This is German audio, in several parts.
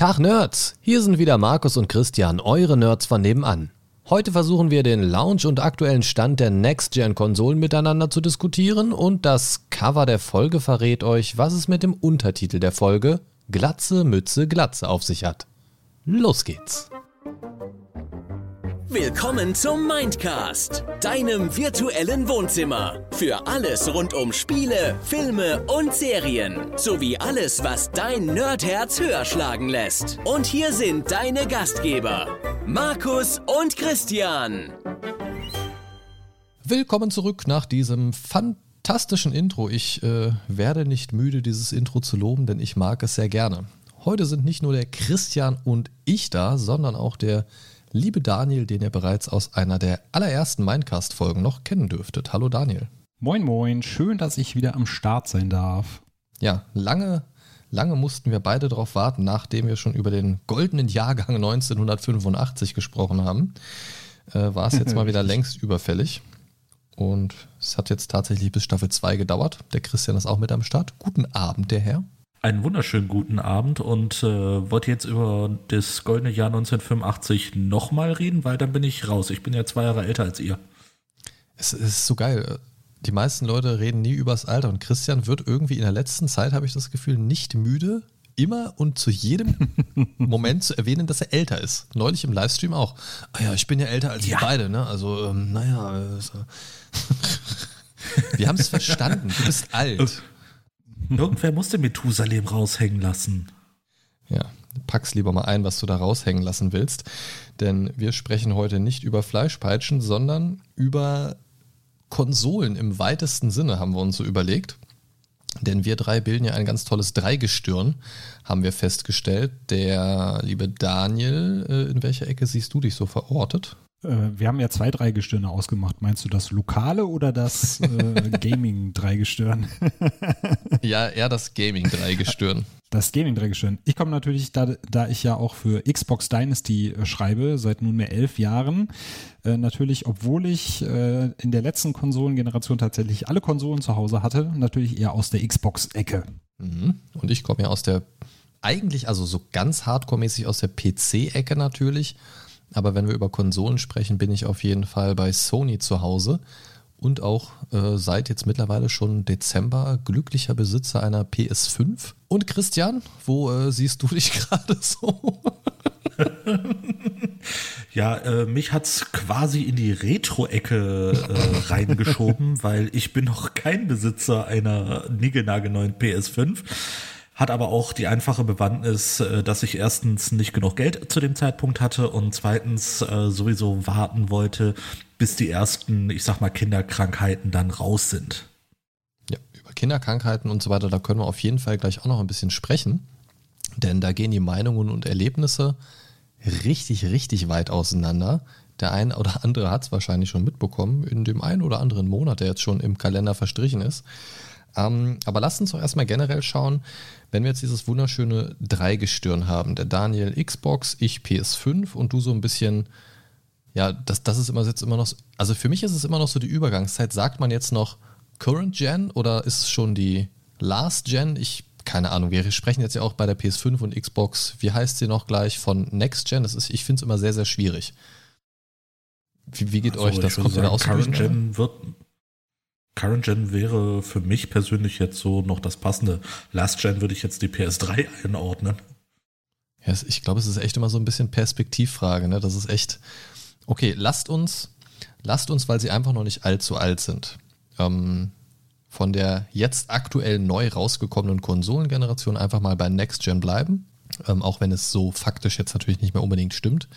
Tag Nerds, hier sind wieder Markus und Christian, eure Nerds von nebenan. Heute versuchen wir den Launch und aktuellen Stand der Next-Gen-Konsolen miteinander zu diskutieren und das Cover der Folge verrät euch, was es mit dem Untertitel der Folge Glatze, Mütze, Glatze auf sich hat. Los geht's! Willkommen zum Mindcast, deinem virtuellen Wohnzimmer. Für alles rund um Spiele, Filme und Serien. Sowie alles, was dein Nerdherz höher schlagen lässt. Und hier sind deine Gastgeber, Markus und Christian. Willkommen zurück nach diesem fantastischen Intro. Ich äh, werde nicht müde, dieses Intro zu loben, denn ich mag es sehr gerne. Heute sind nicht nur der Christian und ich da, sondern auch der liebe Daniel, den ihr bereits aus einer der allerersten Mindcast-Folgen noch kennen dürftet. Hallo Daniel. Moin, moin. Schön, dass ich wieder am Start sein darf. Ja, lange, lange mussten wir beide darauf warten, nachdem wir schon über den goldenen Jahrgang 1985 gesprochen haben. Äh, war es jetzt mal wieder längst überfällig. Und es hat jetzt tatsächlich bis Staffel 2 gedauert. Der Christian ist auch mit am Start. Guten Abend, der Herr. Einen wunderschönen guten Abend und äh, wollte jetzt über das goldene Jahr 1985 nochmal reden, weil dann bin ich raus. Ich bin ja zwei Jahre älter als ihr. Es ist so geil. Die meisten Leute reden nie übers Alter und Christian wird irgendwie in der letzten Zeit, habe ich das Gefühl, nicht müde, immer und zu jedem Moment zu erwähnen, dass er älter ist. Neulich im Livestream auch. Ah ja, ich bin ja älter als ja. ihr beide, ne? Also, ähm, naja. Also. Wir haben es verstanden. Du bist alt. Irgendwer musste Methusalem raushängen lassen. Ja, pack's lieber mal ein, was du da raushängen lassen willst. Denn wir sprechen heute nicht über Fleischpeitschen, sondern über Konsolen im weitesten Sinne, haben wir uns so überlegt. Denn wir drei bilden ja ein ganz tolles Dreigestirn, haben wir festgestellt. Der liebe Daniel, äh, in welcher Ecke siehst du dich so verortet? Äh, wir haben ja zwei Dreigestirne ausgemacht. Meinst du das lokale oder das äh, Gaming-Dreigestirn? ja, eher das Gaming-Dreigestirn. Das Gaming-Dreigestirn. Ich komme natürlich, da, da ich ja auch für Xbox Dynasty äh, schreibe, seit nunmehr elf Jahren, äh, natürlich, obwohl ich äh, in der letzten Konsolengeneration tatsächlich alle Konsolen zu Hause hatte, natürlich eher aus der Xbox-Ecke. Mhm. Und ich komme ja aus der, eigentlich, also so ganz hardcore-mäßig aus der PC-Ecke natürlich. Aber wenn wir über Konsolen sprechen, bin ich auf jeden Fall bei Sony zu Hause und auch äh, seit jetzt mittlerweile schon Dezember glücklicher Besitzer einer PS5. Und Christian, wo äh, siehst du dich gerade so? ja, äh, mich hat's quasi in die Retro-Ecke äh, reingeschoben, weil ich bin noch kein Besitzer einer niegelnagelneuen PS5 hat aber auch die einfache Bewandtnis, äh, dass ich erstens nicht genug Geld zu dem Zeitpunkt hatte und zweitens äh, sowieso warten wollte, bis die ersten, ich sag mal, Kinderkrankheiten dann raus sind. Ja, über Kinderkrankheiten und so weiter, da können wir auf jeden Fall gleich auch noch ein bisschen sprechen, denn da gehen die Meinungen und Erlebnisse richtig, richtig weit auseinander. Der ein oder andere hat es wahrscheinlich schon mitbekommen, in dem einen oder anderen Monat, der jetzt schon im Kalender verstrichen ist. Ähm, aber lasst uns doch erstmal generell schauen, wenn wir jetzt dieses wunderschöne Dreigestirn haben, der Daniel Xbox, ich PS5 und du so ein bisschen, ja, das, das ist immer jetzt immer noch, also für mich ist es immer noch so die Übergangszeit. Sagt man jetzt noch Current Gen oder ist es schon die Last Gen? Ich, keine Ahnung, wir sprechen jetzt ja auch bei der PS5 und Xbox, wie heißt sie noch gleich, von Next Gen? Das ist, ich finde es immer sehr, sehr schwierig. Wie, wie geht also, euch das? Kommt ihr da aus? Current Gen wird, Current Gen wäre für mich persönlich jetzt so noch das passende. Last Gen würde ich jetzt die PS3 einordnen. Ja, ich glaube, es ist echt immer so ein bisschen Perspektivfrage. Ne? Das ist echt. Okay, lasst uns, lasst uns, weil sie einfach noch nicht allzu alt sind, ähm, von der jetzt aktuell neu rausgekommenen Konsolengeneration einfach mal bei Next Gen bleiben. Ähm, auch wenn es so faktisch jetzt natürlich nicht mehr unbedingt stimmt.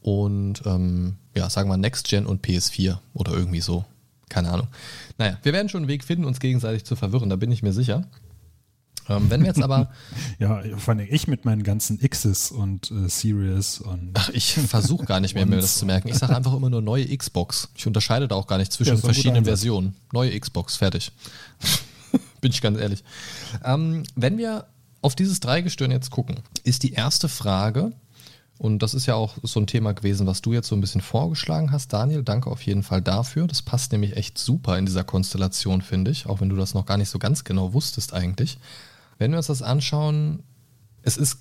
Und ähm, ja, sagen wir Next Gen und PS4 oder irgendwie so. Keine Ahnung. Naja, wir werden schon einen Weg finden, uns gegenseitig zu verwirren, da bin ich mir sicher. Ähm, wenn wir jetzt aber. ja, vor allem ich mit meinen ganzen X's und äh, Series und. Ach, ich versuche gar nicht mehr, mir das zu merken. Ich sage einfach immer nur neue Xbox. Ich unterscheide da auch gar nicht zwischen ja, verschiedenen Versionen. Neue Xbox, fertig. bin ich ganz ehrlich. Ähm, wenn wir auf dieses Dreigestirn jetzt gucken, ist die erste Frage, und das ist ja auch so ein Thema gewesen, was du jetzt so ein bisschen vorgeschlagen hast, Daniel. Danke auf jeden Fall dafür. Das passt nämlich echt super in dieser Konstellation, finde ich, auch wenn du das noch gar nicht so ganz genau wusstest eigentlich. Wenn wir uns das anschauen, es ist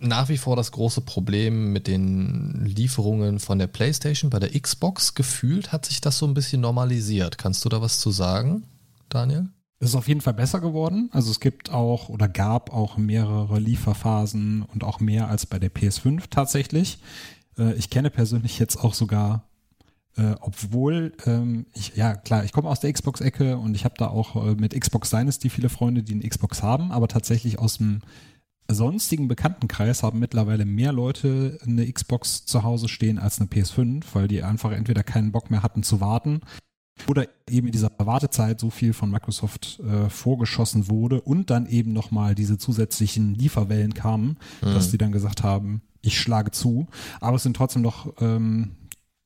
nach wie vor das große Problem mit den Lieferungen von der PlayStation. Bei der Xbox gefühlt hat sich das so ein bisschen normalisiert. Kannst du da was zu sagen, Daniel? Es ist auf jeden Fall besser geworden. Also es gibt auch oder gab auch mehrere Lieferphasen und auch mehr als bei der PS5 tatsächlich. Äh, ich kenne persönlich jetzt auch sogar, äh, obwohl ähm, ich, ja klar, ich komme aus der Xbox-Ecke und ich habe da auch äh, mit Xbox Dynasty viele Freunde, die eine Xbox haben, aber tatsächlich aus dem sonstigen Bekanntenkreis haben mittlerweile mehr Leute eine Xbox zu Hause stehen als eine PS5, weil die einfach entweder keinen Bock mehr hatten zu warten oder eben in dieser Wartezeit so viel von Microsoft äh, vorgeschossen wurde und dann eben nochmal diese zusätzlichen Lieferwellen kamen, mhm. dass die dann gesagt haben, ich schlage zu. Aber es sind trotzdem noch ähm,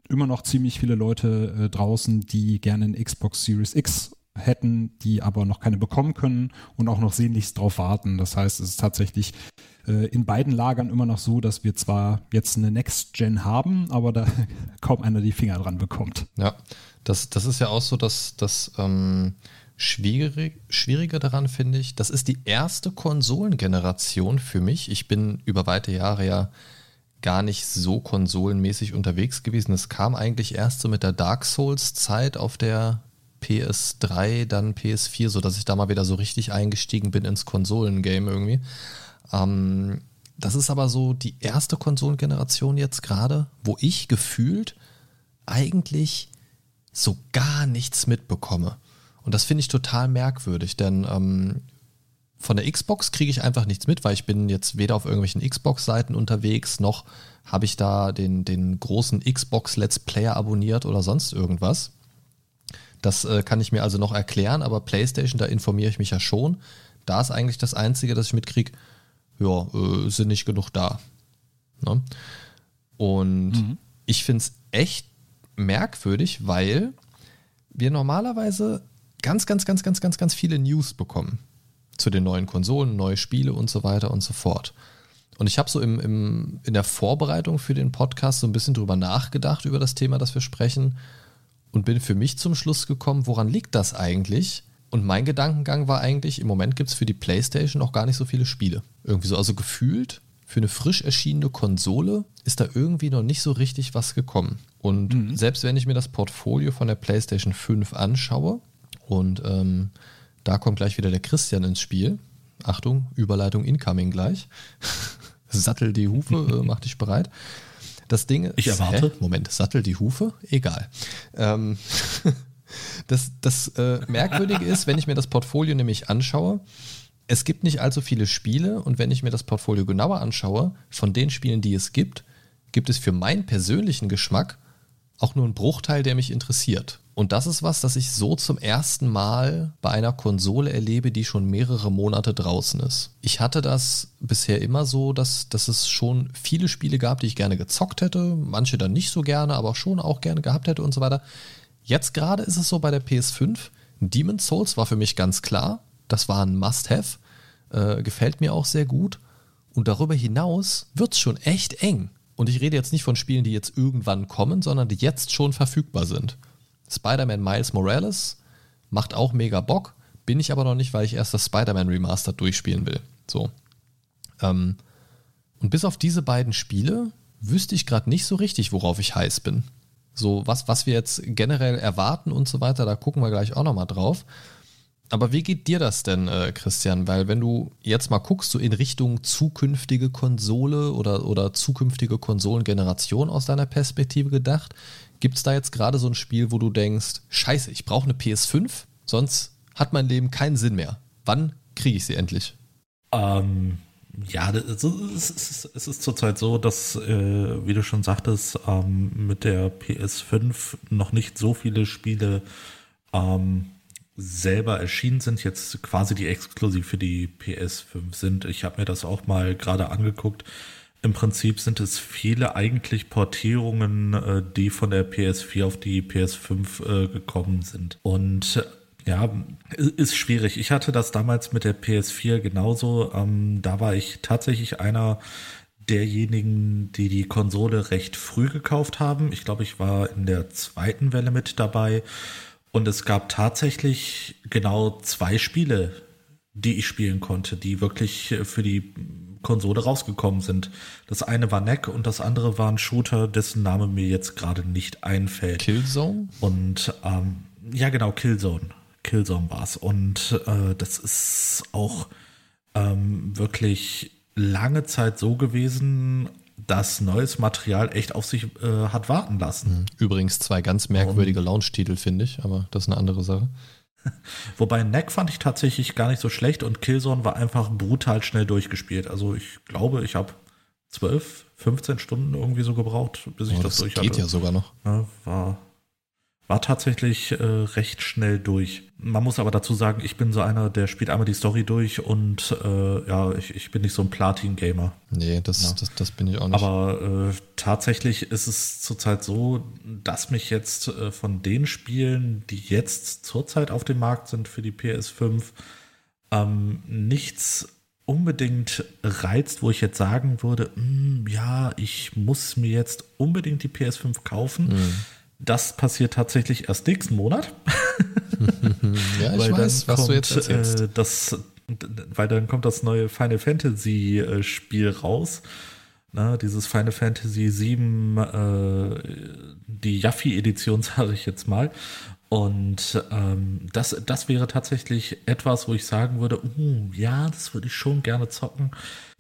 immer noch ziemlich viele Leute äh, draußen, die gerne eine Xbox Series X hätten, die aber noch keine bekommen können und auch noch sehnlichst drauf warten. Das heißt, es ist tatsächlich äh, in beiden Lagern immer noch so, dass wir zwar jetzt eine Next Gen haben, aber da kaum einer die Finger dran bekommt. Ja, das, das ist ja auch so, dass das ähm, schwierig, Schwierige daran finde ich, das ist die erste Konsolengeneration für mich. Ich bin über weite Jahre ja gar nicht so konsolenmäßig unterwegs gewesen. Es kam eigentlich erst so mit der Dark Souls Zeit auf der PS3, dann PS4, so dass ich da mal wieder so richtig eingestiegen bin ins Konsolengame irgendwie. Ähm, das ist aber so die erste Konsolengeneration jetzt gerade, wo ich gefühlt eigentlich so gar nichts mitbekomme. Und das finde ich total merkwürdig, denn ähm, von der Xbox kriege ich einfach nichts mit, weil ich bin jetzt weder auf irgendwelchen Xbox-Seiten unterwegs, noch habe ich da den, den großen Xbox Let's Player abonniert oder sonst irgendwas. Das äh, kann ich mir also noch erklären, aber PlayStation, da informiere ich mich ja schon. Da ist eigentlich das Einzige, das ich mitkriege, ja, äh, sind nicht genug da. Ne? Und mhm. ich finde es echt merkwürdig, weil wir normalerweise ganz, ganz, ganz, ganz, ganz, ganz viele News bekommen zu den neuen Konsolen, neue Spiele und so weiter und so fort. Und ich habe so im, im, in der Vorbereitung für den Podcast so ein bisschen drüber nachgedacht, über das Thema, das wir sprechen und bin für mich zum Schluss gekommen, woran liegt das eigentlich? Und mein Gedankengang war eigentlich, im Moment gibt es für die PlayStation auch gar nicht so viele Spiele. Irgendwie so, also gefühlt für eine frisch erschienene Konsole ist da irgendwie noch nicht so richtig was gekommen. Und mhm. selbst wenn ich mir das Portfolio von der PlayStation 5 anschaue, und ähm, da kommt gleich wieder der Christian ins Spiel. Achtung, Überleitung incoming gleich. Sattel die Hufe, äh, mach dich bereit. Das Ding ist. Ich erwarte. Hä? Moment, Sattel die Hufe? Egal. Ähm, das das äh, Merkwürdige ist, wenn ich mir das Portfolio nämlich anschaue, es gibt nicht allzu viele Spiele und wenn ich mir das Portfolio genauer anschaue, von den Spielen, die es gibt, gibt es für meinen persönlichen Geschmack auch nur einen Bruchteil, der mich interessiert. Und das ist was, das ich so zum ersten Mal bei einer Konsole erlebe, die schon mehrere Monate draußen ist. Ich hatte das bisher immer so, dass, dass es schon viele Spiele gab, die ich gerne gezockt hätte, manche dann nicht so gerne, aber schon auch gerne gehabt hätte und so weiter. Jetzt gerade ist es so bei der PS5, Demon's Souls war für mich ganz klar, das war ein Must-Have, äh, gefällt mir auch sehr gut. Und darüber hinaus wird es schon echt eng. Und ich rede jetzt nicht von Spielen, die jetzt irgendwann kommen, sondern die jetzt schon verfügbar sind. Spider-Man Miles Morales macht auch mega Bock, bin ich aber noch nicht, weil ich erst das Spider-Man Remastered durchspielen will. So. Ähm, und bis auf diese beiden Spiele wüsste ich gerade nicht so richtig, worauf ich heiß bin. So, was, was wir jetzt generell erwarten und so weiter, da gucken wir gleich auch nochmal drauf. Aber wie geht dir das denn, äh, Christian? Weil wenn du jetzt mal guckst, so in Richtung zukünftige Konsole oder, oder zukünftige Konsolengeneration aus deiner Perspektive gedacht, gibt es da jetzt gerade so ein Spiel, wo du denkst, scheiße, ich brauche eine PS5, sonst hat mein Leben keinen Sinn mehr. Wann kriege ich sie endlich? Ähm, ja, es ist, es ist zurzeit so, dass, äh, wie du schon sagtest, ähm, mit der PS5 noch nicht so viele Spiele ähm, selber erschienen sind, jetzt quasi die exklusiv für die PS5 sind. Ich habe mir das auch mal gerade angeguckt. Im Prinzip sind es viele eigentlich Portierungen, äh, die von der PS4 auf die PS5 äh, gekommen sind. Und ja, ist schwierig. Ich hatte das damals mit der PS4 genauso. Ähm, da war ich tatsächlich einer derjenigen, die die Konsole recht früh gekauft haben. Ich glaube, ich war in der zweiten Welle mit dabei und es gab tatsächlich genau zwei Spiele, die ich spielen konnte, die wirklich für die Konsole rausgekommen sind. Das eine war Neck und das andere war ein Shooter, dessen Name mir jetzt gerade nicht einfällt. Killzone? Und ähm, ja, genau, Killzone. Killzone war's. Und äh, das ist auch ähm, wirklich lange Zeit so gewesen, dass neues Material echt auf sich äh, hat warten lassen. Übrigens zwei ganz merkwürdige Launch-Titel, finde ich, aber das ist eine andere Sache. Wobei Neck fand ich tatsächlich gar nicht so schlecht und Killzone war einfach brutal schnell durchgespielt. Also ich glaube, ich habe 12, 15 Stunden irgendwie so gebraucht, bis ich Oh, das, das durch geht hatte. ja sogar noch. Ja, war, war tatsächlich äh, recht schnell durch. Man muss aber dazu sagen, ich bin so einer, der spielt einmal die Story durch und äh, ja, ich, ich bin nicht so ein Platin-Gamer. Nee, das, Ja. das, das bin ich auch nicht. Aber äh, tatsächlich ist es zurzeit so, dass mich jetzt äh, von den Spielen, die jetzt zurzeit auf dem Markt sind für die PS5, ähm, nichts unbedingt reizt, wo ich jetzt sagen würde, "Mm, ja, ich muss mir jetzt unbedingt die PS5 kaufen. Mhm. Das passiert tatsächlich erst nächsten Monat. ja, ich weil weiß, dann was du kommt, jetzt erzählst. Äh, das, weil dann kommt das neue Final Fantasy äh, Spiel raus. Na, dieses Final Fantasy 7, äh, die Yaffi-Edition, sage ich jetzt mal. Und ähm, das, das wäre tatsächlich etwas, wo ich sagen würde, uh, ja, das würde ich schon gerne zocken.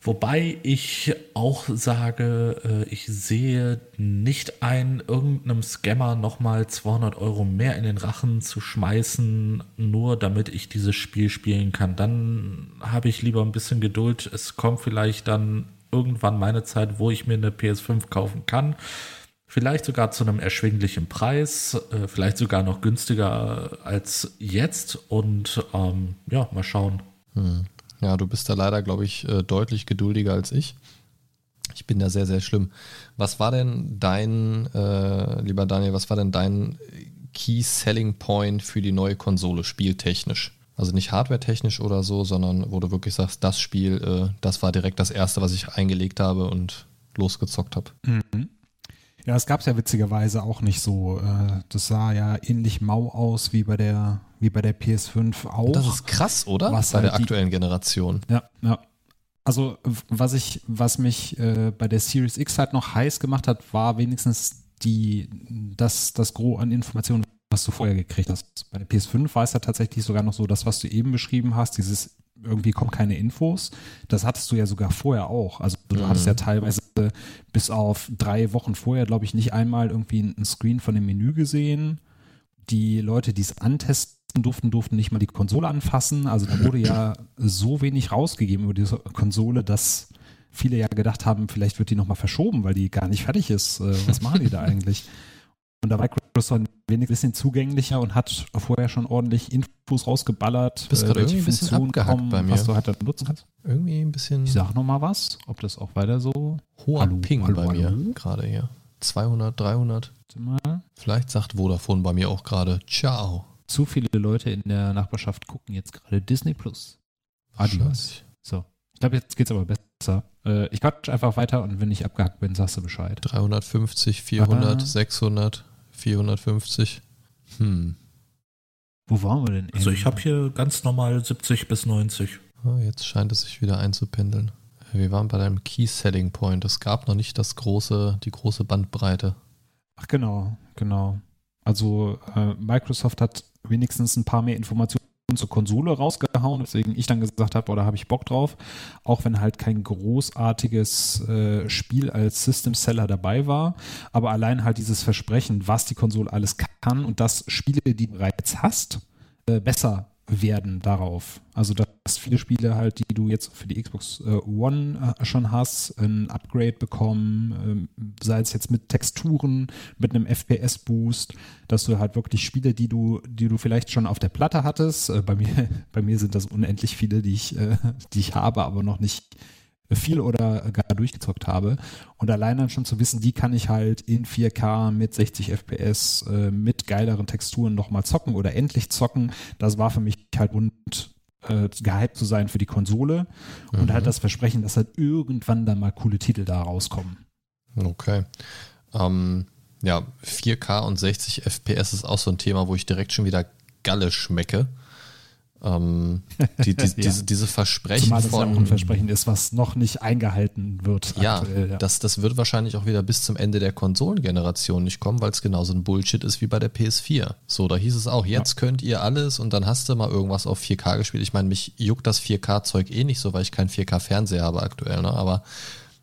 Wobei ich auch sage, äh, ich sehe nicht ein, irgendeinem Scammer nochmal 200 Euro mehr in den Rachen zu schmeißen, nur damit ich dieses Spiel spielen kann. Dann habe ich lieber ein bisschen Geduld. Es kommt vielleicht dann irgendwann meine Zeit, wo ich mir eine PS5 kaufen kann. Vielleicht sogar zu einem erschwinglichen Preis, äh, vielleicht sogar noch günstiger als jetzt. Und ähm, ja, mal schauen. Ja, du bist da leider, glaube ich, äh, deutlich geduldiger als ich. Ich bin da sehr, sehr schlimm. Was war denn dein, äh, lieber Daniel, was war denn dein Key Selling Point für die neue Konsole, spieltechnisch? Also nicht hardwaretechnisch oder so, sondern wo du wirklich sagst, das Spiel, äh, das war direkt das erste, was ich eingelegt habe und losgezockt habe. Ja, es gab es ja witzigerweise auch nicht so. Äh, Das sah ja ähnlich mau aus wie bei der, wie bei der PS5 auch. Das ist krass, oder? Was Bei der halt die- aktuellen Generation. Ja, ja. Also was ich, was mich äh, bei der Series X halt noch heiß gemacht hat, war wenigstens die, das, das Gros an Informationen, was du vorher gekriegt hast. Bei der PS5 war es ja tatsächlich sogar noch so, das, was du eben beschrieben hast, dieses irgendwie kommen keine Infos. Das hattest du ja sogar vorher auch. Also du Mhm. hattest ja teilweise bis auf drei Wochen vorher, glaube ich, nicht einmal irgendwie einen Screen von dem Menü gesehen. Die Leute, die es antesten durften, durften nicht mal die Konsole anfassen. Also da wurde ja so wenig rausgegeben über diese Konsole, dass viele ja gedacht haben, vielleicht wird die nochmal verschoben, weil die gar nicht fertig ist. Äh, Was machen die da eigentlich? Und da war Microsoft ein wenig bisschen zugänglicher und hat vorher schon ordentlich Infos rausgeballert, Bist gerade welche irgendwie ein bisschen Funktionen abgehackt kommen, bei mir. was du halt nutzen kannst. Irgendwie ein bisschen Ich sag noch mal was, ob das auch weiter so. hoher Hallo, Ping hallo, bei mir hallo? gerade hier. 200, 300. Warte mal. Vielleicht sagt Vodafone bei mir auch gerade Ciao. Zu viele Leute in der Nachbarschaft gucken jetzt gerade Disney Plus. Adios. So. Ich glaube, jetzt geht's aber besser. Äh, ich quatsch einfach weiter und wenn ich abgehackt bin, sagst du Bescheid. 350, 400, Aha. 600, 450. Hm. Wo waren wir denn? Also ich habe hier ganz normal 70 bis 90. Ah, jetzt scheint es sich wieder einzupendeln. Wir waren bei deinem Key Selling Point. Es gab noch nicht das große, die große Bandbreite. Ach genau, genau. Also äh, Microsoft hat wenigstens ein paar mehr Informationen zur Konsole rausgehauen, weswegen ich dann gesagt habe, oder habe ich Bock drauf, auch wenn halt kein großartiges äh, Spiel als System Seller dabei war, aber allein halt dieses Versprechen, was die Konsole alles kann und dass Spiele, die du bereits hast, äh, besser werden darauf. Also dass viele Spiele halt, die du jetzt für die Xbox äh, One äh, schon hast, ein Upgrade bekommen, ähm, sei es jetzt mit Texturen, mit einem FPS-Boost, dass du halt wirklich Spiele, die du, die du vielleicht schon auf der Platte hattest, äh, bei mir, bei mir sind das unendlich viele, die ich, die ich habe, aber noch nicht viel oder gar durchgezockt habe. Und allein dann schon zu wissen, die kann ich halt in 4K mit 60 FPS, äh, mit geileren Texturen nochmal zocken oder endlich zocken, das war für mich halt und äh, gehypt zu sein für die Konsole und halt das Versprechen, dass halt irgendwann dann mal coole Titel da rauskommen. Okay. Ähm, ja, 4K und 60 FPS ist auch so ein Thema, wo ich direkt schon wieder Galle schmecke. Ähm, die, die, ja. diese, diese Versprechen Zumal das von. Ja auch ein Versprechen ist, was noch nicht eingehalten wird. Ja, aktuell, ja. Das, das wird wahrscheinlich auch wieder bis zum Ende der Konsolengeneration nicht kommen, weil es genauso ein Bullshit ist wie bei der PS4. So, da hieß es auch, jetzt ja. könnt ihr alles und dann hast du mal irgendwas auf 4K gespielt. Ich meine, mich juckt das 4K-Zeug eh nicht so, weil ich keinen 4K-Fernseher habe aktuell, ne? aber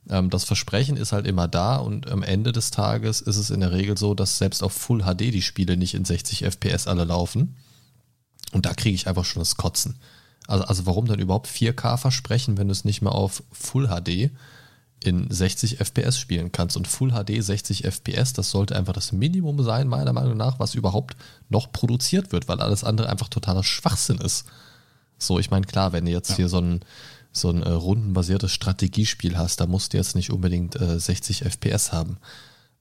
ähm, das Versprechen ist halt immer da und am Ende des Tages ist es in der Regel so, dass selbst auf Full HD die Spiele nicht in 60 FPS alle laufen. Und da kriege ich einfach schon das Kotzen. Also, also warum dann überhaupt 4K versprechen, wenn du es nicht mehr auf Full HD in 60 FPS spielen kannst? Und Full HD 60 FPS, das sollte einfach das Minimum sein, meiner Meinung nach, was überhaupt noch produziert wird, weil alles andere einfach totaler Schwachsinn ist. So, ich meine, klar, wenn du jetzt ja. hier so ein, so ein äh, rundenbasiertes Strategiespiel hast, da musst du jetzt nicht unbedingt äh, 60 FPS haben.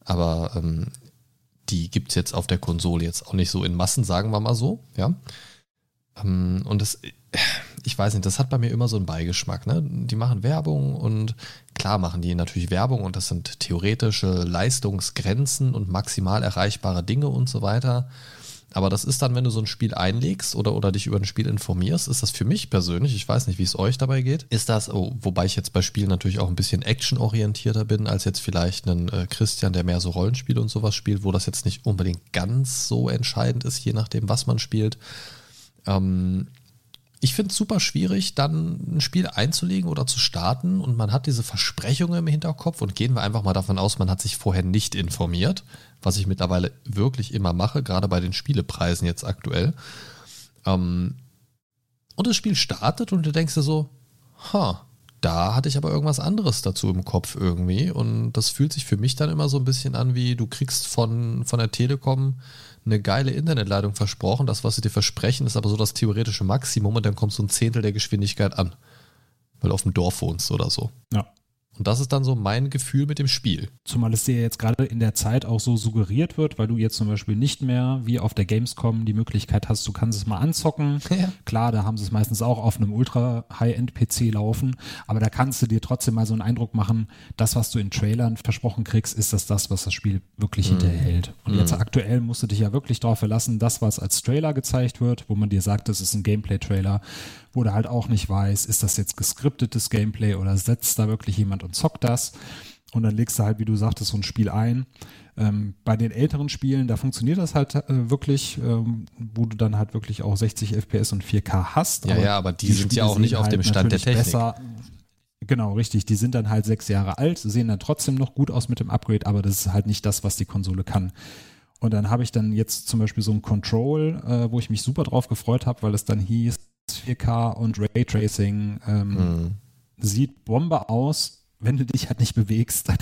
Aber ähm, die gibt es jetzt auf der Konsole jetzt auch nicht so in Massen, sagen wir mal so, ja. Ähm, und das, ich weiß nicht, das hat bei mir immer so einen Beigeschmack. Ne? Die machen Werbung und klar machen die natürlich Werbung und das sind theoretische Leistungsgrenzen und maximal erreichbare Dinge und so weiter. Aber das ist dann, wenn du so ein Spiel einlegst oder, oder dich über ein Spiel informierst, ist das für mich persönlich, ich weiß nicht, wie es euch dabei geht, ist das, oh, wobei ich jetzt bei Spielen natürlich auch ein bisschen actionorientierter bin, als jetzt vielleicht ein äh, Christian, der mehr so Rollenspiele und sowas spielt, wo das jetzt nicht unbedingt ganz so entscheidend ist, je nachdem, was man spielt. Ähm, ich finde es super schwierig, dann ein Spiel einzulegen oder zu starten und man hat diese Versprechungen im Hinterkopf und gehen wir einfach mal davon aus, man hat sich vorher nicht informiert, was ich mittlerweile wirklich immer mache, gerade bei den Spielepreisen jetzt aktuell. Ähm, und das Spiel startet und du denkst dir so, ha, da hatte ich aber irgendwas anderes dazu im Kopf irgendwie und das fühlt sich für mich dann immer so ein bisschen an, wie du kriegst von, von der Telekom eine geile Internetleitung versprochen. Das, was sie dir versprechen, ist aber so das theoretische Maximum und dann kommst du ein Zehntel der Geschwindigkeit an. Weil du auf dem Dorf wohnst oder so. Ja. Und das ist dann so mein Gefühl mit dem Spiel. Zumal es dir jetzt gerade in der Zeit auch so suggeriert wird, weil du jetzt zum Beispiel nicht mehr wie auf der Gamescom die Möglichkeit hast, du kannst es mal anzocken. Ja. Klar, da haben sie es meistens auch auf einem Ultra-High-End-PC laufen, aber da kannst du dir trotzdem mal so einen Eindruck machen, das, was du in Trailern versprochen kriegst, ist das das, was das Spiel wirklich mhm. hinterhält. Und mhm. jetzt aktuell musst du dich ja wirklich darauf verlassen, das, was als Trailer gezeigt wird, wo man dir sagt, das ist ein Gameplay-Trailer, wo du halt auch nicht weiß, ist das jetzt geskriptetes Gameplay oder setzt da wirklich jemand und zockt das? Und dann legst du halt, wie du sagtest, so ein Spiel ein. Ähm, bei den älteren Spielen, da funktioniert das halt äh, wirklich, ähm, wo du dann halt wirklich auch 60 FPS und 4K hast. Ja, aber ja, aber die, die sind Spiele ja auch nicht auf halt dem Stand der Technik. Besser, Genau, richtig. Die sind dann halt sechs Jahre alt, sehen dann trotzdem noch gut aus mit dem Upgrade, aber das ist halt nicht das, was die Konsole kann. Und dann habe ich dann jetzt zum Beispiel so ein Control, äh, wo ich mich super drauf gefreut habe, weil es dann hieß, 4K und Raytracing ähm, mhm. sieht Bombe aus, wenn du dich halt nicht bewegst.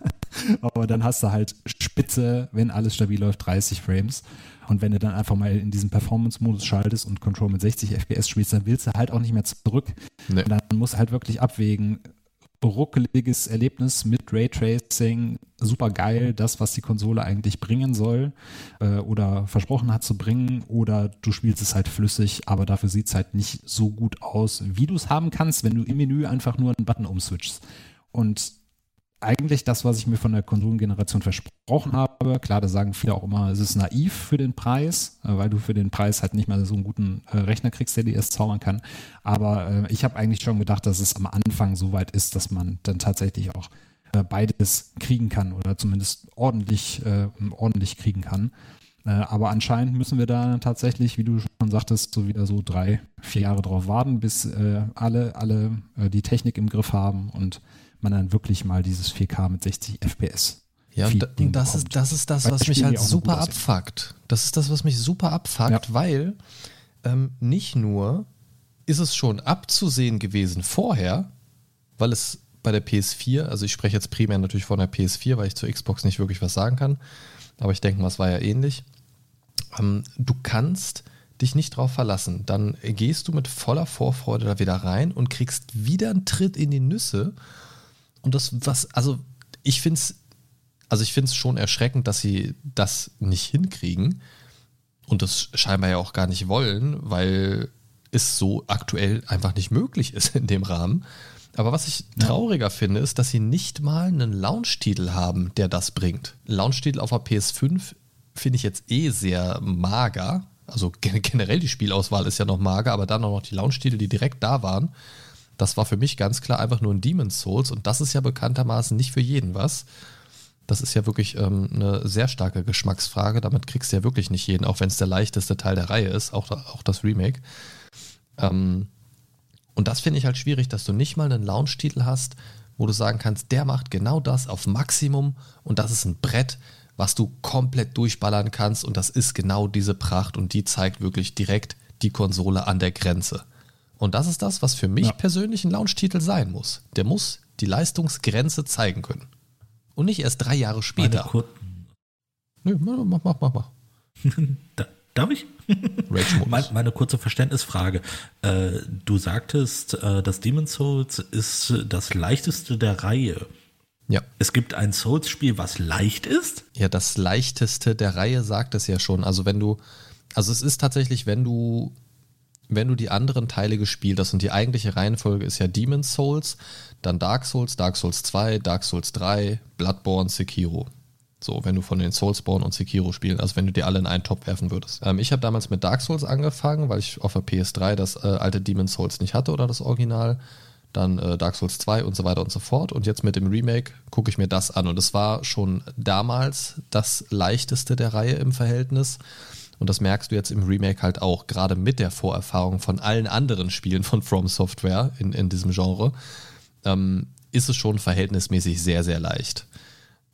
Aber dann hast du halt Spitze, wenn alles stabil läuft, 30 Frames. Und wenn du dann einfach mal in diesen Performance-Modus schaltest und Control mit 60 FPS spielst, dann willst du halt auch nicht mehr zurück. Nee. dann musst du halt wirklich abwägen, ruckeliges Erlebnis mit Raytracing, super geil, das, was die Konsole eigentlich bringen soll äh, oder versprochen hat zu bringen, oder du spielst es halt flüssig, aber dafür sieht es halt nicht so gut aus, wie du es haben kannst, wenn du im Menü einfach nur einen Button umswitchst. Und eigentlich das, was ich mir von der Konsolengeneration versprochen habe. Klar, da sagen viele auch immer, es ist naiv für den Preis, äh, weil du für den Preis halt nicht mal so einen guten äh, Rechner kriegst, der dir erst zaubern kann. Aber äh, ich habe eigentlich schon gedacht, dass es am Anfang so weit ist, dass man dann tatsächlich auch beides kriegen kann oder zumindest ordentlich, ordentlich kriegen kann. aber anscheinend müssen wir da tatsächlich, wie du schon sagtest, so wieder so drei, vier Jahre drauf warten, bis alle, alle die Technik im Griff haben und man dann wirklich mal dieses 4K mit 60 FPS. Ja, und das ist, das ist das, was mich halt super abfuckt. Das ist das, was mich super abfuckt, ja. weil ähm, nicht nur ist es schon abzusehen gewesen vorher, weil es bei der PS4, also ich spreche jetzt primär natürlich von der PS4, weil ich zur Xbox nicht wirklich was sagen kann, aber ich denke mal, es war ja ähnlich. Ähm, du kannst dich nicht drauf verlassen. Dann gehst du mit voller Vorfreude da wieder rein und kriegst wieder einen Tritt in die Nüsse und das, was, also ich finde es, also ich finde es schon erschreckend, dass sie das nicht hinkriegen und das scheinbar ja auch gar nicht wollen, weil es so aktuell einfach nicht möglich ist in dem Rahmen. Aber was ich trauriger ja. finde, ist, dass sie nicht mal einen Launch-Titel haben, der das bringt. Launch-Titel auf der PS5 finde ich jetzt eh sehr mager. Also generell die Spielauswahl ist ja noch mager, aber dann auch noch die Launch-Titel, die direkt da waren. Das war für mich ganz klar einfach nur ein Demon's Souls und das ist ja bekanntermaßen nicht für jeden was. Das ist ja wirklich ähm, eine sehr starke Geschmacksfrage. Damit kriegst du ja wirklich nicht jeden, auch wenn es der leichteste Teil der Reihe ist, auch, auch das Remake. Ähm, und das finde ich halt schwierig, dass du nicht mal einen Launch-Titel hast, wo du sagen kannst, der macht genau das auf Maximum und das ist ein Brett, was du komplett durchballern kannst und das ist genau diese Pracht und die zeigt wirklich direkt die Konsole an der Grenze. Und das ist das, was für mich ja. persönlich ein Launch-Titel sein muss. Der muss die Leistungsgrenze zeigen können. Und nicht erst drei Jahre später. Nö, mach, mach, mach, mach. da, darf ich? meine, meine kurze Verständnisfrage. Äh, du sagtest, äh, das Demon's Souls ist das leichteste der Reihe. Ja. Es gibt ein Souls-Spiel, was leicht ist? Ja, das leichteste der Reihe sagt es ja schon. Also wenn du, also es ist tatsächlich, wenn du, wenn du die anderen Teile gespielt hast und die eigentliche Reihenfolge ist ja Demon's Souls, dann Dark Souls, Dark Souls 2, Dark Souls 3, Bloodborne, Sekiro. So, wenn du von den Soulsborne und Sekiro spielen, also wenn du die alle in einen Topf werfen würdest. Ähm, ich habe damals mit Dark Souls angefangen, weil ich auf der PS3 das äh, alte Demon's Souls nicht hatte oder das Original. Dann äh, Dark Souls 2 und so weiter und so fort. Und jetzt mit dem Remake gucke ich mir das an. Und es war schon damals das leichteste der Reihe im Verhältnis. Und das merkst du jetzt im Remake halt auch, gerade mit der Vorerfahrung von allen anderen Spielen von From Software in, in diesem Genre ähm, ist es schon verhältnismäßig sehr, sehr leicht.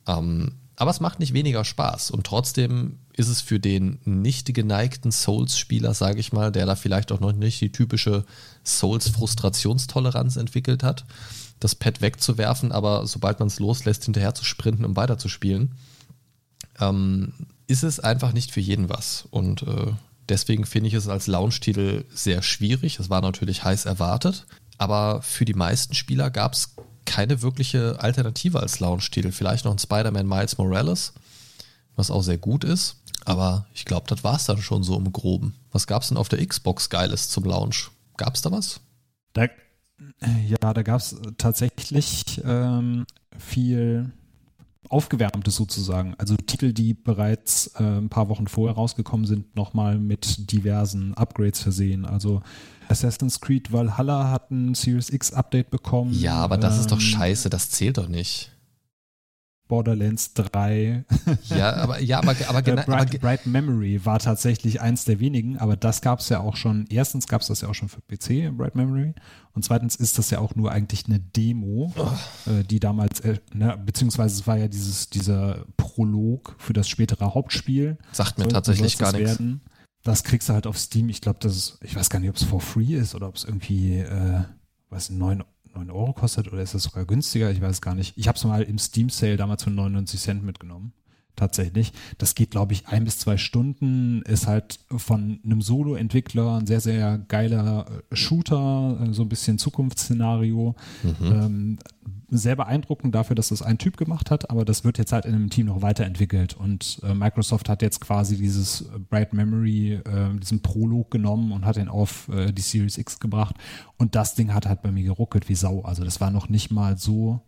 Ähm, aber es macht nicht weniger Spaß und trotzdem ist es für den nicht geneigten Souls-Spieler, sage ich mal, der da vielleicht auch noch nicht die typische Souls-Frustrationstoleranz entwickelt hat, das Pad wegzuwerfen, aber sobald man es loslässt, hinterher zu sprinten, um weiterzuspielen, ähm, ist es einfach nicht für jeden was. Und äh, deswegen finde ich es als Launch-Titel sehr schwierig. Es war natürlich heiß erwartet. Aber für die meisten Spieler gab es keine wirkliche Alternative als Launch-Titel. Vielleicht noch ein Spider-Man Miles Morales, was auch sehr gut ist. Aber ich glaube, das war es dann schon so im Groben. Was gab es denn auf der Xbox Geiles zum Launch? Gab es da was? Da, ja, da gab es tatsächlich ähm, viel Aufgewärmtes sozusagen. Also Titel, die bereits äh, ein paar Wochen vorher rausgekommen sind, nochmal mit diversen Upgrades versehen. Also Assassin's Creed Valhalla hat ein Series X Update bekommen. Ja, aber das ähm, ist doch ähm, scheiße, das zählt doch nicht. Borderlands 3. Ja, aber ja, aber, aber, genau, Bright, Bright, Memory war tatsächlich eins der wenigen, aber das gab es ja auch schon. Erstens gab es das ja auch schon für PC, Bright Memory, und zweitens ist das ja auch nur eigentlich eine Demo, oh. äh, die damals, äh, ne, beziehungsweise es war ja dieses dieser Prolog für das spätere Hauptspiel. Sagt mir tatsächlich gar nichts. Werden das kriegst du halt auf Steam. Ich glaube, das ist, ich weiß gar nicht, ob es for free ist oder ob es irgendwie, äh, was, 9, 9 Euro kostet oder ist das sogar günstiger? Ich weiß gar nicht. Ich habe es mal im Steam Sale damals für 99 Cent mitgenommen. Tatsächlich. Das geht, glaube ich, ein bis zwei Stunden. Ist halt von einem Solo-Entwickler ein sehr, sehr geiler äh, Shooter, äh, so ein bisschen Zukunftsszenario. Mhm. Ähm, sehr beeindruckend dafür, dass das ein Typ gemacht hat, aber das wird jetzt halt in einem Team noch weiterentwickelt und äh, Microsoft hat jetzt quasi dieses Bright Memory, äh, diesen Prolog genommen und hat ihn auf äh, die Series X gebracht und das Ding hat halt bei mir geruckelt wie Sau. Also das war noch nicht mal so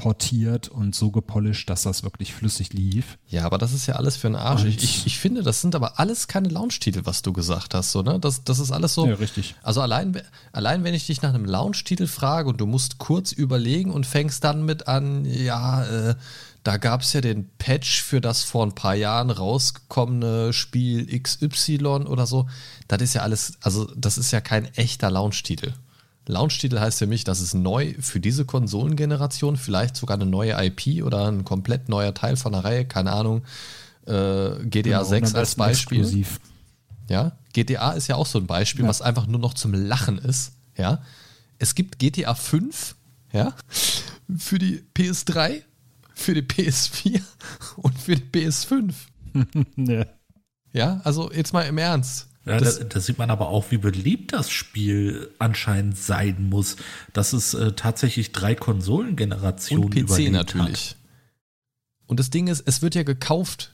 portiert und so gepolished, dass das wirklich flüssig lief. Ja, aber das ist ja alles für einen Arsch. Ich, ich, ich, finde, das sind aber alles keine Launch-Titel, was du gesagt hast, so, ne? Das, das ist alles so. Ja, richtig. Also allein, allein, wenn ich dich nach einem Launch-Titel frage und du musst kurz überlegen und fängst dann mit an, ja, äh, da gab es ja den Patch für das vor ein paar Jahren rausgekommene Spiel XY oder so. Das ist ja alles, also das ist ja kein echter Launch-Titel. Launch-Titel heißt für mich, das ist neu für diese Konsolengeneration, vielleicht sogar eine neue IP oder ein komplett neuer Teil von der Reihe, keine Ahnung. Äh, GTA genau, 6 als Beispiel. Exklusiv. Ja, GTA ist ja auch so ein Beispiel, ja. was einfach nur noch zum Lachen ist. Ja, es gibt GTA 5, ja, für die PS3, für die PS4 und für die PS5. ja. ja, also jetzt mal im Ernst. Ja, da, da, sieht man aber auch, wie beliebt das Spiel anscheinend sein muss, dass es äh, tatsächlich drei Konsolengenerationen Und PC natürlich. Hat. Und das Ding ist, es wird ja gekauft.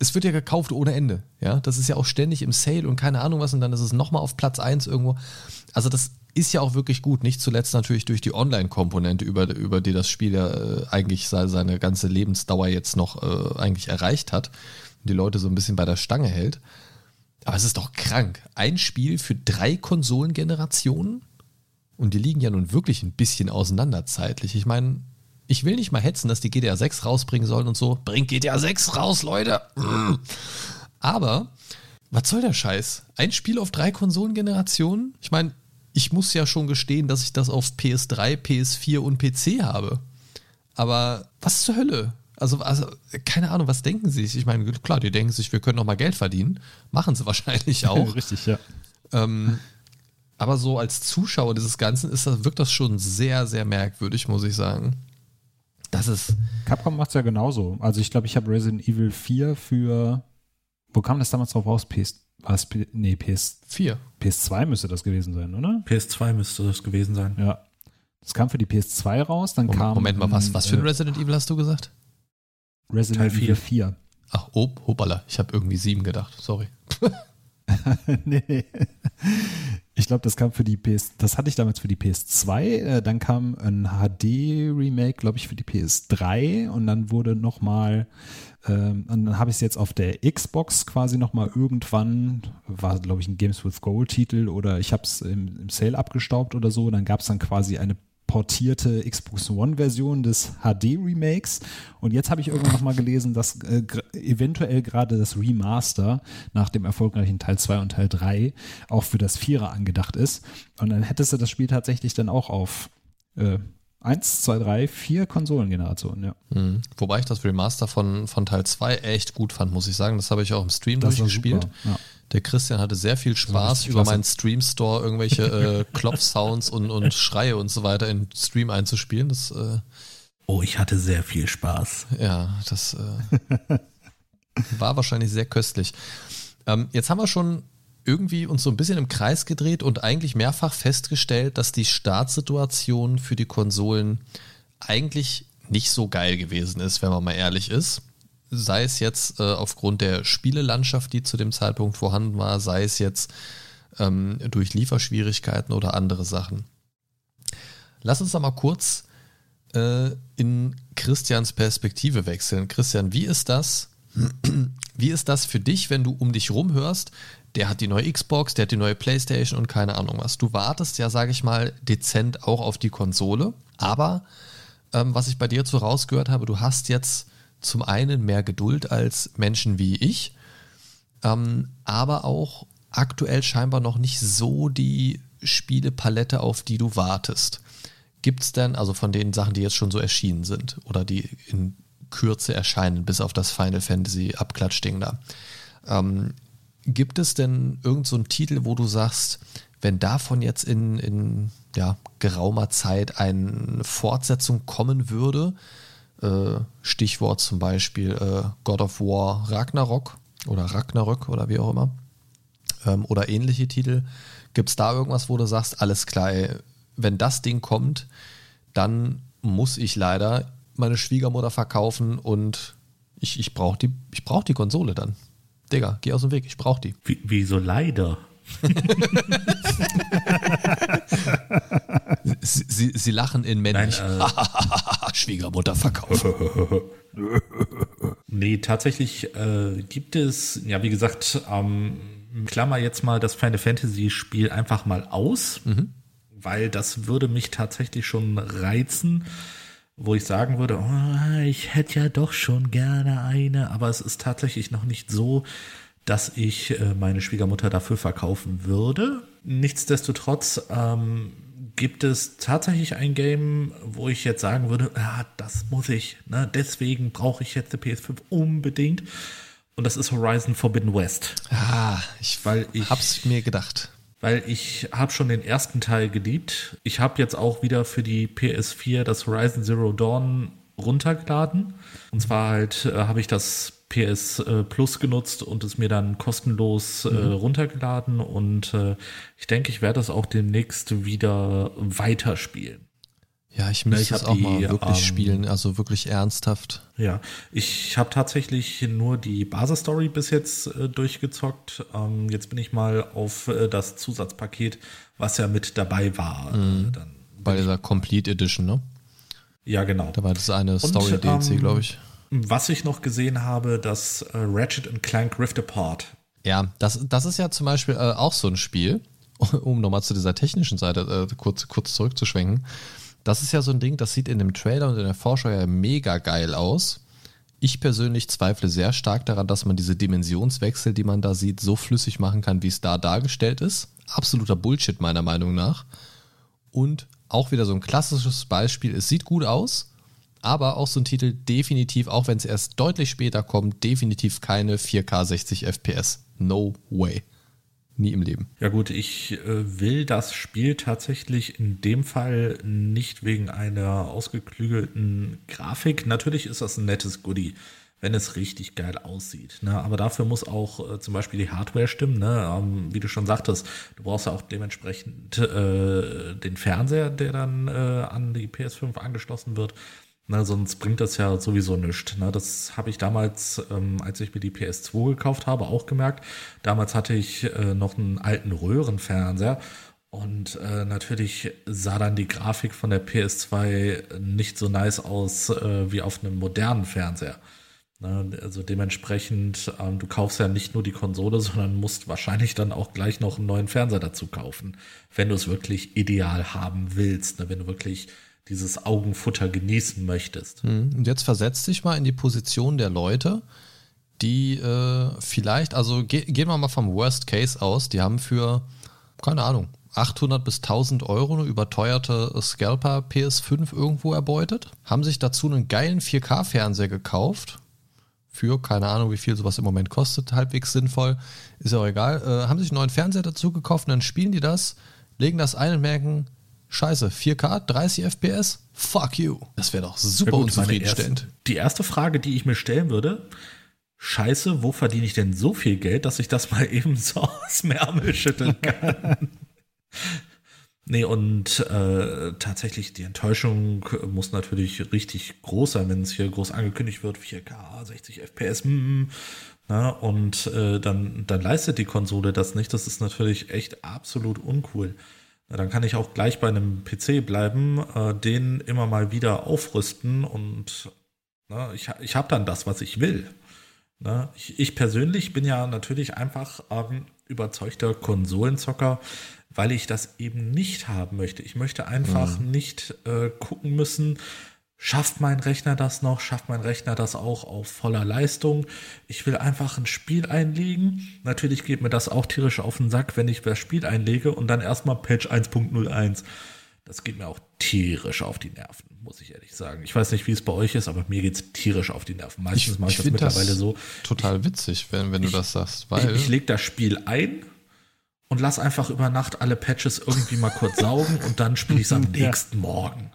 Es wird ja gekauft ohne Ende. Ja, das ist ja auch ständig im Sale und keine Ahnung was und dann ist es nochmal auf Platz 1 irgendwo. Also das ist ja auch wirklich gut. Nicht zuletzt natürlich durch die Online-Komponente, über, über die das Spiel ja äh, eigentlich seine ganze Lebensdauer jetzt noch äh, eigentlich erreicht hat. Und die Leute so ein bisschen bei der Stange hält. Aber es ist doch krank. Ein Spiel für drei Konsolengenerationen? Und die liegen ja nun wirklich ein bisschen auseinander zeitlich. Ich meine, ich will nicht mal hetzen, dass die GTA 6 rausbringen sollen und so. Bringt GTA 6 raus, Leute! Aber, was soll der Scheiß? Ein Spiel auf drei Konsolengenerationen? Ich meine, ich muss ja schon gestehen, dass ich das auf PS3, PS4 und PC habe. Aber was zur Hölle? Also, also, keine Ahnung, was denken sie sich? Ich meine, klar, die denken sich, wir können noch mal Geld verdienen. Machen sie wahrscheinlich auch. Richtig, ja. Ähm, aber so als Zuschauer dieses Ganzen ist das, wirkt das schon sehr, sehr merkwürdig, muss ich sagen. Das ist. Capcom macht es ja genauso. Also ich glaube, ich habe Resident Evil 4 für. Wo kam das damals drauf raus? PS. Was? Nee, PS. 4. PS2 müsste das gewesen sein, oder? PS2 müsste das gewesen sein. Ja. Das kam für die PS2 raus, dann Moment, kam. Moment mal, was, was für ein äh, Resident Evil hast du gesagt? Resident Evil 4. 4. Ach, oh, hoppala, ich habe irgendwie 7 gedacht, sorry. nee, nee. Ich glaube, das kam für die PS, das hatte ich damals für die PS2, äh, dann kam ein HD-Remake, glaube ich, für die PS3 und dann wurde nochmal, ähm, und dann habe ich es jetzt auf der Xbox quasi nochmal irgendwann, war glaube ich ein Games with Gold-Titel oder ich habe es im, im Sale abgestaubt oder so, dann gab es dann quasi eine portierte Xbox One-Version des HD-Remakes. Und jetzt habe ich irgendwann nochmal gelesen, dass äh, eventuell gerade das Remaster nach dem erfolgreichen Teil 2 und Teil 3 auch für das Vierer angedacht ist. Und dann hättest du das Spiel tatsächlich dann auch auf äh, 1, 2, 3, 4 Konsolengenerationen, ja. Mhm. Wobei ich das Remaster von, von Teil 2 echt gut fand, muss ich sagen. Das habe ich auch im Stream Das durchgespielt. ja. Der Christian hatte sehr viel Spaß, über meinen Stream Store irgendwelche äh, Klopfsounds und, und Schreie und so weiter in Stream einzuspielen. Das, äh, Oh, ich hatte sehr viel Spaß. ja, das äh, war wahrscheinlich sehr köstlich. Ähm, jetzt haben wir schon irgendwie uns so ein bisschen im Kreis gedreht und eigentlich mehrfach festgestellt, dass die Startsituation für die Konsolen eigentlich nicht so geil gewesen ist, wenn man mal ehrlich ist. Sei es jetzt äh, aufgrund der Spielelandschaft, die zu dem Zeitpunkt vorhanden war, sei es jetzt ähm, durch Lieferschwierigkeiten oder andere Sachen. Lass uns doch mal kurz äh, in Christians Perspektive wechseln. Christian, wie ist das? Wie ist das für dich, wenn du um dich rum hörst, der hat die neue Xbox, der hat die neue Playstation und keine Ahnung was. Du wartest ja, sage ich mal, dezent auch auf die Konsole, aber ähm, was ich bei dir so rausgehört habe, du hast jetzt zum einen mehr Geduld als Menschen wie ich, ähm, aber auch aktuell scheinbar noch nicht so die Spielepalette, auf die du wartest. Gibt es denn, also von den Sachen, die jetzt schon so erschienen sind oder die in Kürze erscheinen, bis auf das Final Fantasy Abklatschding da, ähm, gibt es denn irgendeinen so Titel, wo du sagst, wenn davon jetzt in, in ja, geraumer Zeit eine Fortsetzung kommen würde, äh, Stichwort zum Beispiel äh, God of War Ragnarok oder Ragnarök oder wie auch immer, ähm, oder ähnliche Titel, gibt es da irgendwas, wo du sagst, alles klar, ey, wenn das Ding kommt, dann muss ich leider meine Schwiegermutter verkaufen und ich, ich brauche die, ich brauch die Konsole dann. Digga, geh aus dem Weg, ich brauche die. Wie, wieso leider? Sie, sie, sie lachen in männlich. Nein, äh, Schwiegermutter verkaufen. Nee, tatsächlich äh, gibt es, ja, wie gesagt, ähm, klammer jetzt mal das Final Fantasy Spiel einfach mal aus, weil das würde mich tatsächlich schon reizen, wo ich sagen würde, oh, ich hätte ja doch schon gerne eine, aber es ist tatsächlich noch nicht so, dass ich äh, meine Schwiegermutter dafür verkaufen würde. Nichtsdestotrotz ähm, gibt es tatsächlich ein Game, wo ich jetzt sagen würde, ja, das muss ich, ne? deswegen brauche ich jetzt die PS5 unbedingt. Und das ist Horizon Forbidden West. Ah, ich, Weil ich- hab's mir gedacht. Weil ich habe schon den ersten Teil geliebt. Ich habe jetzt auch wieder für die PS4 das Horizon Zero Dawn runtergeladen. Und zwar halt äh, habe ich das PS äh, Plus genutzt und es mir dann kostenlos äh, runtergeladen. Und äh, ich denke, ich werde das auch demnächst wieder weiterspielen. Ja, ich müsste es auch die, mal wirklich ähm, spielen, also wirklich ernsthaft. Ja, ich habe tatsächlich nur die Basisstory bis jetzt äh, durchgezockt. Ähm, jetzt bin ich mal auf äh, das Zusatzpaket, was ja mit dabei war. Äh, dann, Bei dieser Complete Edition, ne? ja, genau. Da war das eine Story-DLC, ähm, glaube ich. Was ich noch gesehen habe, das äh, Ratchet Clank Rift Apart. Ja, das, das ist ja zum Beispiel äh, auch so ein Spiel, um nochmal zu dieser technischen Seite äh, kurz, kurz zurückzuschwenken. Das ist ja so ein Ding, das sieht in dem Trailer und in der Vorschau ja mega geil aus. Ich persönlich zweifle sehr stark daran, dass man diese Dimensionswechsel, die man da sieht, so flüssig machen kann, wie es da dargestellt ist. Absoluter Bullshit meiner Meinung nach. Und auch wieder so ein klassisches Beispiel, es sieht gut aus, aber auch so ein Titel definitiv, auch wenn es erst deutlich später kommt, definitiv keine 4K 60 FPS. No way. Nie im Leben. Ja gut, ich äh, will das Spiel tatsächlich in dem Fall nicht wegen einer ausgeklügelten Grafik. Natürlich ist das ein nettes Goodie, wenn es richtig geil aussieht. Ne? Aber dafür muss auch äh, zum Beispiel die Hardware stimmen. Ne? Ähm, wie du schon sagtest, du brauchst ja auch dementsprechend äh, den Fernseher, der dann äh, an die PS5 angeschlossen wird. Ne, sonst bringt das ja sowieso nichts. Ne? Das habe ich damals, ähm, als ich mir die PS2 gekauft habe, auch gemerkt. Damals hatte ich äh, noch einen alten Röhrenfernseher und äh, natürlich sah dann die Grafik von der PS2 nicht so nice aus äh, wie auf einem modernen Fernseher. Ne? Also dementsprechend, ähm, du kaufst ja nicht nur die Konsole, sondern musst wahrscheinlich dann auch gleich noch einen neuen Fernseher dazu kaufen, wenn du es wirklich ideal haben willst. Ne? Wenn du wirklich dieses Augenfutter genießen möchtest. Hm, und jetzt versetz dich mal in die Position der Leute, die äh, vielleicht, also ge gehen wir mal vom Worst Case aus, die haben für, keine Ahnung, 800 bis 1000 Euro eine überteuerte Scalper PS5 irgendwo erbeutet, haben sich dazu einen geilen 4K-Fernseher gekauft, für keine Ahnung, wie viel sowas im Moment kostet, halbwegs sinnvoll, ist ja auch egal, äh, haben sich einen neuen Fernseher dazu gekauft und dann spielen die das, legen das ein und merken, Scheiße, 4K, 30 FPS? Fuck you. Das wäre doch super ja gut, unzufriedenstellend. Erste, die erste Frage, die ich mir stellen würde, Scheiße, wo verdiene ich denn so viel Geld, dass ich das mal eben so aus dem Ärmel schütteln kann? nee, und äh, tatsächlich, die Enttäuschung muss natürlich richtig groß sein, wenn es hier groß angekündigt wird, 4K, 60 FPS, mm, na, und äh, dann, dann leistet die Konsole das nicht. Das ist natürlich echt absolut uncool. Dann kann ich auch gleich bei einem PC bleiben, äh, den immer mal wieder aufrüsten und na, ich, ich habe dann das, was ich will. Na, ich, ich, persönlich bin ja natürlich einfach ähm, überzeugter Konsolenzocker, weil ich das eben nicht haben möchte. Ich möchte einfach mhm. nicht äh, gucken müssen, Schafft mein Rechner das noch? Schafft mein Rechner das auch auf voller Leistung? Ich will einfach ein Spiel einlegen. Natürlich geht mir das auch tierisch auf den Sack, wenn ich das Spiel einlege und dann erstmal Patch 1.01. Das geht mir auch tierisch auf die Nerven, muss ich ehrlich sagen. Ich weiß nicht, wie es bei euch ist, aber mir geht es tierisch auf die Nerven. Meistens ich, mache ich, ich das mittlerweile das so. Total witzig, wenn, wenn ich, du das sagst. Weil ich, ich lege das Spiel ein und lass einfach über Nacht alle Patches irgendwie mal kurz saugen und dann spiele ich es am nächsten Morgen.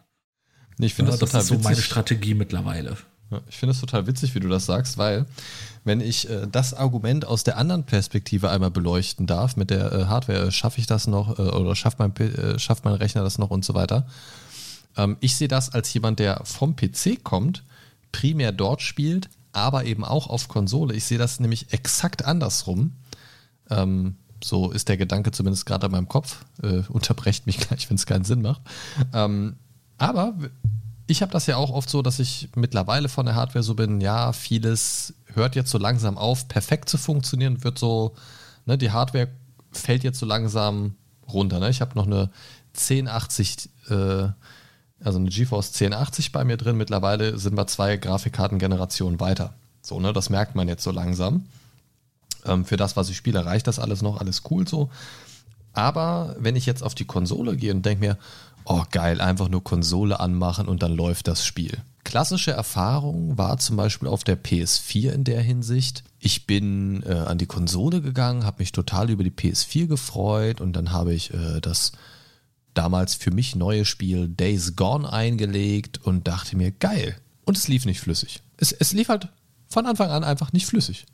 Ich finde ja, das, das total ist so meine Strategie mittlerweile. Ich finde es total witzig, wie du das sagst, weil wenn ich äh, das Argument aus der anderen Perspektive einmal beleuchten darf, mit der äh, Hardware, schaffe ich das noch äh, oder schafft mein, äh, schafft mein Rechner das noch und so weiter. Ähm, ich sehe das als jemand, der vom PC kommt, primär dort spielt, aber eben auch auf Konsole. Ich sehe das nämlich exakt andersrum. Ähm, so ist der Gedanke zumindest gerade in meinem Kopf. Äh, unterbrecht mich gleich, wenn es keinen Sinn macht. Ähm, aber ich habe das ja auch oft so, dass ich mittlerweile von der Hardware so bin, ja, vieles hört jetzt so langsam auf, perfekt zu funktionieren, wird so, ne, die Hardware fällt jetzt so langsam runter. Ne? Ich habe noch eine 1080, äh, also eine GeForce 1080 bei mir drin. Mittlerweile sind wir zwei Grafikkartengenerationen weiter. So, ne, das merkt man jetzt so langsam. Ähm, für das, was ich spiele, reicht das alles noch, alles cool so. Aber wenn ich jetzt auf die Konsole gehe und denke mir, oh geil, einfach nur Konsole anmachen und dann läuft das Spiel. Klassische Erfahrung war zum Beispiel auf der PS4 in der Hinsicht. Ich bin äh, an die Konsole gegangen, habe mich total über die PS4 gefreut und dann habe ich äh, das damals für mich neue Spiel Days Gone eingelegt und dachte mir, geil. Und es lief nicht flüssig. Es, es lief halt von Anfang an einfach nicht flüssig.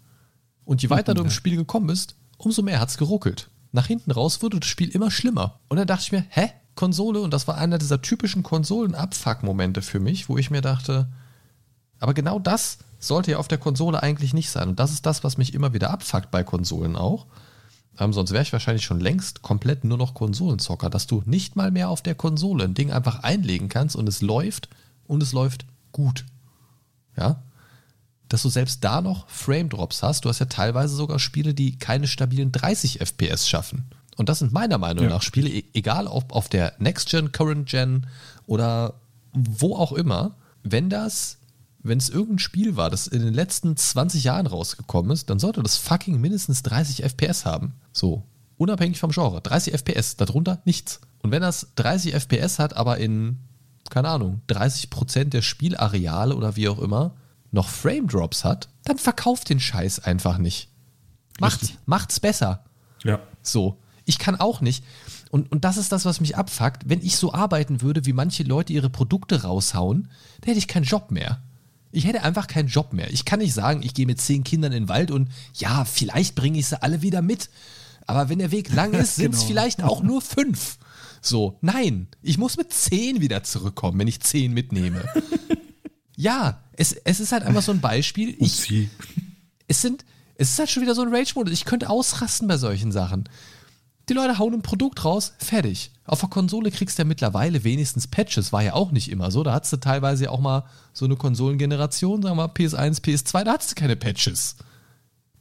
Und je weiter du im Spiel gekommen bist, umso mehr hat es geruckelt. Nach hinten raus wurde das Spiel immer schlimmer. Und dann dachte ich mir, hä? Konsole und das war einer dieser typischen Konsolen-Abfuck-Momente für mich, wo ich mir dachte, aber genau das sollte ja auf der Konsole eigentlich nicht sein. Und das ist das, was mich immer wieder abfuckt bei Konsolen auch. Ähm, sonst wäre ich wahrscheinlich schon längst komplett nur noch Konsolenzocker, dass du nicht mal mehr auf der Konsole ein Ding einfach einlegen kannst und es läuft und es läuft gut. Ja? dass du selbst da noch Frame Drops hast. Du hast ja teilweise sogar Spiele, die keine stabilen 30 FPS schaffen. Und das sind meiner Meinung Ja. nach Spiele, e- egal ob auf der Next Gen, Current Gen oder wo auch immer, wenn das, wenn es irgendein Spiel war, das in den letzten 20 Jahren rausgekommen ist, dann sollte das fucking mindestens 30 FPS haben. So, unabhängig vom Genre. 30 FPS, darunter nichts. Und wenn das 30 FPS hat, aber in, keine Ahnung, 30% der Spielareale oder wie auch immer noch Frame Drops hat, dann verkauft den Scheiß einfach nicht. Macht's, Richtig. macht's besser. Ja. So. Ich kann auch nicht. Und, und das ist das, was mich abfuckt. Wenn ich so arbeiten würde, wie manche Leute ihre Produkte raushauen, dann hätte ich keinen Job mehr. Ich hätte einfach keinen Job mehr. Ich kann nicht sagen, ich gehe mit zehn Kindern in den Wald und ja, vielleicht bringe ich sie alle wieder mit. Aber wenn der Weg lang ist, sind es Genau. vielleicht auch nur fünf. So, nein, ich muss mit zehn wieder zurückkommen, wenn ich zehn mitnehme. ja, es, es ist halt einfach so ein Beispiel. Ich, es sind, es ist halt schon wieder so ein Rage-Modus. Ich könnte ausrasten bei solchen Sachen. Die Leute hauen ein Produkt raus, fertig. Auf der Konsole kriegst du ja mittlerweile wenigstens Patches, war ja auch nicht immer so. Da hattest du teilweise ja auch mal so eine Konsolengeneration, sagen wir mal PS1, PS2, da hattest du keine Patches.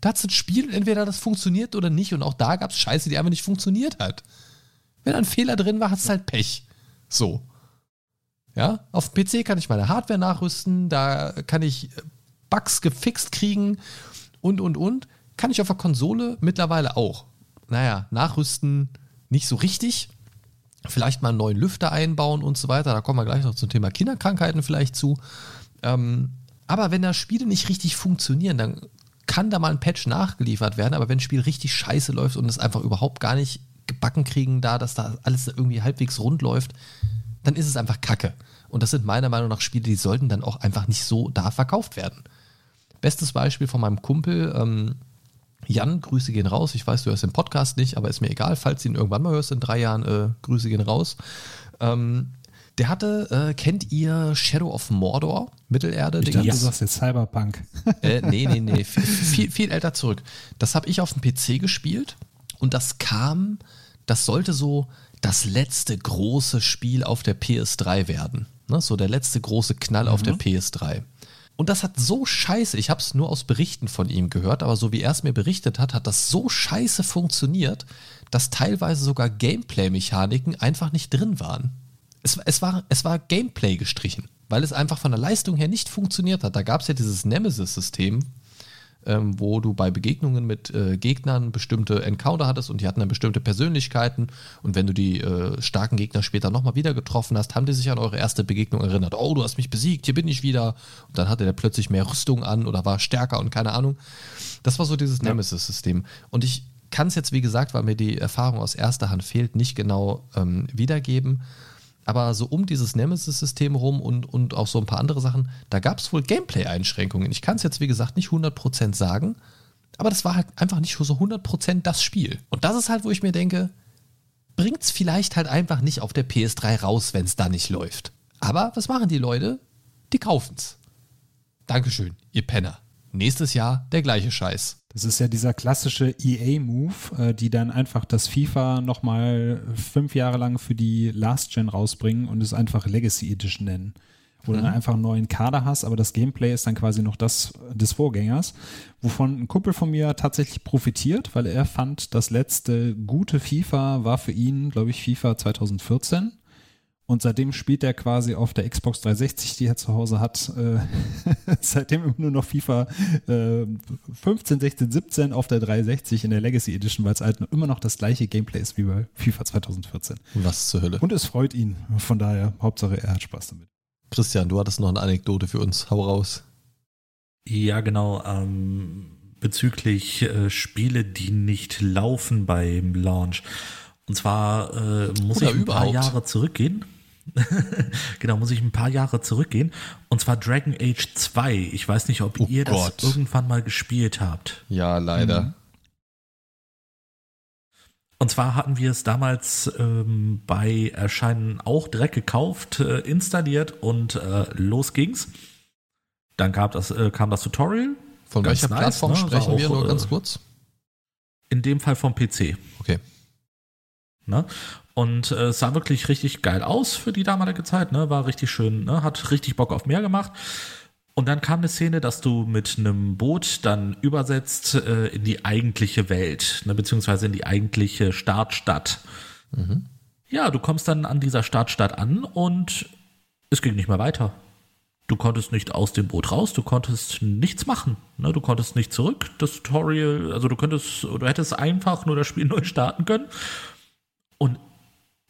Da hattest du ein Spiel, entweder das funktioniert oder nicht. Und auch da gab es Scheiße, die einfach nicht funktioniert hat. Wenn ein Fehler drin war, hattest du halt Pech. So. Ja, auf dem PC kann ich meine Hardware nachrüsten, da kann ich äh, Bugs gefixt kriegen und, und, und. Kann ich auf der Konsole mittlerweile auch. Naja, nachrüsten nicht so richtig. Vielleicht mal einen neuen Lüfter einbauen und so weiter. Da kommen wir gleich noch zum Thema Kinderkrankheiten vielleicht zu. Ähm, aber wenn da Spiele nicht richtig funktionieren, dann kann da mal ein Patch nachgeliefert werden. Aber wenn ein Spiel richtig scheiße läuft und es einfach überhaupt gar nicht gebacken kriegen, da, dass da alles irgendwie halbwegs rund läuft, dann ist es einfach Kacke. Und das sind meiner Meinung nach Spiele, die sollten dann auch einfach nicht so da verkauft werden. Bestes Beispiel von meinem Kumpel, ähm, Jan, Grüße gehen raus. Ich weiß, du hörst den Podcast nicht, aber ist mir egal, falls du ihn irgendwann mal hörst in drei Jahren, äh, Grüße gehen raus. Ähm, der hatte, äh, kennt ihr Shadow of Mordor, Mittelerde? Ich dachte, du sagst jetzt Cyberpunk. Äh, nee, nee, nee, viel, viel, viel älter zurück. Das habe ich auf dem PC gespielt und das kam, das sollte so das letzte große Spiel auf der PS3 werden. Ne? So der letzte große Knall auf der PS3. Und das hat so scheiße, ich habe es nur aus Berichten von ihm gehört, aber so wie er es mir berichtet hat, hat das so scheiße funktioniert, dass teilweise sogar Gameplay-Mechaniken einfach nicht drin waren. Es, es, war, es war Gameplay gestrichen, weil es einfach von der Leistung her nicht funktioniert hat. Da gab es ja dieses Nemesis-System, ähm, wo du bei Begegnungen mit äh, Gegnern bestimmte Encounter hattest und die hatten dann bestimmte Persönlichkeiten. Und wenn du die äh, starken Gegner später nochmal wieder getroffen hast, haben die sich an eure erste Begegnung erinnert. Oh, du hast mich besiegt, hier bin ich wieder. Und dann hatte der plötzlich mehr Rüstung an oder war stärker und keine Ahnung. Das war so dieses Nemesis-System. Und ich kann es jetzt, wie gesagt, weil mir die Erfahrung aus erster Hand fehlt, nicht genau ähm, wiedergeben. Aber so um dieses Nemesis-System rum und, und auch so ein paar andere Sachen, da gab es wohl Gameplay-Einschränkungen. Ich kann es jetzt, wie gesagt, nicht 100% sagen, aber das war halt einfach nicht so 100% das Spiel. Und das ist halt, wo ich mir denke, bringt es vielleicht halt einfach nicht auf der PS3 raus, wenn es da nicht läuft. Aber was machen die Leute? Die kaufen's. Dankeschön, ihr Penner. Nächstes Jahr der gleiche Scheiß. Das ist ja dieser klassische EA-Move, äh, die dann einfach das FIFA nochmal fünf Jahre lang für die Last Gen rausbringen und es einfach Legacy Edition nennen. Wo du dann einfach einen neuen Kader hast, aber das Gameplay ist dann quasi noch das des Vorgängers, wovon ein Kumpel von mir tatsächlich profitiert, weil er fand, das letzte gute FIFA war für ihn, glaube ich, FIFA 2014. Und seitdem spielt er quasi auf der Xbox 360, die er zu Hause hat, äh, seitdem immer nur noch FIFA äh, 15, 16, 17 auf der 360 in der Legacy Edition, weil es halt immer noch das gleiche Gameplay ist wie bei FIFA 2014. Was zur Hölle. Und es freut ihn. Von daher, Hauptsache, er hat Spaß damit. Christian, du hattest noch eine Anekdote für uns. Hau raus. Ja, genau. Ähm, bezüglich äh, Spiele, die nicht laufen beim Launch. Und zwar äh, muss Oder ich ein überhaupt. paar Jahre zurückgehen. genau, muss ich ein paar Jahre zurückgehen. Und zwar Dragon Age 2. Ich weiß nicht, ob Oh ihr Gott. das irgendwann mal gespielt habt. Ja, leider. Und zwar hatten wir es damals ähm, bei Erscheinen auch direkt gekauft, äh, installiert und äh, los ging's. Dann kam das, äh, kam das Tutorial. Von Ganz welcher nice, Plattform ne? sprechen War wir auch, nur äh, ganz kurz? In dem Fall vom PC. Okay. Ne? Und äh, es sah wirklich richtig geil aus für die damalige Zeit, ne? War richtig schön, ne? Hat richtig Bock auf mehr gemacht. Und dann kam eine Szene, dass du mit einem Boot dann übersetzt äh, in die eigentliche Welt, ne, beziehungsweise in die eigentliche Startstadt. Mhm. Ja, du kommst dann an dieser Startstadt an und es ging nicht mehr weiter. Du konntest nicht aus dem Boot raus, du konntest nichts machen. Ne? Du konntest nicht zurück. Das Tutorial, also du könntest, du hättest einfach nur das Spiel neu starten können. Und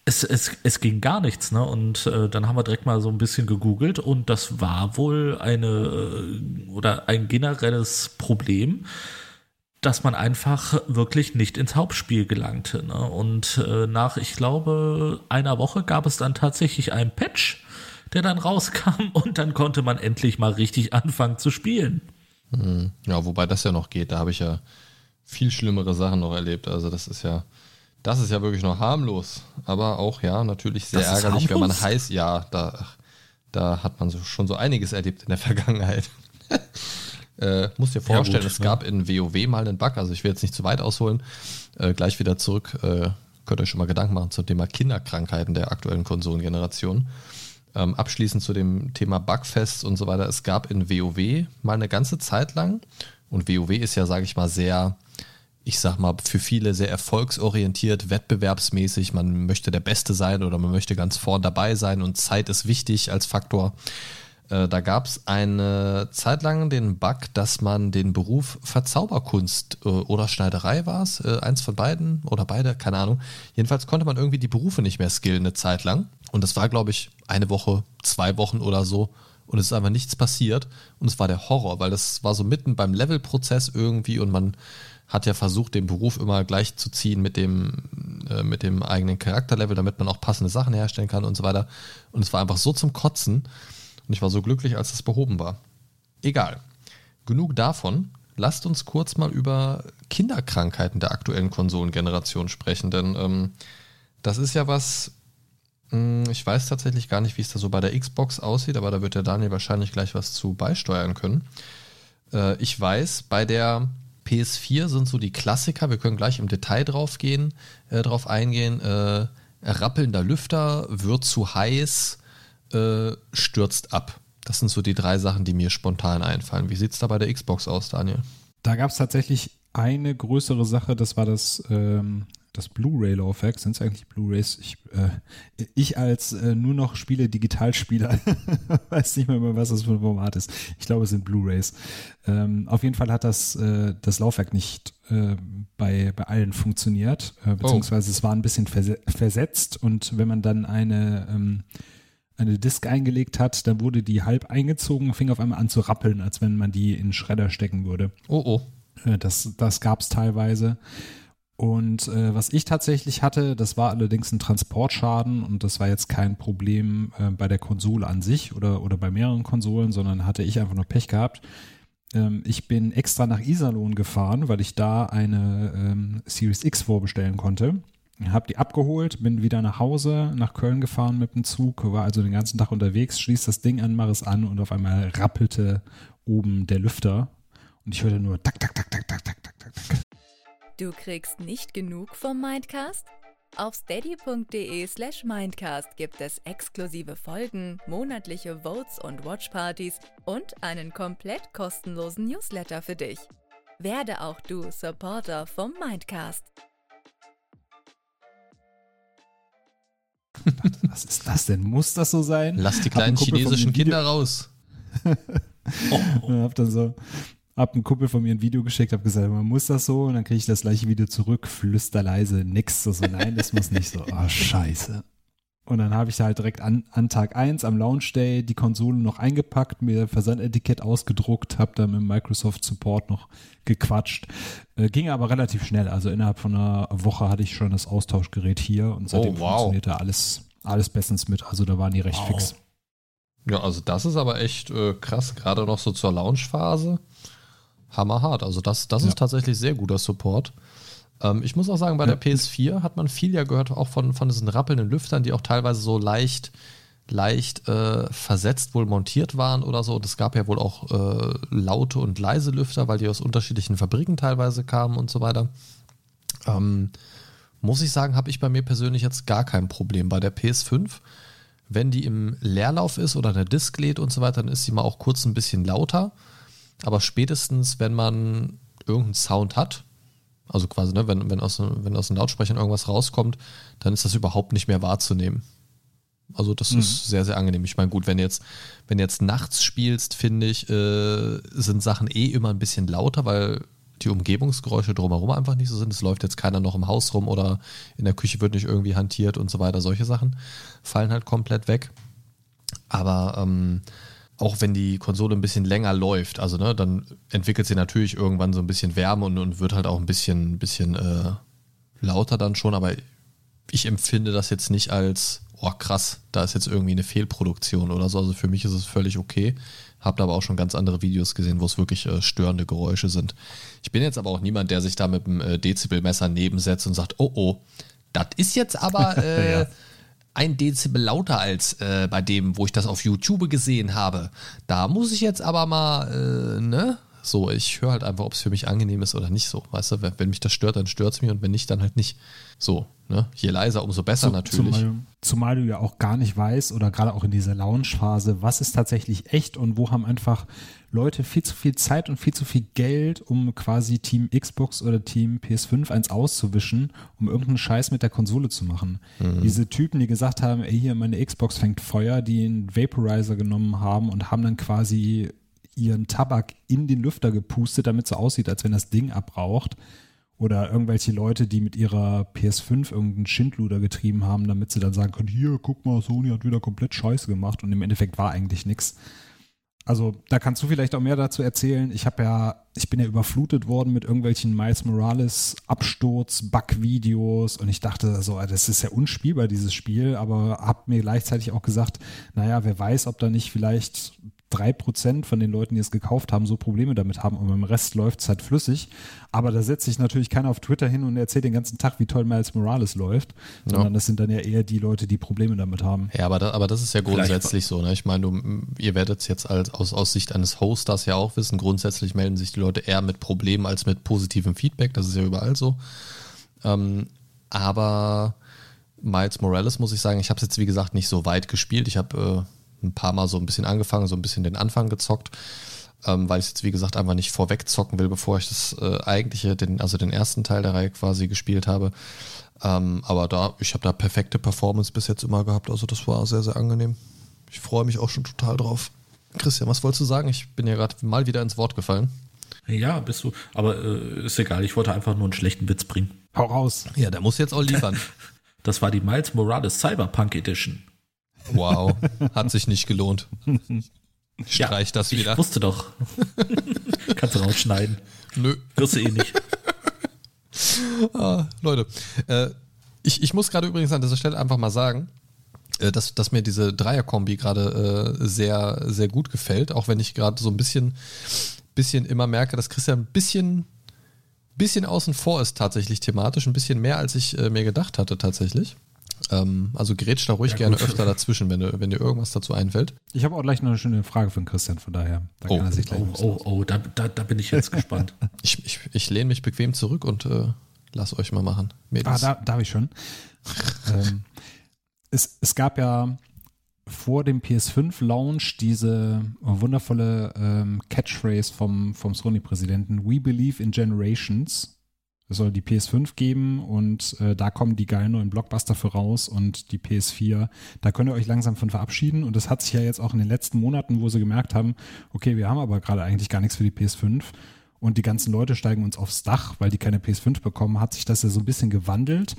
es, es, es ging gar nichts, ne? Und äh, dann haben wir direkt mal so ein bisschen gegoogelt und das war wohl eine äh, oder ein generelles Problem, dass man einfach wirklich nicht ins Hauptspiel gelangte. Ne? Und äh, nach, ich glaube, einer Woche gab es dann tatsächlich einen Patch, der dann rauskam und dann konnte man endlich mal richtig anfangen zu spielen. Hm. Ja, wobei das ja noch geht, da habe ich ja viel schlimmere Sachen noch erlebt. Also das ist ja, das ist ja wirklich noch harmlos. Aber auch ja, natürlich sehr das ärgerlich, wenn man heiß, ja, da, da hat man so, schon so einiges erlebt in der Vergangenheit. äh, muss dir vorstellen, ja, gut, es gab in WoW mal einen Bug, also ich will jetzt nicht zu weit ausholen, äh, gleich wieder zurück, äh, könnt ihr euch schon mal Gedanken machen zum Thema Kinderkrankheiten der aktuellen Konsolengeneration. Ähm, abschließend zu dem Thema Bugfests und so weiter. Es gab in WoW mal eine ganze Zeit lang, und WoW ist ja, sage ich mal, sehr, ich sag mal, für viele sehr erfolgsorientiert, wettbewerbsmäßig. Man möchte der Beste sein oder man möchte ganz vorn dabei sein und Zeit ist wichtig als Faktor. Äh, da gab es eine Zeit lang den Bug, dass man den Beruf Verzauberkunst äh, oder Schneiderei war es, äh, eins von beiden oder beide, keine Ahnung. Jedenfalls konnte man irgendwie die Berufe nicht mehr skillen eine Zeit lang. Und das war, glaube ich, eine Woche, zwei Wochen oder so. Und es ist einfach nichts passiert. Und es war der Horror, weil das war so mitten beim Levelprozess irgendwie und man hat ja versucht, den Beruf immer gleich zu ziehen mit dem, äh, mit dem eigenen Charakterlevel, damit man auch passende Sachen herstellen kann und so weiter. Und es war einfach so zum Kotzen. Und ich war so glücklich, als es behoben war. Egal. Genug davon. Lasst uns kurz mal über Kinderkrankheiten der aktuellen Konsolengeneration sprechen, denn ähm, das ist ja was, hm, ich weiß tatsächlich gar nicht, wie es da so bei der Xbox aussieht, aber da wird der Daniel wahrscheinlich gleich was zu beisteuern können. Äh, ich weiß, bei der PS4 sind so die Klassiker, wir können gleich im Detail drauf gehen, äh, drauf eingehen. Äh, rappelnder Lüfter, wird zu heiß, äh, stürzt ab. Das sind so die drei Sachen, die mir spontan einfallen. Wie sieht es da bei der Xbox aus, Daniel? Da gab es tatsächlich eine größere Sache, das war das ähm, das Blu-ray-Laufwerk, sind es eigentlich Blu-rays? Ich, äh, ich als äh, nur noch Spiele Digitalspieler weiß nicht mehr, was das für ein Format ist. Ich glaube, es sind Blu-rays. Ähm, auf jeden Fall hat das, äh, das Laufwerk nicht äh, bei, bei allen funktioniert, äh, beziehungsweise oh. es war ein bisschen vers versetzt und wenn man dann eine ähm, eine Disk eingelegt hat, dann wurde die halb eingezogen und fing auf einmal an zu rappeln, als wenn man die in Schredder stecken würde. Oh oh. Äh, das, das gab es teilweise. Und äh, was ich tatsächlich hatte, das war allerdings ein Transportschaden und das war jetzt kein Problem äh, bei der Konsole an sich oder, oder bei mehreren Konsolen, sondern hatte ich einfach nur Pech gehabt. Ähm, ich bin extra nach Iserlohn gefahren, weil ich da eine ähm, Series X vorbestellen konnte. Hab die abgeholt, bin wieder nach Hause, nach Köln gefahren mit dem Zug, war also den ganzen Tag unterwegs, schließ das Ding an, mach es an und auf einmal rappelte oben der Lüfter und ich hörte nur tak, tak. Du kriegst nicht genug vom Mindcast? Auf steady.de slash Mindcast gibt es exklusive Folgen, monatliche Votes und Watchpartys und einen komplett kostenlosen Newsletter für dich. Werde auch du Supporter vom Mindcast. Was ist das denn? Muss das so sein? Lass die kleinen chinesischen Kinder raus. oh. hab dann so, hab einen Kumpel von mir ein Video geschickt, hab gesagt, man muss das so und dann kriege ich das gleiche Video zurück, flüsterleise, nix, so, so nein, das muss nicht so, oh scheiße. Und dann habe ich halt direkt an, an Tag 1 am Launch Day die Konsole noch eingepackt, mir Versandetikett ausgedruckt, habe da mit Microsoft Support noch gequatscht. Äh, ging aber relativ schnell. Also innerhalb von einer Woche hatte ich schon das Austauschgerät hier und seitdem oh, wow. funktionierte alles, alles bestens mit. Also da waren die recht wow. fix. Ja, also das ist aber echt äh, krass, gerade noch so zur Launchphase hammerhart. Also das, das ja. ist tatsächlich sehr guter Support. Ähm, ich muss auch sagen, bei ja. der PS4 hat man viel ja gehört, auch von, von diesen rappelnden Lüftern, die auch teilweise so leicht, leicht äh, versetzt wohl montiert waren oder so. Und es gab ja wohl auch äh, laute und leise Lüfter, weil die aus unterschiedlichen Fabriken teilweise kamen und so weiter. Ähm, muss ich sagen, habe ich bei mir persönlich jetzt gar kein Problem. Bei der PS5 wenn die im Leerlauf ist oder der Disk lädt und so weiter, dann ist sie mal auch kurz ein bisschen lauter. Aber spätestens, wenn man irgendeinen Sound hat, also quasi, ne, wenn, wenn, aus, wenn aus den Lautsprechern irgendwas rauskommt, dann ist das überhaupt nicht mehr wahrzunehmen. Also das mhm. ist sehr, sehr angenehm. Ich meine, gut, wenn du jetzt, wenn du jetzt nachts spielst, finde ich, äh, sind Sachen eh immer ein bisschen lauter, weil die Umgebungsgeräusche drumherum einfach nicht so sind. Es läuft jetzt keiner noch im Haus rum oder in der Küche wird nicht irgendwie hantiert und so weiter. Solche Sachen fallen halt komplett weg. Aber ähm, auch wenn die Konsole ein bisschen länger läuft, also ne, dann entwickelt sie natürlich irgendwann so ein bisschen Wärme und, und wird halt auch ein bisschen, bisschen äh, lauter dann schon, aber ich empfinde das jetzt nicht als, oh krass, da ist jetzt irgendwie eine Fehlproduktion oder so. Also für mich ist es völlig okay. Habt aber auch schon ganz andere Videos gesehen, wo es wirklich äh, störende Geräusche sind. Ich bin jetzt aber auch niemand, der sich da mit dem äh, Dezibelmesser nebensetzt und sagt, oh oh, das ist jetzt aber äh, ja ein Dezibel lauter als äh, bei dem, wo ich das auf YouTube gesehen habe. Da muss ich jetzt aber mal, äh, ne? So, ich höre halt einfach, ob es für mich angenehm ist oder nicht so. Weißt du, wenn, wenn mich das stört, dann stört es mich und wenn nicht, dann halt nicht. So, ne? Je leiser, umso besser Zum, natürlich. Zumal, zumal, du ja auch gar nicht weißt oder gerade auch in dieser Launch-Phase, was ist tatsächlich echt und wo haben einfach Leute viel zu viel Zeit und viel zu viel Geld, um quasi Team Xbox oder Team PS5 eins auszuwischen, um irgendeinen Scheiß mit der Konsole zu machen. Mhm. Diese Typen, die gesagt haben, ey, hier, meine Xbox fängt Feuer, die einen Vaporizer genommen haben und haben dann quasi ihren Tabak in den Lüfter gepustet, damit es so aussieht, als wenn das Ding abraucht. Oder irgendwelche Leute, die mit ihrer PS5 irgendeinen Schindluder getrieben haben, damit sie dann sagen können, hier, guck mal, Sony hat wieder komplett Scheiße gemacht und im Endeffekt war eigentlich nichts. Also da kannst du vielleicht auch mehr dazu erzählen. Ich habe ja, ich bin ja überflutet worden mit irgendwelchen Miles Morales Absturz, Bug-Videos und ich dachte so, das ist ja unspielbar dieses Spiel, aber habe mir gleichzeitig auch gesagt, naja, wer weiß, ob da nicht vielleicht drei Prozent von den Leuten, die es gekauft haben, so Probleme damit haben und beim Rest läuft es halt flüssig. Aber da setzt sich natürlich keiner auf Twitter hin und erzählt den ganzen Tag, wie toll Miles Morales läuft, ja. sondern das sind dann ja eher die Leute, die Probleme damit haben. Ja, aber, da, aber das ist ja grundsätzlich so. Ne? Ich meine, ihr werdet es jetzt als, aus, aus Sicht eines Hosters ja auch wissen, grundsätzlich melden sich die Leute eher mit Problemen als mit positivem Feedback. Das ist ja überall so. Ähm, aber Miles Morales muss ich sagen, ich habe es jetzt wie gesagt nicht so weit gespielt. Ich habe äh, ein paar Mal so ein bisschen angefangen, so ein bisschen den Anfang gezockt, ähm, weil ich jetzt wie gesagt einfach nicht vorweg zocken will, bevor ich das äh, eigentliche, den, also den ersten Teil der Reihe quasi gespielt habe. Ähm, aber da, ich habe da perfekte Performance bis jetzt immer gehabt, also das war sehr, sehr angenehm. Ich freue mich auch schon total drauf. Christian, was wolltest du sagen? Ich bin ja gerade mal wieder ins Wort gefallen. Ja, bist du. Aber äh, ist egal, ich wollte einfach nur einen schlechten Witz bringen. Hau raus. Ja, der muss jetzt auch liefern. das war die Miles Morales Cyberpunk Edition. Wow, hat sich nicht gelohnt. Streich ja, das wieder. Ich wusste doch. Kannst du rausschneiden. Nö. Wirst du eh nicht. Ah, Leute, äh, ich, ich muss gerade übrigens an dieser Stelle einfach mal sagen, äh, dass, dass mir diese Dreierkombi gerade äh, sehr, sehr gut gefällt, auch wenn ich gerade so ein bisschen, bisschen immer merke, dass Christian ein bisschen, bisschen außen vor ist tatsächlich thematisch, ein bisschen mehr, als ich äh, mir gedacht hatte tatsächlich. Ähm, also grätsch da ruhig ja, gerne öfter dazwischen, wenn, du, wenn dir irgendwas dazu einfällt. Ich habe auch gleich noch eine schöne Frage von Christian, von daher. Da oh, oh, oh, oh, da, da, da bin ich jetzt gespannt. ich, ich, ich lehne mich bequem zurück und äh, lass euch mal machen. Mädels. Ah, da darf ich schon. ähm, es, es gab ja vor dem PS5-Launch diese wundervolle ähm, Catchphrase vom, vom Sony-Präsidenten: We believe in generations. Es soll die PS5 geben und äh, da kommen die geilen neuen Blockbuster für raus und die PS4. Da könnt ihr euch langsam von verabschieden. Und das hat sich ja jetzt auch in den letzten Monaten, wo sie gemerkt haben, okay, wir haben aber gerade eigentlich gar nichts für die PS5 und die ganzen Leute steigen uns aufs Dach, weil die keine PS5 bekommen, hat sich das ja so ein bisschen gewandelt.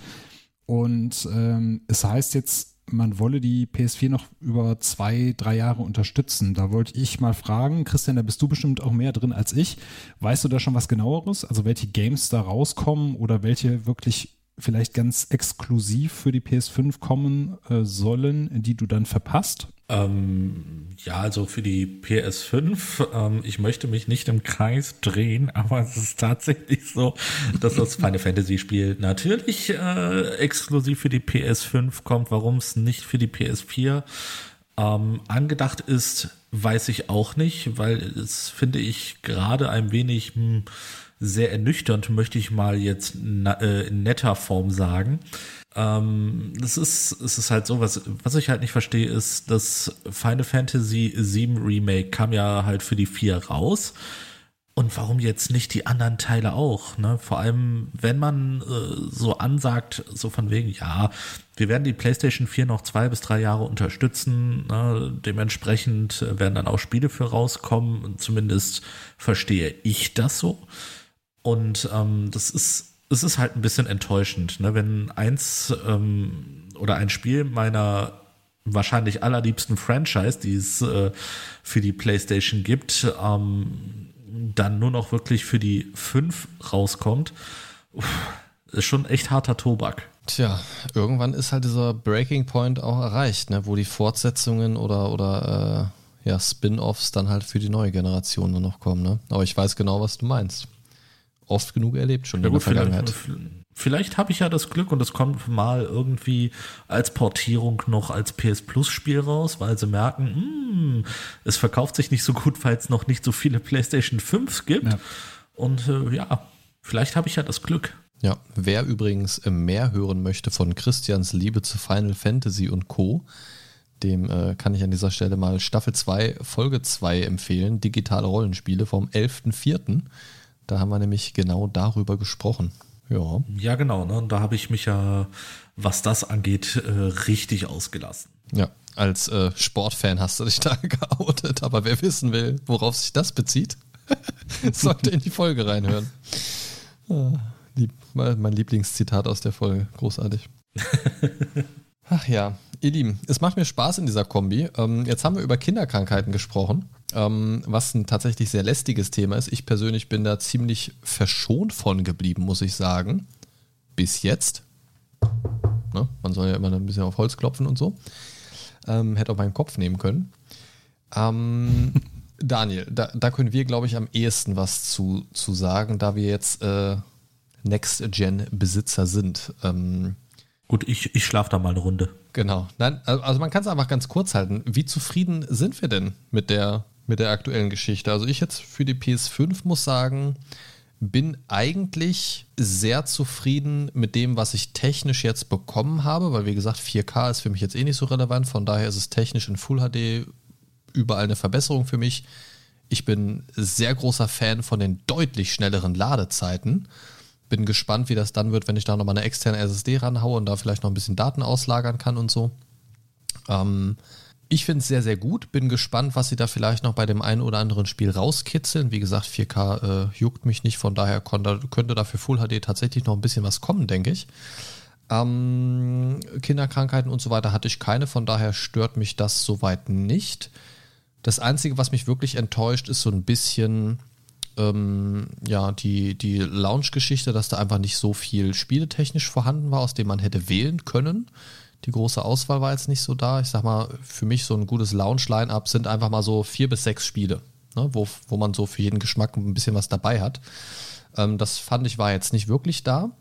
Und ähm, es heißt jetzt, man wolle die PS4 noch über zwei, drei Jahre unterstützen. Da wollte ich mal fragen, Christian, da bist du bestimmt auch mehr drin als ich. Weißt du da schon was genaueres? Also welche Games da rauskommen oder welche wirklich vielleicht ganz exklusiv für die PS5 kommen äh, sollen, die du dann verpasst? Ähm, ja, also für die PS5, ähm, ich möchte mich nicht im Kreis drehen, aber es ist tatsächlich so, dass das Final Fantasy Spiel natürlich äh, exklusiv für die PS5 kommt. Warum es nicht für die PS4 ähm, angedacht ist, weiß ich auch nicht, weil es finde ich gerade ein wenig mh, hm, sehr ernüchternd, möchte ich mal jetzt äh, in netter Form sagen. Ähm, das ist, es ist halt so, was, was ich halt nicht verstehe, ist, dass Final Fantasy VII Remake kam ja halt für die vier raus. Und warum jetzt nicht die anderen Teile auch? Ne? Vor allem, wenn man äh, so ansagt, so von wegen, ja, wir werden die PlayStation 4 noch zwei bis drei Jahre unterstützen. Ne? Dementsprechend werden dann auch Spiele für rauskommen. Zumindest verstehe ich das so. Und ähm, das ist, es ist halt ein bisschen enttäuschend, ne? wenn eins ähm, oder ein Spiel meiner wahrscheinlich allerliebsten Franchise, die es äh, für die PlayStation gibt, ähm, dann nur noch wirklich für die 5 rauskommt, uff, ist schon echt harter Tobak. Tja, irgendwann ist halt dieser Breaking Point auch erreicht, ne, wo die Fortsetzungen oder, oder äh, ja, Spin-offs dann halt für die neue Generation nur noch kommen. Ne? Aber ich weiß genau, was du meinst. Oft genug erlebt schon ja, in der Vergangenheit. Vielleicht, vielleicht habe ich ja das Glück und es kommt mal irgendwie als Portierung noch als PS Plus Spiel raus, weil sie merken, mh, hm, es verkauft sich nicht so gut, weil es noch nicht so viele PlayStation 5 gibt. Ja. Und äh, ja, vielleicht habe ich ja das Glück. Ja, wer übrigens mehr hören möchte von Christians Liebe zu Final Fantasy und Co., dem äh, kann ich an dieser Stelle mal Staffel 2, Folge 2 empfehlen, digitale Rollenspiele vom 11.04. Da haben wir nämlich genau darüber gesprochen. Ja. Ja, genau. Ne? Und da habe ich mich ja, was das angeht, äh, richtig ausgelassen. Ja, als äh, Sportfan hast du dich da geoutet, aber wer wissen will, worauf sich das bezieht, sollte in die Folge reinhören. Ah, lieb, mein Lieblingszitat aus der Folge. Großartig. Ach ja, ihr Lieben, es macht mir Spaß in dieser Kombi. Ähm, jetzt haben wir über Kinderkrankheiten gesprochen, ähm, was ein tatsächlich sehr lästiges Thema ist. Ich persönlich bin da ziemlich verschont von geblieben, muss ich sagen. Bis jetzt. Ne? Man soll ja immer ein bisschen auf Holz klopfen und so. Ähm, hätte auch meinen Kopf nehmen können. Ähm, Daniel, da, da, können wir, glaube ich, am ehesten was zu, zu sagen, da wir jetzt äh, Next-Gen-Besitzer sind. Ähm, Gut, ich, ich schlafe da mal eine Runde. Genau. Nein, also man kann es einfach ganz kurz halten. Wie zufrieden sind wir denn mit der, mit der aktuellen Geschichte? Also ich jetzt für die PS5 muss sagen, bin eigentlich sehr zufrieden mit dem, was ich technisch jetzt bekommen habe, weil wie gesagt, 4K ist für mich jetzt eh nicht so relevant, von daher ist es technisch in Full HD überall eine Verbesserung für mich. Ich bin sehr großer Fan von den deutlich schnelleren Ladezeiten bin gespannt, wie das dann wird, wenn ich da nochmal eine externe SSD ranhaue und da vielleicht noch ein bisschen Daten auslagern kann und so. Ähm, ich finde es sehr, sehr gut. Bin gespannt, was sie da vielleicht noch bei dem einen oder anderen Spiel rauskitzeln. Wie gesagt, 4K äh, juckt mich nicht, von daher konnte, könnte da für Full HD tatsächlich noch ein bisschen was kommen, denke ich. Ähm, Kinderkrankheiten und so weiter hatte ich keine, von daher stört mich das soweit nicht. Das Einzige, was mich wirklich enttäuscht, ist so ein bisschen ähm, ja, die, die Launch-Geschichte, dass da einfach nicht so viel spieletechnisch vorhanden war, aus dem man hätte wählen können. Die große Auswahl war jetzt nicht so da. Ich sag mal, für mich so ein gutes Launch-Line-Up sind einfach mal so vier bis sechs Spiele, ne, wo, wo man so für jeden Geschmack ein bisschen was dabei hat. Ähm, das fand ich war jetzt nicht wirklich da.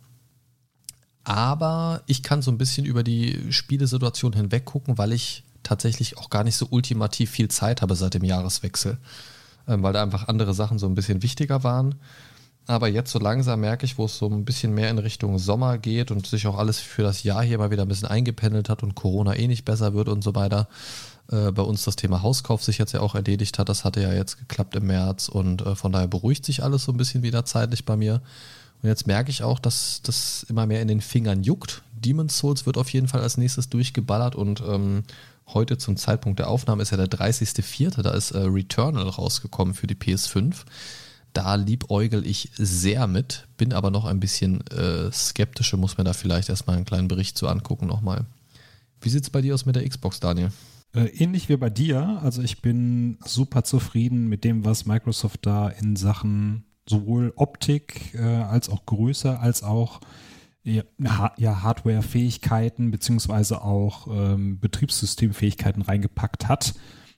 Aber ich kann so ein bisschen über die Spielesituation hinweg gucken, weil ich tatsächlich auch gar nicht so ultimativ viel Zeit habe seit dem Jahreswechsel. Ähm, weil da einfach andere Sachen so ein bisschen wichtiger waren. Aber jetzt so langsam merke ich, wo es so ein bisschen mehr in Richtung Sommer geht und sich auch alles für das Jahr hier mal wieder ein bisschen eingependelt hat und Corona eh nicht besser wird und so weiter. Äh, bei uns das Thema Hauskauf sich jetzt ja auch erledigt hat. Das hatte ja jetzt geklappt im März und äh, von daher beruhigt sich alles so ein bisschen wieder zeitlich bei mir. Und jetzt merke ich auch, dass das immer mehr in den Fingern juckt. Demon's Souls wird auf jeden Fall als nächstes durchgeballert und ähm, heute zum Zeitpunkt der Aufnahme ist ja der 30.04. Da ist äh, Returnal rausgekommen für die PS5. Da liebäugel ich sehr mit, bin aber noch ein bisschen äh, skeptischer, muss mir da vielleicht erstmal einen kleinen Bericht zu angucken nochmal. Wie sieht es bei dir aus mit der Xbox, Daniel? Äh, ähnlich wie bei dir. Also ich bin super zufrieden mit dem, was Microsoft da in Sachen sowohl Optik äh, als auch Größe als auch ja, Hardware-Fähigkeiten beziehungsweise auch ähm, Betriebssystemfähigkeiten reingepackt hat.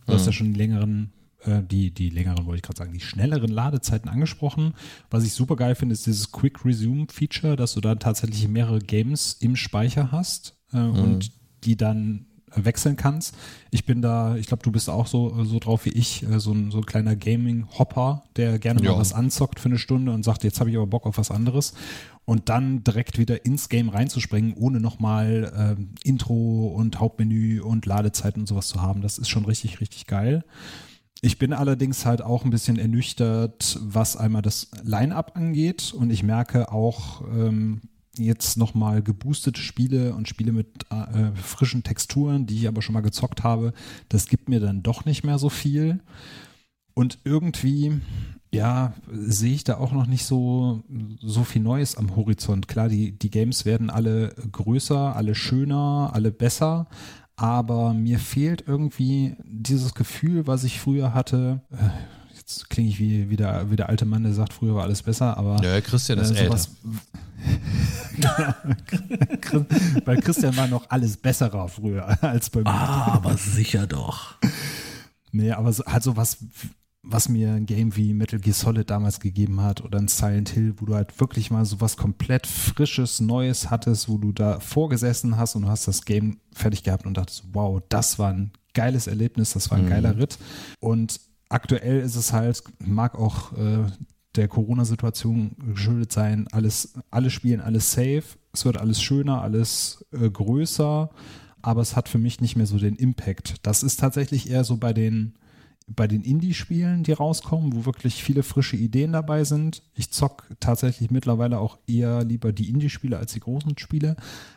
Du mhm. hast ja schon die längeren, die, die längeren, wollte ich gerade sagen, die schnelleren Ladezeiten angesprochen. Was ich super geil finde, ist dieses Quick Resume Feature, dass du dann tatsächlich mehrere Games im Speicher hast äh, mhm. und die dann äh, wechseln kannst. Ich bin da, ich glaube, du bist auch so, so drauf wie ich, äh, so ein, so ein kleiner Gaming-Hopper, der gerne Ja. mal was anzockt für eine Stunde und sagt, jetzt habe ich aber Bock auf was anderes. Und dann direkt wieder ins Game reinzuspringen, ohne nochmal ähm, Intro und Hauptmenü und Ladezeit und sowas zu haben. Das ist schon richtig, richtig geil. Ich bin allerdings halt auch ein bisschen ernüchtert, was einmal das Line-up angeht. Und ich merke auch ähm, jetzt nochmal geboostete Spiele und Spiele mit äh, frischen Texturen, die ich aber schon mal gezockt habe. Das gibt mir dann doch nicht mehr so viel. Und irgendwie, ja, sehe ich da auch noch nicht so, so viel Neues am Horizont. Klar, die, die Games werden alle größer, alle schöner, alle besser. Aber mir fehlt irgendwie dieses Gefühl, was ich früher hatte. Äh, Jetzt klinge ich wie, wie, der, wie der alte Mann, der sagt, früher war alles besser, aber Ja, Christian ist äh, älter. sowas- Genau. Weil Christian war noch alles besserer früher als bei mir. Ah, aber sicher doch. Nee, aber so, halt so was, was mir ein Game wie Metal Gear Solid damals gegeben hat oder ein Silent Hill, wo du halt wirklich mal so was komplett Frisches, Neues hattest, wo du da vorgesessen hast und du hast das Game fertig gehabt und dachtest, wow, das war ein geiles Erlebnis, das war ein geiler Ritt. Und aktuell ist es halt, mag auch äh, der Corona-Situation geschuldet sein, alles, alle spielen alles safe, es wird alles schöner, alles äh, größer, aber es hat für mich nicht mehr so den Impact. Das ist tatsächlich eher so bei den, bei den Indie-Spielen, die rauskommen, wo wirklich viele frische Ideen dabei sind. Ich zock tatsächlich mittlerweile auch eher lieber die Indie-Spiele als die großen Spiele.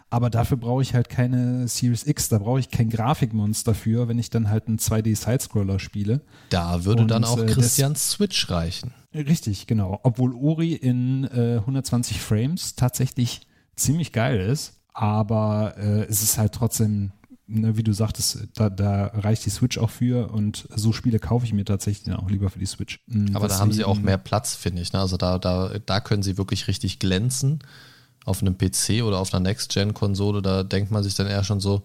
Aber dafür brauche ich halt keine Series X, da brauche ich kein Grafikmonster für, wenn ich dann halt einen 2D-Sidescroller spiele. Da würde dann Und, auch äh, Christians Switch reichen. Richtig, genau. Obwohl Ori in äh, 120 Frames tatsächlich ziemlich geil ist, aber äh, es ist halt trotzdem, ne, wie du sagtest, da, da reicht die Switch auch für und so Spiele kaufe ich mir tatsächlich dann auch lieber für die Switch. Mm, Aber da haben sie auch mehr Platz, finde ich. Ne? Also da, da, da können sie wirklich richtig glänzen. Auf einem PC oder auf einer Next-Gen-Konsole, da denkt man sich dann eher schon so,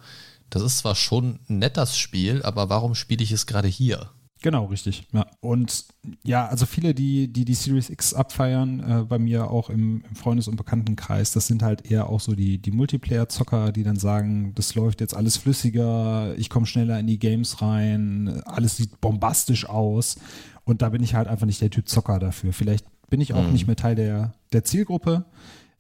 das ist zwar schon nett, das Spiel, aber warum spiele ich es gerade hier? Genau, richtig. Ja. Und ja, also viele, die die, die Series X abfeiern, äh, bei mir auch im, im Freundes- und Bekanntenkreis, das sind halt eher auch so die, die Multiplayer-Zocker, die dann sagen, das läuft jetzt alles flüssiger, ich komme schneller in die Games rein, alles sieht bombastisch aus. Und da bin ich halt einfach nicht der Typ Zocker dafür. Vielleicht bin ich auch nicht mehr Teil der, der Zielgruppe.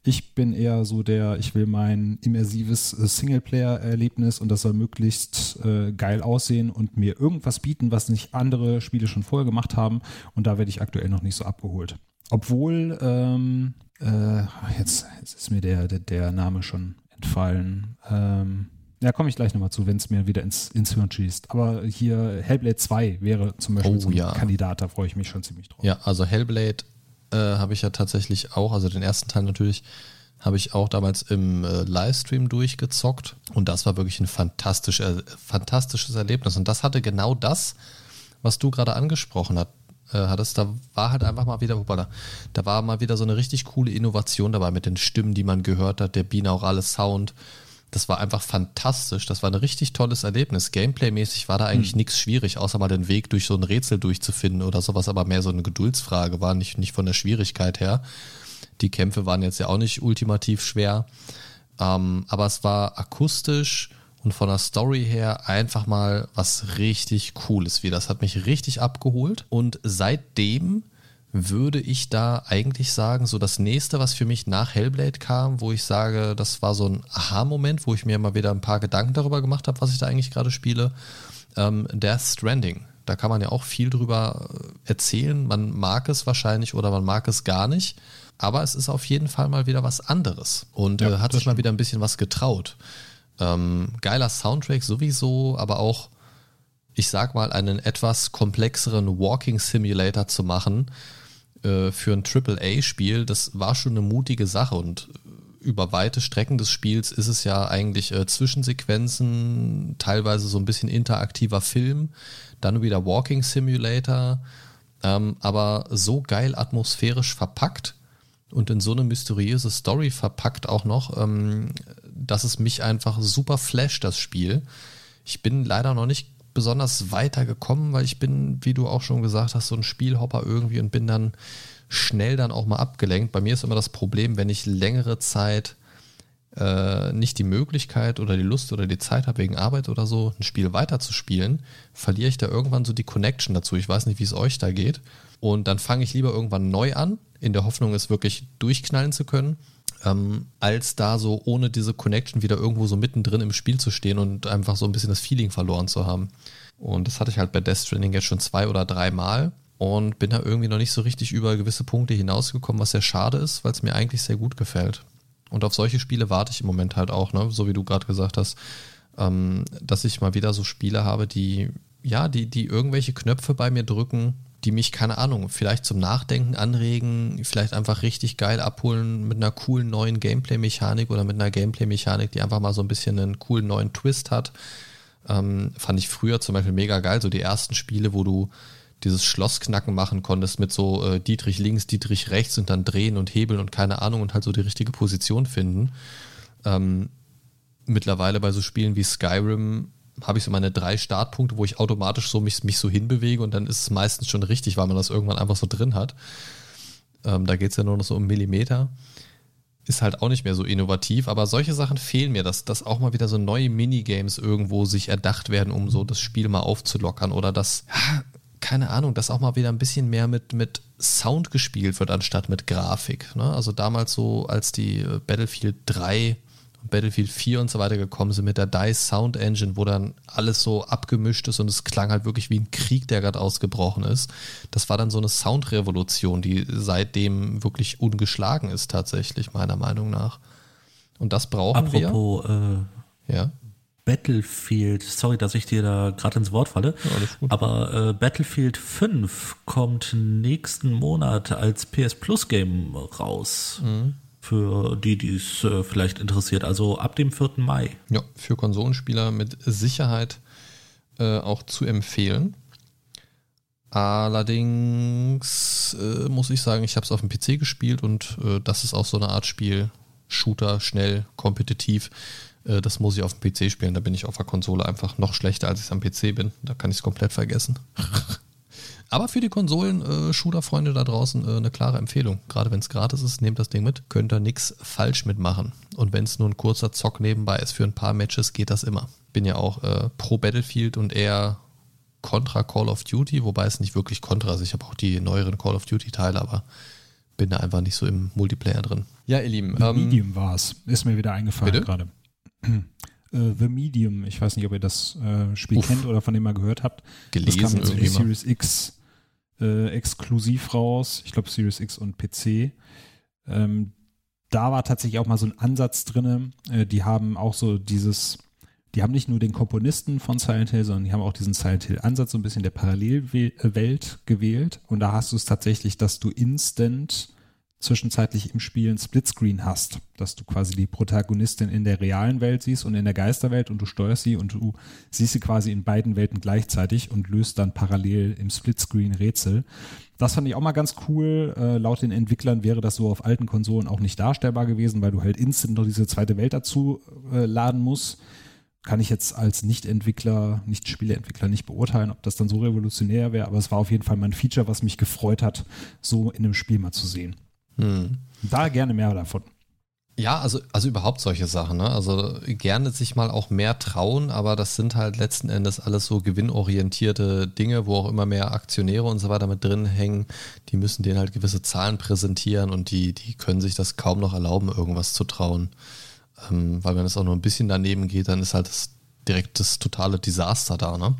Ich bin eher so der, ich will mein immersives äh, Singleplayer-Erlebnis und das soll möglichst äh, geil aussehen und mir irgendwas bieten, was nicht andere Spiele schon vorher gemacht haben. Und da werde ich aktuell noch nicht so abgeholt. Obwohl, ähm, äh, jetzt, jetzt ist mir der, der, der Name schon entfallen. Ähm, ja, komme ich gleich nochmal zu, wenn es mir wieder ins, ins Hirn schießt. Aber hier Hellblade 2 wäre zum Beispiel Oh, so ein ja. Kandidat, da freue ich mich schon ziemlich drauf. Ja, also Hellblade äh, habe ich ja tatsächlich auch, also den ersten Teil natürlich, habe ich auch damals im äh, Livestream durchgezockt und das war wirklich ein fantastisch, äh, fantastisches Erlebnis und das hatte genau das, was du gerade angesprochen hat, äh, hattest. Da war halt einfach mal wieder, hoppala, da war mal wieder so eine richtig coole Innovation dabei mit den Stimmen, die man gehört hat, der binaurale Sound. Das war einfach fantastisch. Das war ein richtig tolles Erlebnis. Gameplay-mäßig war da eigentlich nichts schwierig, außer mal den Weg durch so ein Rätsel durchzufinden oder sowas, aber mehr so eine Geduldsfrage war, nicht, nicht von der Schwierigkeit her. Die Kämpfe waren jetzt ja auch nicht ultimativ schwer. Ähm, aber es war akustisch und von der Story her einfach mal was richtig Cooles. Wie das hat mich richtig abgeholt. Und seitdem würde ich da eigentlich sagen, so das nächste, was für mich nach Hellblade kam, wo ich sage, das war so ein Aha-Moment, wo ich mir mal wieder ein paar Gedanken darüber gemacht habe, was ich da eigentlich gerade spiele, ähm, Death Stranding. Da kann man ja auch viel drüber äh, erzählen. Man mag es wahrscheinlich oder man mag es gar nicht. Aber es ist auf jeden Fall mal wieder was anderes und Ja, äh, hat sich mal wieder ein bisschen was getraut. Ähm, geiler Soundtrack sowieso, aber auch, ich sag mal, einen etwas komplexeren Walking Simulator zu machen äh, für ein AAA-Spiel, das war schon eine mutige Sache und über weite Strecken des Spiels ist es ja eigentlich äh, Zwischensequenzen, teilweise so ein bisschen interaktiver Film, dann wieder Walking Simulator, ähm, aber so geil atmosphärisch verpackt und in so eine mysteriöse Story verpackt auch noch, ähm, dass es mich einfach super flasht, das Spiel. Ich bin leider noch nicht besonders weitergekommen, weil ich bin, wie du auch schon gesagt hast, so ein Spielhopper irgendwie und bin dann schnell dann auch mal abgelenkt. Bei mir ist immer das Problem, wenn ich längere Zeit äh, nicht die Möglichkeit oder die Lust oder die Zeit habe, wegen Arbeit oder so, ein Spiel weiterzuspielen, verliere ich da irgendwann so die Connection dazu. Ich weiß nicht, wie es euch da geht. Und dann fange ich lieber irgendwann neu an, in der Hoffnung, es wirklich durchknallen zu können, ähm, als da so ohne diese Connection wieder irgendwo so mittendrin im Spiel zu stehen und einfach so ein bisschen das Feeling verloren zu haben. Und das hatte ich halt bei Death Stranding jetzt schon zwei oder drei Mal und bin da irgendwie noch nicht so richtig über gewisse Punkte hinausgekommen, was sehr schade ist, weil es mir eigentlich sehr gut gefällt. Und auf solche Spiele warte ich im Moment halt auch, ne? so wie du gerade gesagt hast, ähm, dass ich mal wieder so Spiele habe, die, ja, die, die irgendwelche Knöpfe bei mir drücken, die mich, keine Ahnung, vielleicht zum Nachdenken anregen, vielleicht einfach richtig geil abholen mit einer coolen neuen Gameplay-Mechanik oder mit einer Gameplay-Mechanik, die einfach mal so ein bisschen einen coolen neuen Twist hat. Ähm, fand ich früher zum Beispiel mega geil, so die ersten Spiele, wo du dieses Schlossknacken machen konntest mit so äh, Dietrich links, Dietrich rechts und dann drehen und hebeln und keine Ahnung und halt so die richtige Position finden. Ähm, mittlerweile bei so Spielen wie Skyrim habe ich so meine drei Startpunkte, wo ich automatisch so mich, mich so hinbewege und dann ist es meistens schon richtig, weil man das irgendwann einfach so drin hat. Ähm, da geht es ja nur noch so um Millimeter. Ist halt auch nicht mehr so innovativ, aber solche Sachen fehlen mir, dass, dass auch mal wieder so neue Minigames irgendwo sich erdacht werden, um so das Spiel mal aufzulockern oder dass, keine Ahnung, dass auch mal wieder ein bisschen mehr mit, mit Sound gespielt wird, anstatt mit Grafik. Ne? Also damals so, als die äh, Battlefield 3 Battlefield 4 und so weiter gekommen sind mit der DICE Sound Engine, wo dann alles so abgemischt ist und es klang halt wirklich wie ein Krieg, der gerade ausgebrochen ist. Das war dann so eine Soundrevolution, die seitdem wirklich ungeschlagen ist tatsächlich, meiner Meinung nach. Und das brauchen Apropos, wir. Apropos, äh, ja. Battlefield, sorry, dass ich dir da gerade ins Wort falle, ja, aber äh, Battlefield 5 kommt nächsten Monat als PS Plus Game raus. Mhm für die, die es äh, vielleicht interessiert. Also ab dem 4. Mai. Ja, für Konsolenspieler mit Sicherheit äh, auch zu empfehlen. Allerdings äh, muss ich sagen, ich habe es auf dem PC gespielt und äh, das ist auch so eine Art Spiel. Shooter, schnell, kompetitiv. Äh, das muss ich auf dem PC spielen. Da bin ich auf der Konsole einfach noch schlechter, als ich am PC bin. Da kann ich es komplett vergessen. Aber für die Konsolen-Shooter-Freunde da draußen äh, eine klare Empfehlung. Gerade wenn es gratis ist, nehmt das Ding mit. Könnt ihr nichts falsch mitmachen. Und wenn es nur ein kurzer Zock nebenbei ist für ein paar Matches, geht das immer. Bin ja auch äh, pro Battlefield und eher Contra Call of Duty, wobei es nicht wirklich Contra ist. Ich habe auch die neueren Call of Duty-Teile, aber bin da einfach nicht so im Multiplayer drin. Ja, ihr Lieben. Ähm, Medium war es. Ist mir wieder eingefallen gerade. Uh, The Medium, ich weiß nicht, ob ihr das äh, Spiel Uff. kennt oder von dem mal gehört habt. Gelesen das kam jetzt für die Series X äh, exklusiv raus. Ich glaube Series X und PC. Ähm, da war tatsächlich auch mal so ein Ansatz drin. Äh, die haben auch so dieses, die haben nicht nur den Komponisten von Silent Hill, sondern die haben auch diesen Silent Hill Ansatz so ein bisschen der Parallelwelt gewählt. Und da hast du es tatsächlich, dass du instant zwischenzeitlich im Spiel ein Splitscreen hast, dass du quasi die Protagonistin in der realen Welt siehst und in der Geisterwelt und du steuerst sie und du siehst sie quasi in beiden Welten gleichzeitig und löst dann parallel im Splitscreen Rätsel. Das fand ich auch mal ganz cool. Äh, laut den Entwicklern wäre das so auf alten Konsolen auch nicht darstellbar gewesen, weil du halt instant noch diese zweite Welt dazu äh, laden musst. Kann ich jetzt als Nicht-Entwickler, Nicht-Spieleentwickler nicht beurteilen, ob das dann so revolutionär wäre, aber es war auf jeden Fall mal ein Feature, was mich gefreut hat, so in einem Spiel mal zu sehen. Hm. Da gerne mehr davon. Ja, also, also überhaupt solche Sachen. Ne? Also gerne sich mal auch mehr trauen, aber das sind halt letzten Endes alles so gewinnorientierte Dinge, wo auch immer mehr Aktionäre und so weiter mit drin hängen. Die müssen denen halt gewisse Zahlen präsentieren und die, die können sich das kaum noch erlauben, irgendwas zu trauen. Ähm, weil wenn es auch nur ein bisschen daneben geht, dann ist halt das direkt das totale Desaster da. Ne?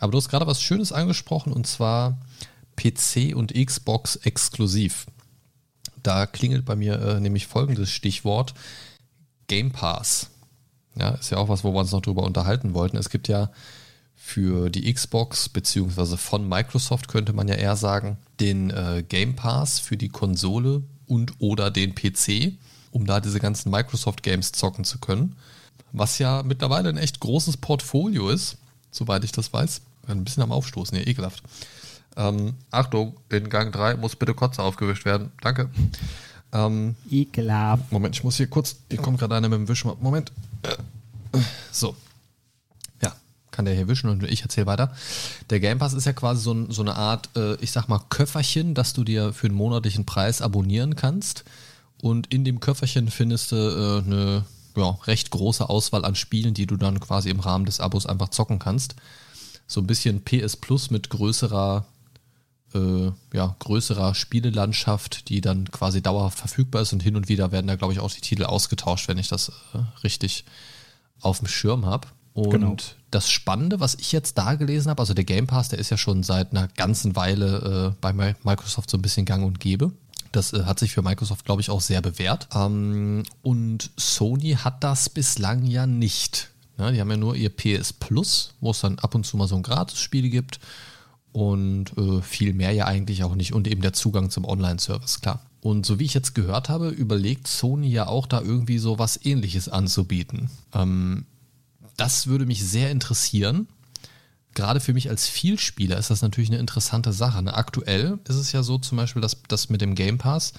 Aber du hast gerade was Schönes angesprochen und zwar PC und Xbox exklusiv. Da klingelt bei mir äh, nämlich folgendes Stichwort: Game Pass. Ja, ist ja auch was, wo wir uns noch drüber unterhalten wollten. Es gibt ja für die Xbox, beziehungsweise von Microsoft könnte man ja eher sagen, den äh, Game Pass für die Konsole und oder den PC, um da diese ganzen Microsoft Games zocken zu können. Was ja mittlerweile ein echt großes Portfolio ist, soweit ich das weiß. Ein bisschen am Aufstoßen, ja, ekelhaft. Ähm, Achtung, in Gang 3 muss bitte Kotze aufgewischt werden. Danke. Ähm, Ekelhaft. Moment, ich muss hier kurz, hier kommt gerade einer mit dem Wischen. Moment. So. Ja, kann der hier wischen und ich erzähle weiter. Der Game Pass ist ja quasi so, so eine Art, äh, ich sag mal, Köfferchen, das du dir für einen monatlichen Preis abonnieren kannst. Und in dem Köfferchen findest du äh, eine ja, recht große Auswahl an Spielen, die du dann quasi im Rahmen des Abos einfach zocken kannst. So ein bisschen PS Plus mit größerer, äh, ja, größerer Spielelandschaft, die dann quasi dauerhaft verfügbar ist und hin und wieder werden da, glaube ich, auch die Titel ausgetauscht, wenn ich das äh, richtig auf dem Schirm habe. Und genau. das Spannende, was ich jetzt da gelesen habe, also der Game Pass, der ist ja schon seit einer ganzen Weile äh, bei Microsoft so ein bisschen gang und gäbe. Das äh, hat sich für Microsoft, glaube ich, auch sehr bewährt. Ähm, und Sony hat das bislang ja nicht. Ja, die haben ja nur ihr PS Plus, wo es dann ab und zu mal so ein Gratis-Spiel gibt. Und äh, viel mehr ja eigentlich auch nicht. Und eben der Zugang zum Online-Service, klar. Und so wie ich jetzt gehört habe, überlegt Sony ja auch da irgendwie so was ähnliches anzubieten. Ähm, das würde mich sehr interessieren. Gerade für mich als Vielspieler ist das natürlich eine interessante Sache. Ne? Aktuell ist es ja so zum Beispiel, dass das mit dem Game Pass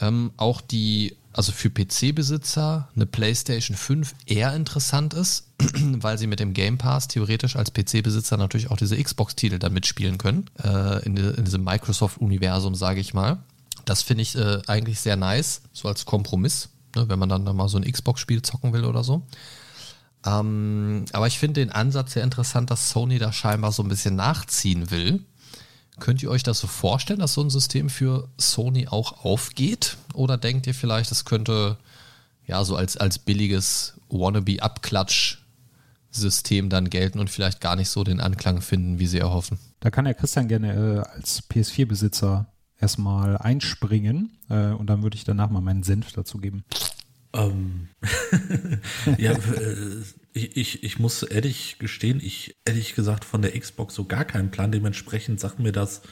ähm, auch die, also für PC-Besitzer eine PlayStation 5 eher interessant ist, weil sie mit dem Game Pass theoretisch als PC-Besitzer natürlich auch diese Xbox-Titel dann mitspielen können. Äh, in, in, diesem Microsoft-Universum, sage ich mal. Das finde ich äh, eigentlich sehr nice, so als Kompromiss, ne? wenn man dann, dann mal so ein Xbox-Spiel zocken will oder so. Ähm, aber ich finde den Ansatz sehr interessant, dass Sony da scheinbar so ein bisschen nachziehen will. Könnt ihr euch das so vorstellen, dass so ein System für Sony auch aufgeht? Oder denkt ihr vielleicht, das könnte ja so als, als billiges Wannabe-Abklatsch-System dann gelten und vielleicht gar nicht so den Anklang finden, wie sie erhoffen? Da kann der Christian gerne äh, als PS4-Besitzer erstmal einspringen äh, und dann würde ich danach mal meinen Senf dazu geben. Ähm, ja, äh, ich, ich muss ehrlich gestehen, ich ehrlich gesagt von der Xbox so gar keinen Plan. Dementsprechend sagt mir das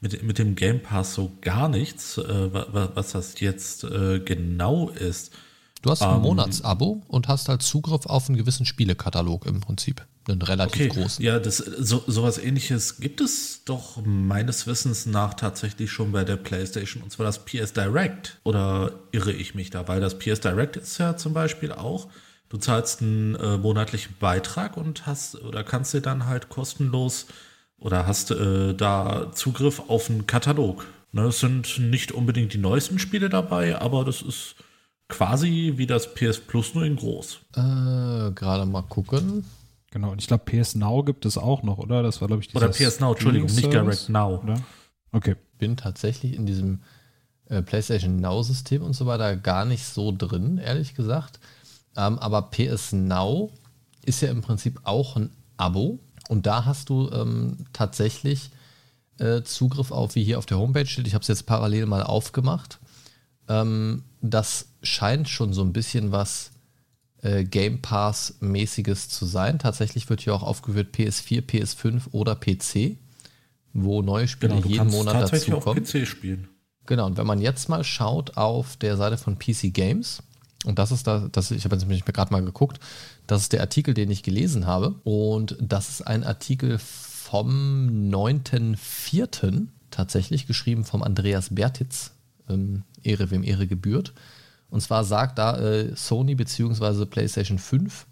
mit, mit dem Game Pass so gar nichts, äh, was, was das jetzt äh, genau ist. Du hast ein ähm, Monatsabo und hast halt Zugriff auf einen gewissen Spielekatalog im Prinzip. Einen relativ okay. großen. Ja, das, so, sowas ähnliches gibt es doch meines Wissens nach tatsächlich schon bei der PlayStation und zwar das PS Direct. Oder irre ich mich da? Weil das PS Direct ist ja zum Beispiel auch, du zahlst einen äh, monatlichen Beitrag und hast oder kannst dir dann halt kostenlos oder hast äh, da Zugriff auf einen Katalog. Ne, es sind nicht unbedingt die neuesten Spiele dabei, aber das ist quasi wie das PS Plus nur in groß. Äh, gerade mal gucken. Genau, und ich glaube, PS Now gibt es auch noch, oder? Das war, glaube ich, Oder PS Now, Entschuldigung, nicht Direct Now. Oder? Okay. Bin tatsächlich in diesem äh, PlayStation Now-System und so weiter gar nicht so drin, ehrlich gesagt. Ähm, aber PS Now ist ja im Prinzip auch ein Abo. Und da hast du ähm, tatsächlich äh, Zugriff auf, wie hier auf der Homepage steht. Ich habe es jetzt parallel mal aufgemacht. Ähm, das scheint schon so ein bisschen was äh, Game Pass-mäßiges zu sein. Tatsächlich wird hier auch aufgeführt PS4, PS5 oder PC, wo neue Spiele genau, jeden Monat dazukommen. PC spielen. Genau, und wenn man jetzt mal schaut auf der Seite von PC Games, und das ist da, das, ich habe jetzt nämlich gerade mal geguckt, das ist der Artikel, den ich gelesen habe. Und das ist ein Artikel vom 9.4. tatsächlich, geschrieben vom Andreas Bertitz. Ähm, Ehre wem Ehre gebührt. Und zwar sagt da äh, Sony bzw. PlayStation 5,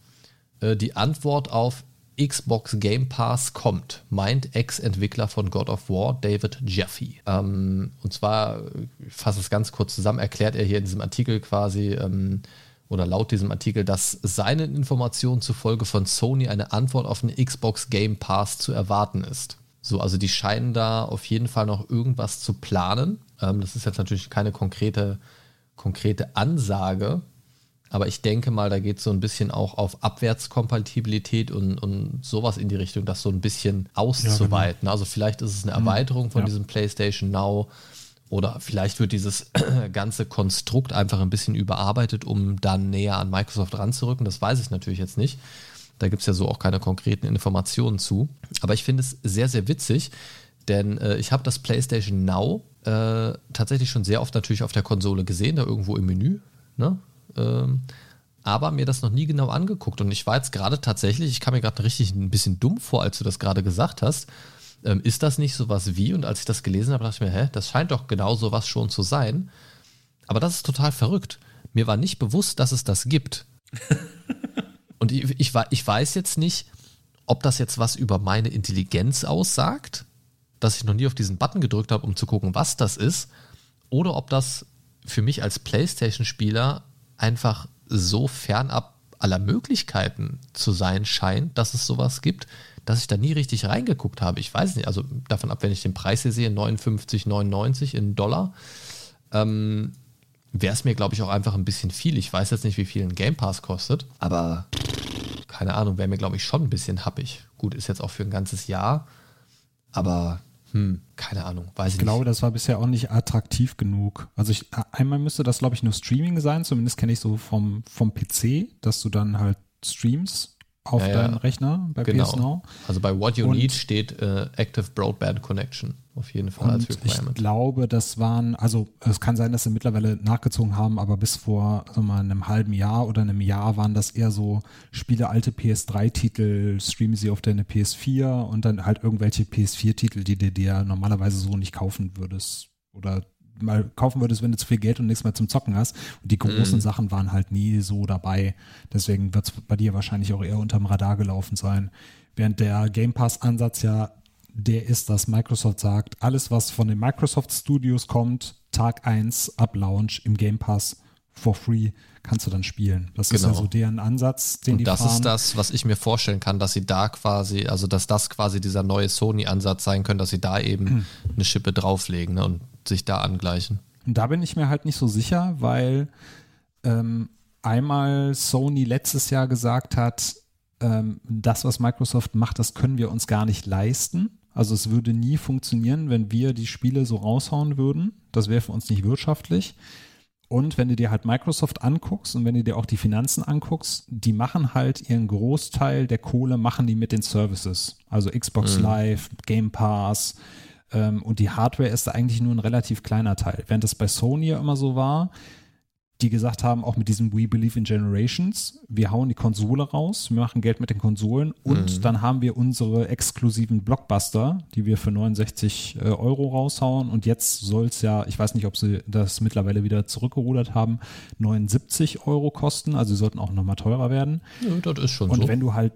äh, die Antwort auf Xbox Game Pass kommt, meint Ex-Entwickler von God of War, David Jaffe. Ähm, und zwar, ich fasse es ganz kurz zusammen, erklärt er hier in diesem Artikel quasi, ähm, oder laut diesem Artikel, dass seinen Informationen zufolge von Sony eine Antwort auf den Xbox Game Pass zu erwarten ist. So, also die scheinen da auf jeden Fall noch irgendwas zu planen. Ähm, das ist jetzt natürlich keine konkrete konkrete Ansage, aber ich denke mal, da geht es so ein bisschen auch auf Abwärtskompatibilität und, und sowas in die Richtung, das so ein bisschen auszuweiten. Ja, genau. Also vielleicht ist es eine mhm. Erweiterung von ja. diesem PlayStation Now oder vielleicht wird dieses ganze Konstrukt einfach ein bisschen überarbeitet, um dann näher an Microsoft ranzurücken. Das weiß ich natürlich jetzt nicht. Da gibt es ja so auch keine konkreten Informationen zu. Aber ich finde es sehr, sehr witzig, denn äh, ich habe das PlayStation Now äh, tatsächlich schon sehr oft natürlich auf der Konsole gesehen, da irgendwo im Menü. Ne? Ähm, aber mir das noch nie genau angeguckt. Und ich war jetzt gerade tatsächlich, ich kam mir gerade richtig ein bisschen dumm vor, als du das gerade gesagt hast. Ähm, ist das nicht sowas wie? Und als ich das gelesen habe, dachte ich mir, hä, das scheint doch genau sowas schon zu sein. Aber das ist total verrückt. Mir war nicht bewusst, dass es das gibt. Und ich, ich, ich weiß jetzt nicht, ob das jetzt was über meine Intelligenz aussagt dass ich noch nie auf diesen Button gedrückt habe, um zu gucken, was das ist, oder ob das für mich als PlayStation-Spieler einfach so fernab aller Möglichkeiten zu sein scheint, dass es sowas gibt, dass ich da nie richtig reingeguckt habe. Ich weiß nicht, also davon ab, wenn ich den Preis hier sehe, 59,99 in Dollar, ähm, wäre es mir, glaube ich, auch einfach ein bisschen viel. Ich weiß jetzt nicht, wie viel ein Game Pass kostet, aber keine Ahnung, wäre mir, glaube ich, schon ein bisschen happig. Gut, ist jetzt auch für ein ganzes Jahr, aber hm, keine Ahnung, weiß ich, ich glaube, das war bisher auch nicht attraktiv genug. Also ich, einmal müsste das, glaube ich, nur Streaming sein, zumindest kenne ich so vom, vom PC, dass du dann halt streamst auf ja, deinen ja. Rechner bei genau. PS Now. Also bei What You und Need steht äh, Active Broadband Connection auf jeden Fall als Requirement. Ich glaube, das waren, also es kann sein, dass sie mittlerweile nachgezogen haben, aber bis vor also mal einem halben Jahr oder einem Jahr waren das eher so Spiele alte PS3-Titel, streamen sie auf deine PS4 und dann halt irgendwelche PS4-Titel, die du dir normalerweise so nicht kaufen würdest oder mal kaufen würdest, wenn du zu viel Geld und nichts mehr zum Zocken hast. Und die großen mhm. Sachen waren halt nie so dabei. Deswegen wird es bei dir wahrscheinlich auch eher unterm Radar gelaufen sein. Während der Game Pass-Ansatz ja der ist, dass Microsoft sagt, alles, was von den Microsoft Studios kommt, Tag 1 ab Launch im Game Pass for free kannst du dann spielen. Das genau. ist ja so deren Ansatz, den und die das fahren. ist das, was ich mir vorstellen kann, dass sie da quasi, also dass das quasi dieser neue Sony-Ansatz sein könnte, dass sie da eben mhm. eine Schippe drauflegen ne, und sich da angleichen. Und da bin ich mir halt nicht so sicher, weil ähm, einmal Sony letztes Jahr gesagt hat, ähm, das, was Microsoft macht, das können wir uns gar nicht leisten. Also es würde nie funktionieren, wenn wir die Spiele so raushauen würden. Das wäre für uns nicht wirtschaftlich. Und wenn du dir halt Microsoft anguckst und wenn du dir auch die Finanzen anguckst, die machen halt ihren Großteil der Kohle, machen die mit den Services. Also Xbox mhm. Live, Game Pass ähm, und die Hardware ist da eigentlich nur ein relativ kleiner Teil. Während das bei Sony ja immer so war, die gesagt haben, auch mit diesem We Believe in Generations, wir hauen die Konsole raus, wir machen Geld mit den Konsolen und mhm. dann haben wir unsere exklusiven Blockbuster, die wir für 69 äh, Euro raushauen und jetzt soll es ja, ich weiß nicht, ob sie das mittlerweile wieder zurückgerudert haben, 79 Euro kosten, also sie sollten auch nochmal teurer werden. Ja, das ist schon und so. Und wenn du halt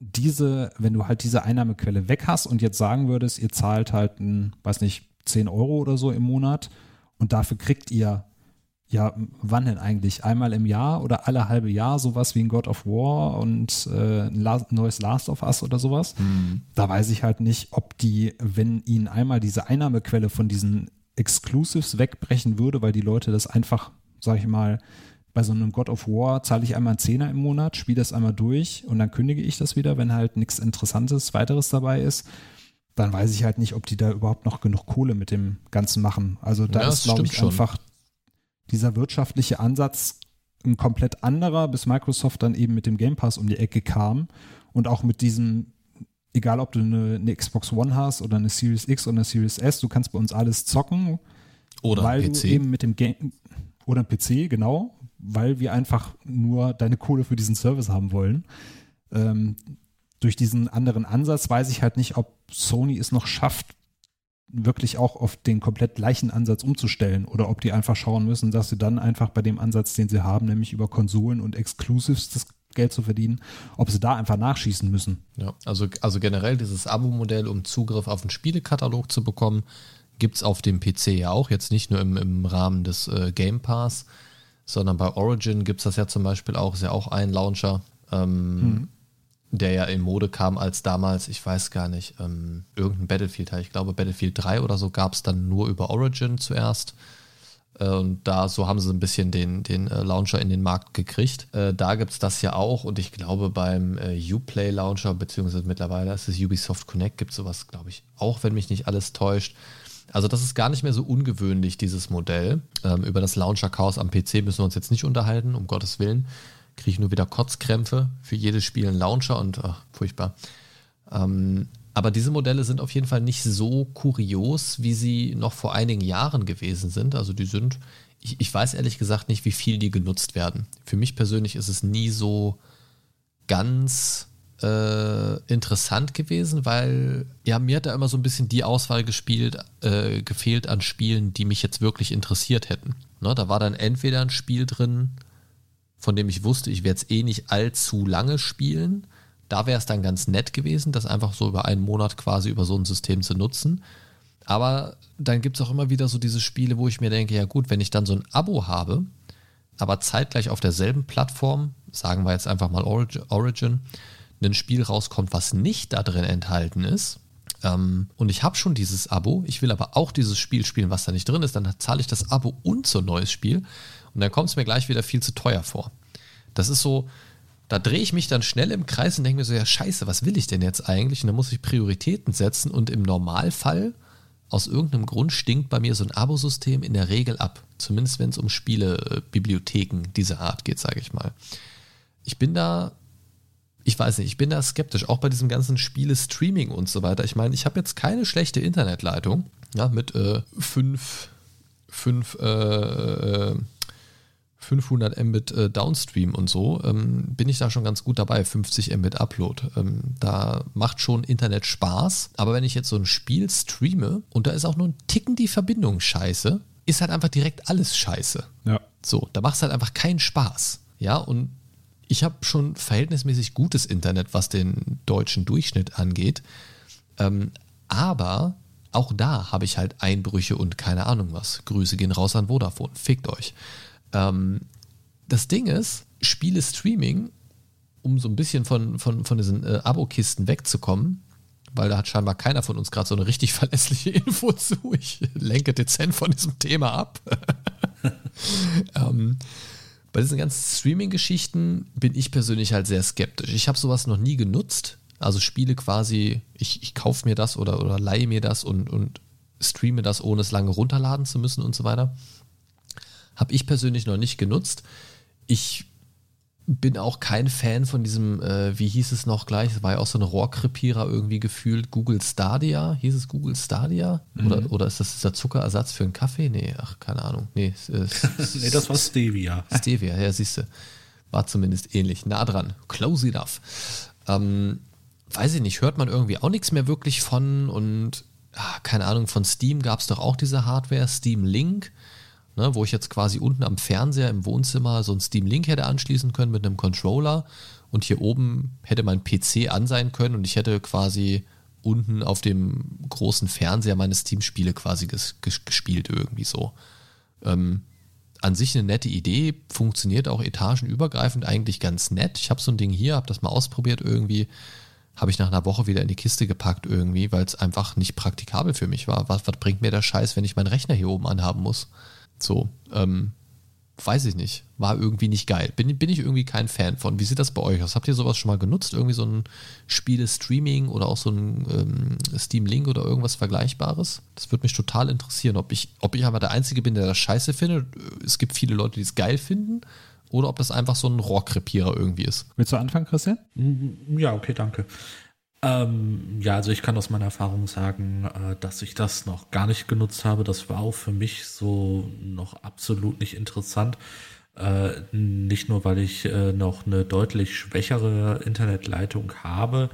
diese, wenn du halt diese Einnahmequelle weg hast und jetzt sagen würdest, ihr zahlt halt, ein, weiß nicht, 10 Euro oder so im Monat und dafür kriegt ihr ja, wann denn eigentlich? Einmal im Jahr oder alle halbe Jahr sowas wie ein God of War und äh, ein neues Last of Us oder sowas? Mhm. Da weiß ich halt nicht, ob die, wenn ihnen einmal diese Einnahmequelle von diesen Exclusives wegbrechen würde, weil die Leute das einfach, sag ich mal, bei so einem God of War zahle ich einmal einen Zehner im Monat, spiele das einmal durch und dann kündige ich das wieder, wenn halt nichts Interessantes weiteres dabei ist dann weiß ich halt nicht, ob die da überhaupt noch genug Kohle mit dem Ganzen machen. Also da ja, ist, glaube ich, schon. einfach dieser wirtschaftliche Ansatz ein komplett anderer, bis Microsoft dann eben mit dem Game Pass um die Ecke kam und auch mit diesem, egal ob du eine, eine Xbox One hast oder eine Series X oder eine Series S, du kannst bei uns alles zocken. Oder weil PC. du eben mit dem Game oder PC, genau, weil wir einfach nur deine Kohle für diesen Service haben wollen. Ähm, durch diesen anderen Ansatz weiß ich halt nicht, ob Sony es noch schafft, wirklich auch auf den komplett gleichen Ansatz umzustellen oder ob die einfach schauen müssen, dass sie dann einfach bei dem Ansatz, den sie haben, nämlich über Konsolen und Exclusives das Geld zu verdienen, ob sie da einfach nachschießen müssen. Ja, also, also generell dieses Abo-Modell, um Zugriff auf den Spielekatalog zu bekommen, gibt es auf dem PC ja auch, jetzt nicht nur im, im Rahmen des äh, Game Pass, sondern bei Origin gibt es das ja zum Beispiel auch, ist ja auch ein Launcher. Ähm, hm der ja in Mode kam, als damals, ich weiß gar nicht, ähm, irgendein Battlefield, ich glaube Battlefield 3 oder so gab es dann nur über Origin zuerst. Äh, und da, so haben sie ein bisschen den, den äh, Launcher in den Markt gekriegt. Äh, da gibt es das ja auch und ich glaube beim äh, Uplay Launcher, beziehungsweise mittlerweile ist es Ubisoft Connect, gibt es sowas, glaube ich, auch, wenn mich nicht alles täuscht. Also das ist gar nicht mehr so ungewöhnlich, dieses Modell. Ähm, über das Launcher-Chaos am PC müssen wir uns jetzt nicht unterhalten, um Gottes Willen kriege ich nur wieder Kotzkrämpfe für jedes Spiel einen Launcher und ach, furchtbar. Ähm, aber diese Modelle sind auf jeden Fall nicht so kurios, wie sie noch vor einigen Jahren gewesen sind. Also die sind, ich, ich weiß ehrlich gesagt nicht, wie viel die genutzt werden. Für mich persönlich ist es nie so ganz äh, interessant gewesen, weil ja, mir hat da immer so ein bisschen die Auswahl gespielt, äh, gefehlt an Spielen, die mich jetzt wirklich interessiert hätten. Ne, da war dann entweder ein Spiel drin, von dem ich wusste, ich werde es eh nicht allzu lange spielen. Da wäre es dann ganz nett gewesen, das einfach so über einen Monat quasi über so ein System zu nutzen. Aber dann gibt es auch immer wieder so diese Spiele, wo ich mir denke, ja gut, wenn ich dann so ein Abo habe, aber zeitgleich auf derselben Plattform, sagen wir jetzt einfach mal Origin, ein Spiel rauskommt, was nicht da drin enthalten ist, ähm, und ich habe schon dieses Abo, ich will aber auch dieses Spiel spielen, was da nicht drin ist, dann zahle ich das Abo und so ein neues Spiel und dann kommt es mir gleich wieder viel zu teuer vor. Das ist so, da drehe ich mich dann schnell im Kreis und denke mir so, ja scheiße, was will ich denn jetzt eigentlich? Und dann muss ich Prioritäten setzen und im Normalfall, aus irgendeinem Grund, stinkt bei mir so ein Abosystem in der Regel ab. Zumindest wenn es um Spiele, äh, Bibliotheken dieser Art geht, sage ich mal. Ich bin da ich weiß nicht, ich bin da skeptisch, auch bei diesem ganzen Spiele-Streaming und so weiter. Ich meine, ich habe jetzt keine schlechte Internetleitung, ja, mit äh, 5, 5, äh, 500 Mbit äh, Downstream und so, ähm, bin ich da schon ganz gut dabei, 50 Mbit Upload. Ähm, da macht schon Internet Spaß, aber wenn ich jetzt so ein Spiel streame und da ist auch nur ein Ticken die Verbindung scheiße, ist halt einfach direkt alles scheiße. Ja. So, da macht es halt einfach keinen Spaß. Ja, und ich habe schon verhältnismäßig gutes Internet, was den deutschen Durchschnitt angeht. Ähm, aber auch da habe ich halt Einbrüche und keine Ahnung was. Grüße gehen raus an Vodafone. Fickt euch. Ähm, das Ding ist, Spiele Streaming, um so ein bisschen von, von, von diesen äh, Abo-Kisten wegzukommen, weil da hat scheinbar keiner von uns gerade so eine richtig verlässliche Info zu. Ich lenke dezent von diesem Thema ab. ähm, bei diesen ganzen Streaming-Geschichten bin ich persönlich halt sehr skeptisch. Ich habe sowas noch nie genutzt. Also Spiele quasi, ich, ich kaufe mir das oder, oder leihe mir das und, und streame das, ohne es lange runterladen zu müssen und so weiter. Habe ich persönlich noch nicht genutzt. Ich bin auch kein Fan von diesem, äh, wie hieß es noch gleich, es war ja auch so ein Rohrkrepierer irgendwie gefühlt, Google Stadia, hieß es Google Stadia? Mhm. Oder, oder ist das dieser Zuckerersatz für einen Kaffee? Nee, ach, keine Ahnung. Nee, äh, nee das war Stevia. Stevia, ja, siehst du. War zumindest ähnlich, nah dran, close enough. Ähm, weiß ich nicht, hört man irgendwie auch nichts mehr wirklich von und ach, keine Ahnung, von Steam gab es doch auch diese Hardware, Steam Link ne, wo ich jetzt quasi unten am Fernseher im Wohnzimmer so ein Steam Link hätte anschließen können mit einem Controller und hier oben hätte mein PC an sein können und ich hätte quasi unten auf dem großen Fernseher meine Steam-Spiele quasi ges gespielt irgendwie so. Ähm, an sich eine nette Idee, funktioniert auch etagenübergreifend eigentlich ganz nett. Ich habe so ein Ding hier, habe das mal ausprobiert irgendwie, habe ich nach einer Woche wieder in die Kiste gepackt irgendwie, weil es einfach nicht praktikabel für mich war. Was, was bringt mir der Scheiß, wenn ich meinen Rechner hier oben anhaben muss? So, ähm, weiß ich nicht. War irgendwie nicht geil. Bin, bin ich irgendwie kein Fan von. Wie sieht das bei euch aus? Habt ihr sowas schon mal genutzt? Irgendwie so ein Spiele-Streaming oder auch so ein ähm, Steam-Link oder irgendwas Vergleichbares? Das würde mich total interessieren, ob ich, ob ich aber der Einzige bin, der das scheiße findet. Es gibt viele Leute, die es geil finden. Oder ob das einfach so ein Rohrkrepierer irgendwie ist. Willst du anfangen, Christian? Ja, okay, danke. Ähm, ja, also ich kann aus meiner Erfahrung sagen, äh, dass ich das noch gar nicht genutzt habe. Das war auch für mich so noch absolut nicht interessant. Äh, nicht nur, weil ich äh, noch eine deutlich schwächere Internetleitung habe,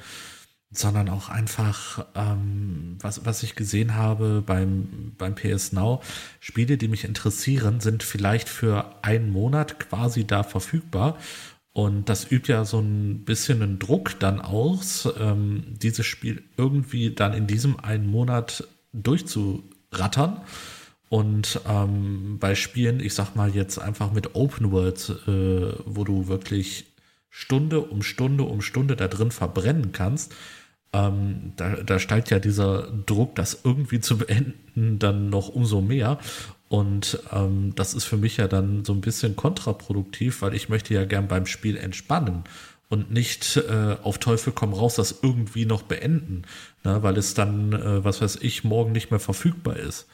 sondern auch einfach, ähm, was, was ich gesehen habe beim, beim PS Now, Spiele, die mich interessieren, sind vielleicht für einen Monat quasi da verfügbar und das übt ja so ein bisschen einen Druck dann aus, ähm, dieses Spiel irgendwie dann in diesem einen Monat durchzurattern. Und ähm, bei Spielen, ich sag mal jetzt einfach mit Open World, äh, wo du wirklich Stunde um Stunde um Stunde da drin verbrennen kannst, ähm, da, da steigt ja dieser Druck, das irgendwie zu beenden, dann noch umso mehr. Und ähm, das ist für mich ja dann so ein bisschen kontraproduktiv, weil ich möchte ja gern beim Spiel entspannen und nicht äh, auf Teufel komm raus das irgendwie noch beenden, ne, weil es dann, äh, was weiß ich, morgen nicht mehr verfügbar ist.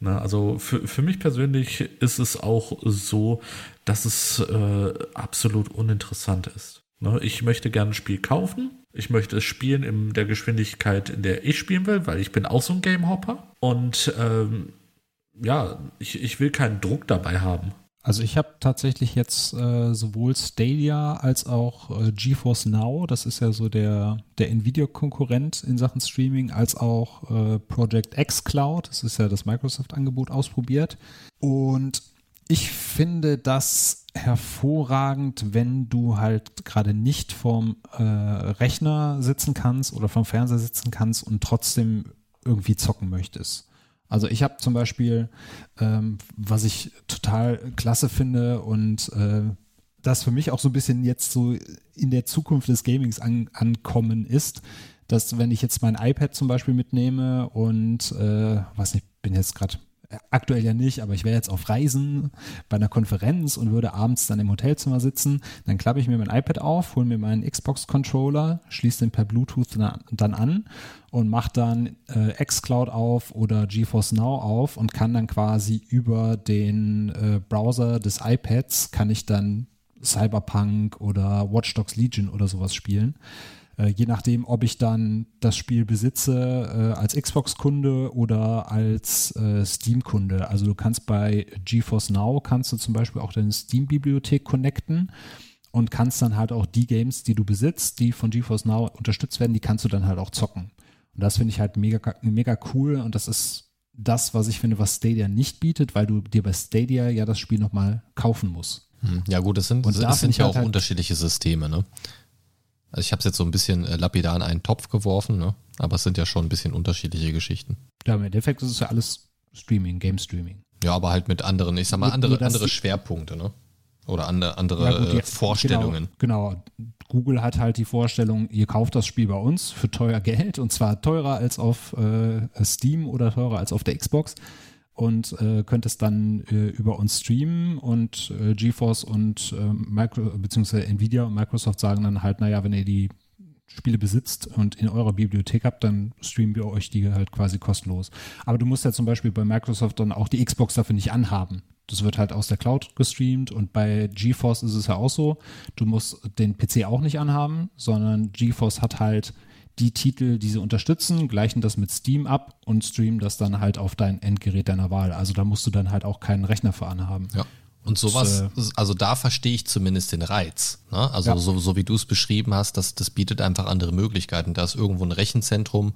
Ne, also für, für mich persönlich ist es auch so, dass es äh, absolut uninteressant ist. Ne, ich möchte gerne ein Spiel kaufen. Ich möchte es spielen in der Geschwindigkeit, in der ich spielen will, weil ich bin auch so ein Gamehopper. Und ähm, ja, ich, ich will keinen Druck dabei haben. Also ich habe tatsächlich jetzt äh, sowohl Stadia als auch äh, GeForce Now, das ist ja so der, der Nvidia-Konkurrent in Sachen Streaming, als auch äh, Project X Cloud, das ist ja das Microsoft-Angebot, ausprobiert. Und ich finde das hervorragend, wenn du halt gerade nicht vorm äh, Rechner sitzen kannst oder vom Fernseher sitzen kannst und trotzdem irgendwie zocken möchtest. Also ich habe zum Beispiel, ähm, was ich total klasse finde und äh, das für mich auch so ein bisschen jetzt so in der Zukunft des Gamings an, ankommen ist, dass wenn ich jetzt mein iPad zum Beispiel mitnehme und äh, was nicht, bin jetzt gerade aktuell ja nicht, aber ich wäre jetzt auf Reisen bei einer Konferenz und würde abends dann im Hotelzimmer sitzen, dann klappe ich mir mein iPad auf, hole mir meinen Xbox-Controller, schließe den per Bluetooth dann an und mache dann äh, xCloud auf oder GeForce Now auf und kann dann quasi über den äh, Browser des iPads kann ich dann Cyberpunk oder Watch Dogs Legion oder sowas spielen. Äh, je nachdem, ob ich dann das Spiel besitze äh, als Xbox-Kunde oder als äh, Steam-Kunde. Also du kannst bei GeForce Now kannst du zum Beispiel auch deine Steam-Bibliothek connecten und kannst dann halt auch die Games, die du besitzt, die von GeForce Now unterstützt werden, die kannst du dann halt auch zocken. Und das finde ich halt mega, mega cool und das ist das, was ich finde, was Stadia nicht bietet, weil du dir bei Stadia ja das Spiel nochmal kaufen musst. Hm, ja gut, das sind, Und da das sind ja halt auch halt- unterschiedliche Systeme, ne? Also ich habe es jetzt so ein bisschen äh, lapidar in einen Topf geworfen, ne? Aber es sind ja schon ein bisschen unterschiedliche Geschichten. Ja, im Endeffekt ist es ja alles Streaming, Game Streaming. Ja, aber halt mit anderen, ich sag mal, andere, nur, andere Schwerpunkte, ne? Oder andere, andere Ja, gut, die- Vorstellungen. Genau, genau. Google hat halt die Vorstellung, ihr kauft das Spiel bei uns für teuer Geld und zwar teurer als auf äh, Steam oder teurer als auf der Xbox und äh, könnt es dann äh, über uns streamen und äh, GeForce und äh, Micro, beziehungsweise Nvidia und Microsoft sagen dann halt, naja, wenn ihr die Spiele besitzt und in eurer Bibliothek habt, dann streamen wir euch die halt quasi kostenlos. Aber du musst ja zum Beispiel bei Microsoft dann auch die Xbox dafür nicht anhaben. Das wird halt aus der Cloud gestreamt und bei GeForce ist es ja auch so, du musst den PC auch nicht anhaben, sondern GeForce hat halt die Titel, die sie unterstützen, gleichen das mit Steam ab und streamen das dann halt auf dein Endgerät deiner Wahl. Also da musst du dann halt auch keinen Rechner für anhaben. Ja. Und sowas, äh, also da verstehe ich zumindest den Reiz. Ne? Also Ja. so, so wie du es beschrieben hast, das, das bietet einfach andere Möglichkeiten. Da ist irgendwo ein Rechenzentrum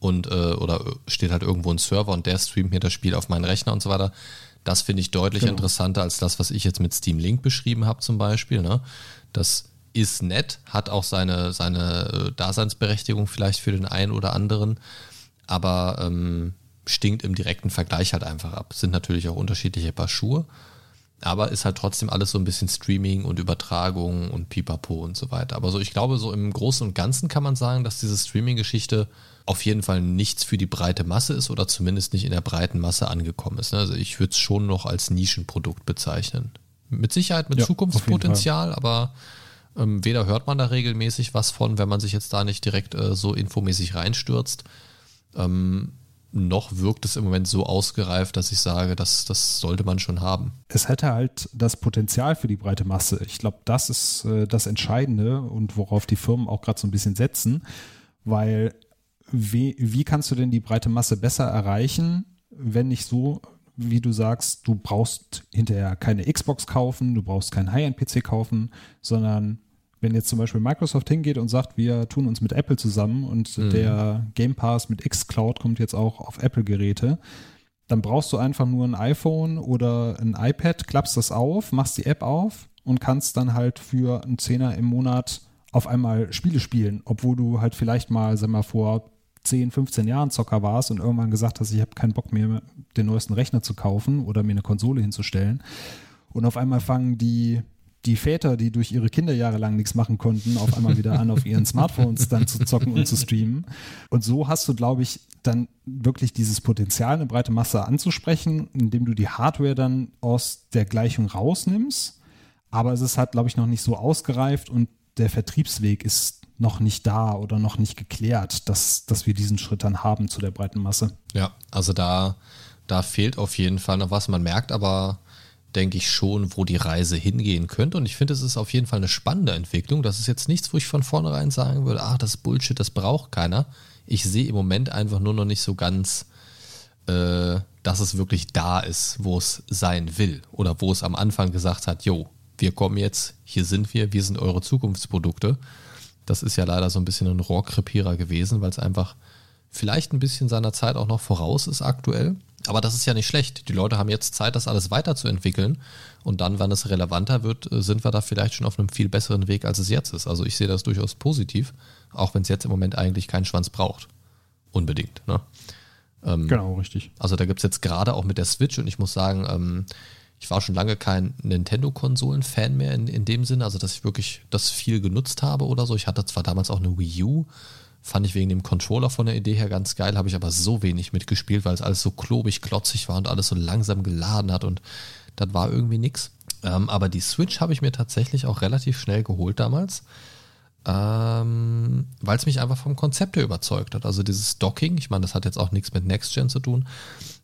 und äh, oder steht halt irgendwo ein Server und der streamt mir das Spiel auf meinen Rechner und so weiter. Das finde ich deutlich Genau. interessanter als das, was ich jetzt mit Steam Link beschrieben habe zum Beispiel. Ne? Das ist nett, hat auch seine, seine äh, Daseinsberechtigung vielleicht für den einen oder anderen, aber ähm, stinkt im direkten Vergleich halt einfach ab. Sind natürlich auch unterschiedliche Paar Schuhe, aber ist halt trotzdem alles so ein bisschen Streaming und Übertragung und Pipapo und so weiter. Aber so, ich glaube, so im Großen und Ganzen kann man sagen, dass diese Streaming-Geschichte auf jeden Fall nichts für die breite Masse ist oder zumindest nicht in der breiten Masse angekommen ist. ne? Also ich würde es schon noch als Nischenprodukt bezeichnen. Mit Sicherheit mit Ja, Zukunftspotenzial, aber ähm, weder hört man da regelmäßig was von, wenn man sich jetzt da nicht direkt äh, so infomäßig reinstürzt, ähm, noch wirkt es im Moment so ausgereift, dass ich sage, das, das sollte man schon haben. es hätte halt das Potenzial für die breite Masse. Ich glaube, das ist äh, das Entscheidende und worauf die Firmen auch gerade so ein bisschen setzen, weil wie, wie kannst du denn die breite Masse besser erreichen, wenn nicht so, wie du sagst, du brauchst hinterher keine Xbox kaufen, du brauchst keinen High-End-PC kaufen, sondern wenn jetzt zum Beispiel Microsoft hingeht und sagt, wir tun uns mit Apple zusammen und der Game Pass mit xCloud kommt jetzt auch auf Apple-Geräte, dann brauchst du einfach nur ein iPhone oder ein iPad, klappst das auf, machst die App auf und kannst dann halt für einen Zehner im Monat auf einmal Spiele spielen, obwohl du halt vielleicht mal, sag mal, vor 10, 15 Jahren Zocker warst und irgendwann gesagt hast, ich habe keinen Bock mehr, den neuesten Rechner zu kaufen oder mir eine Konsole hinzustellen. Und auf einmal fangen die, die Väter, die durch ihre Kinder jahrelang nichts machen konnten, auf einmal wieder an, auf ihren Smartphones dann zu zocken und zu streamen. Und so hast du, glaube ich, dann wirklich dieses Potenzial, eine breite Masse anzusprechen, indem du die Hardware dann aus der Gleichung rausnimmst. Aber es ist halt, glaube ich, noch nicht so ausgereift und der Vertriebsweg ist noch nicht da oder noch nicht geklärt, dass, dass wir diesen Schritt dann haben zu der breiten Masse. Ja, also da, da fehlt auf jeden Fall noch was. Man merkt aber, denke ich, schon, wo die Reise hingehen könnte. Und ich finde, es ist auf jeden Fall eine spannende Entwicklung. Das ist jetzt nichts, wo ich von vornherein sagen würde, ach, das ist Bullshit, das braucht keiner. Ich sehe im Moment einfach nur noch nicht so ganz, äh, dass es wirklich da ist, wo es sein will. Oder wo es am Anfang gesagt hat, jo, wir kommen jetzt, hier sind wir, wir sind eure Zukunftsprodukte. Das ist ja leider so ein bisschen ein Rohrkrepierer gewesen, weil es einfach vielleicht ein bisschen seiner Zeit auch noch voraus ist aktuell. Aber das ist ja nicht schlecht. Die Leute haben jetzt Zeit, das alles weiterzuentwickeln. Und dann, wenn es relevanter wird, äh, sind wir da vielleicht schon auf einem viel besseren Weg, als es jetzt ist. Also ich sehe das durchaus positiv, auch wenn es jetzt im Moment eigentlich keinen Schwanz braucht. Unbedingt. Ne? Ähm, Genau, richtig. Also da gibt es jetzt gerade auch mit der Switch und ich muss sagen, ähm, ich war schon lange kein Nintendo-Konsolen-Fan mehr in, in dem Sinne, also dass ich wirklich das viel genutzt habe oder so. Ich hatte zwar damals auch eine Wii U, fand ich wegen dem Controller von der Idee her ganz geil, habe ich aber so wenig mitgespielt, weil es alles so klobig, klotzig war und alles so langsam geladen hat und das war irgendwie nix. Ähm, aber die Switch habe ich mir tatsächlich auch relativ schnell geholt damals ähm, weil es mich einfach vom Konzept her überzeugt hat. Also dieses Docking, ich meine, das hat jetzt auch nichts mit Next Gen zu tun,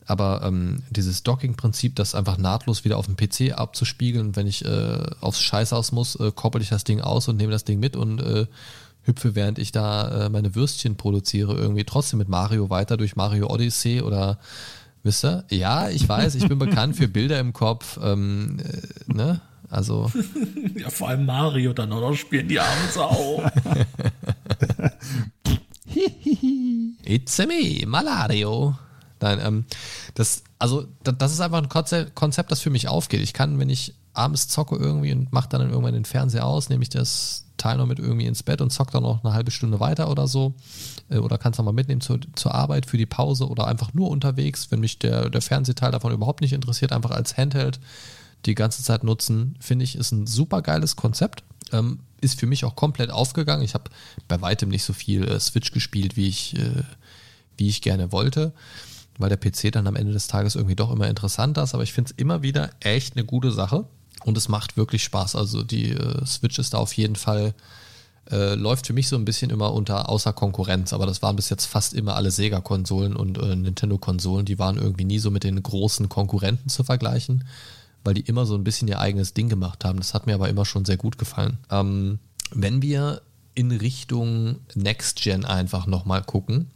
aber ähm, dieses Docking-Prinzip, das einfach nahtlos wieder auf dem PC abzuspiegeln, wenn ich äh, aufs Scheißhaus muss, äh, koppel ich das Ding aus und nehme das Ding mit und äh, hüpfe, während ich da äh, meine Würstchen produziere, irgendwie trotzdem mit Mario weiter durch Mario Odyssey oder wisst ihr? Ja, ich weiß, ich bin bekannt für Bilder im Kopf, ähm, äh, ne? Also Ja, vor allem Mario dann auch noch spielen die arme Sau. It's a me, Malario. Nein, ähm, das, also, da- das ist einfach ein Konzept, das für mich aufgeht. Ich kann, wenn ich abends zocke irgendwie und mache dann irgendwann den Fernseher aus, nehme ich das Teil noch mit irgendwie ins Bett und zock dann noch eine halbe Stunde weiter oder so. Äh, Oder kannst du mal mitnehmen zur, zur Arbeit für die Pause oder einfach nur unterwegs, wenn mich der, der Fernsehteil davon überhaupt nicht interessiert, einfach als Handheld die ganze Zeit nutzen, finde ich, ist ein super geiles Konzept. Ähm, ist für mich auch komplett aufgegangen. Ich habe bei weitem nicht so viel äh, Switch gespielt, wie ich, äh, wie ich gerne wollte, weil der PC dann am Ende des Tages irgendwie doch immer interessanter ist. Aber ich finde es immer wieder echt eine gute Sache und es macht wirklich Spaß. Also die äh, Switch ist da auf jeden Fall, äh, läuft für mich so ein bisschen immer unter außer Konkurrenz. Aber das waren bis jetzt fast immer alle Sega-Konsolen und äh, Nintendo-Konsolen. Die waren irgendwie nie so mit den großen Konkurrenten zu vergleichen weil die immer so ein bisschen ihr eigenes Ding gemacht haben. Das hat mir aber immer schon sehr gut gefallen. Ähm, wenn wir in Richtung Next Gen einfach nochmal gucken,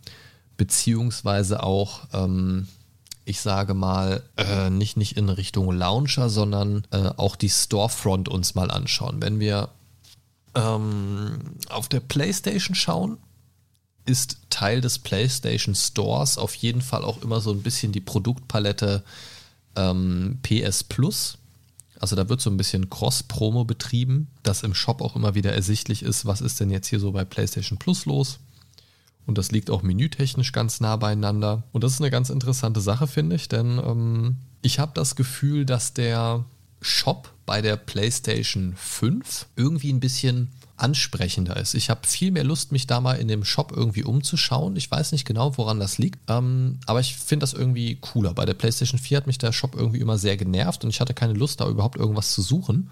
beziehungsweise auch, ähm, ich sage mal, äh, nicht, nicht in Richtung Launcher, sondern äh, auch die Storefront uns mal anschauen. Wenn wir ähm, auf der PlayStation schauen, ist Teil des PlayStation Stores auf jeden Fall auch immer so ein bisschen die Produktpalette ähm, PS Plus. Also da wird so ein bisschen Cross-Promo betrieben, dass im Shop auch immer wieder ersichtlich ist, was ist denn jetzt hier so bei PlayStation Plus los. Und das liegt auch menütechnisch ganz nah beieinander. Und das ist eine ganz interessante Sache, finde ich, denn ähm, ich habe das Gefühl, dass der Shop bei der PlayStation 5 irgendwie ein bisschen ansprechender ist. Ich habe viel mehr Lust, mich da mal in dem Shop irgendwie umzuschauen. Ich weiß nicht genau, woran das liegt, ähm, aber ich finde das irgendwie cooler. Bei der PlayStation 4 hat mich der Shop irgendwie immer sehr genervt und ich hatte keine Lust, da überhaupt irgendwas zu suchen.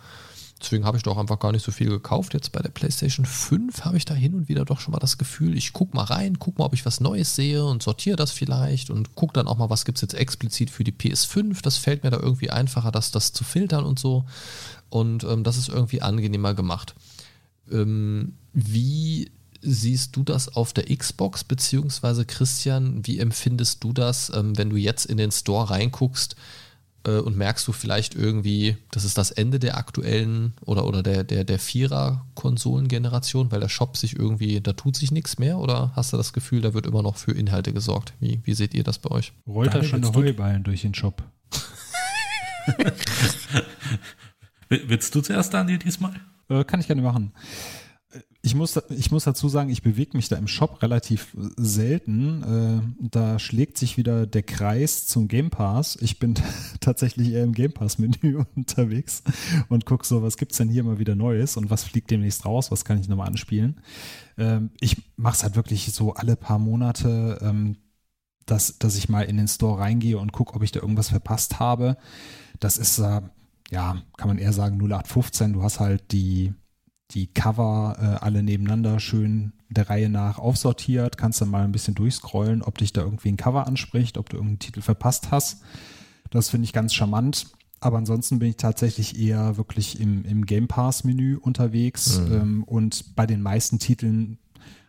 Deswegen habe ich doch einfach gar nicht so viel gekauft. Jetzt bei der PlayStation 5 habe ich da hin und wieder doch schon mal das Gefühl, ich gucke mal rein, gucke mal, ob ich was Neues sehe und sortiere das vielleicht und gucke dann auch mal, was gibt es jetzt explizit für die PS5. Das fällt mir da irgendwie einfacher, das, das zu filtern und so. Und ähm, das ist irgendwie angenehmer gemacht. Ähm, wie siehst du das auf der Xbox, beziehungsweise Christian, wie empfindest du das, ähm, wenn du jetzt in den Store reinguckst äh, und merkst du vielleicht irgendwie, das ist das Ende der aktuellen oder, oder der, der, der Vierer-Konsolengeneration, weil der Shop sich irgendwie, da tut sich nichts mehr oder hast du das Gefühl, da wird immer noch für Inhalte gesorgt? Wie, wie seht ihr das bei euch? Rollt da schon Heuballen durch den Shop. Will- Willst du zuerst, Daniel, diesmal? Äh, kann ich gerne machen. Ich muss, ich muss dazu sagen, ich bewege mich da im Shop relativ selten. Äh, da schlägt sich wieder der Kreis zum Game Pass. Ich bin tatsächlich eher im Game Pass-Menü unterwegs und gucke so, was gibt's denn hier mal wieder Neues und was fliegt demnächst raus, was kann ich nochmal anspielen. Ähm, ich mache es halt wirklich so alle paar Monate, ähm, dass, dass ich mal in den Store reingehe und gucke, ob ich da irgendwas verpasst habe. Das ist, äh, ja, kann man eher sagen 0815. Du hast halt die, die Cover äh, alle nebeneinander schön der Reihe nach aufsortiert, kannst dann mal ein bisschen durchscrollen, ob dich da irgendwie ein Cover anspricht, ob du irgendeinen Titel verpasst hast. Das finde ich ganz charmant. Aber ansonsten bin ich tatsächlich eher wirklich im, im Game Pass-Menü unterwegs. Ähm, und bei den meisten Titeln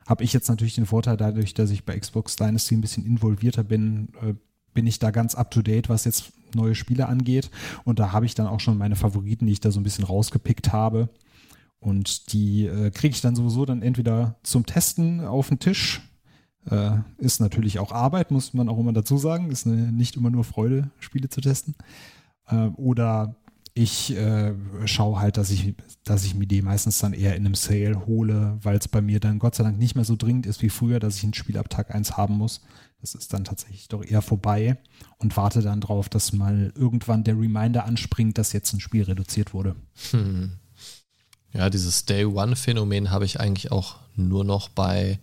habe ich jetzt natürlich den Vorteil, dadurch, dass ich bei Xbox Dynasty ein bisschen involvierter bin, äh, bin ich da ganz up to date, was jetzt neue Spiele angeht. Und da habe ich dann auch schon meine Favoriten, die ich da so ein bisschen rausgepickt habe. Und die äh, kriege ich dann sowieso dann entweder zum Testen auf den Tisch. Äh, ist natürlich auch Arbeit, muss man auch immer dazu sagen. Ist eine, nicht immer nur Freude, Spiele zu testen. Äh, oder Ich äh, schaue halt, dass ich, dass ich mir die meistens dann eher in einem Sale hole, weil es bei mir dann Gott sei Dank nicht mehr so dringend ist wie früher, dass ich ein Spiel ab Tag 1 haben muss. Das ist dann tatsächlich doch eher vorbei und warte dann drauf, dass mal irgendwann der Reminder anspringt, dass jetzt ein Spiel reduziert wurde. Hm. Ja, dieses Day One-Phänomen habe ich eigentlich auch nur noch bei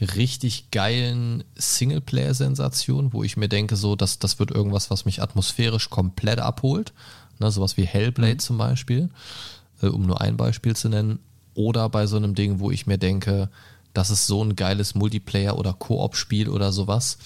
richtig geilen Singleplayer-Sensationen, wo ich mir denke, so, dass das wird irgendwas, was mich atmosphärisch komplett abholt. Ne, sowas wie Hellblade mhm. zum Beispiel, äh, um nur ein Beispiel zu nennen. Oder bei so einem Ding, wo ich mir denke, das ist so ein geiles Multiplayer- oder Koop-Spiel oder sowas.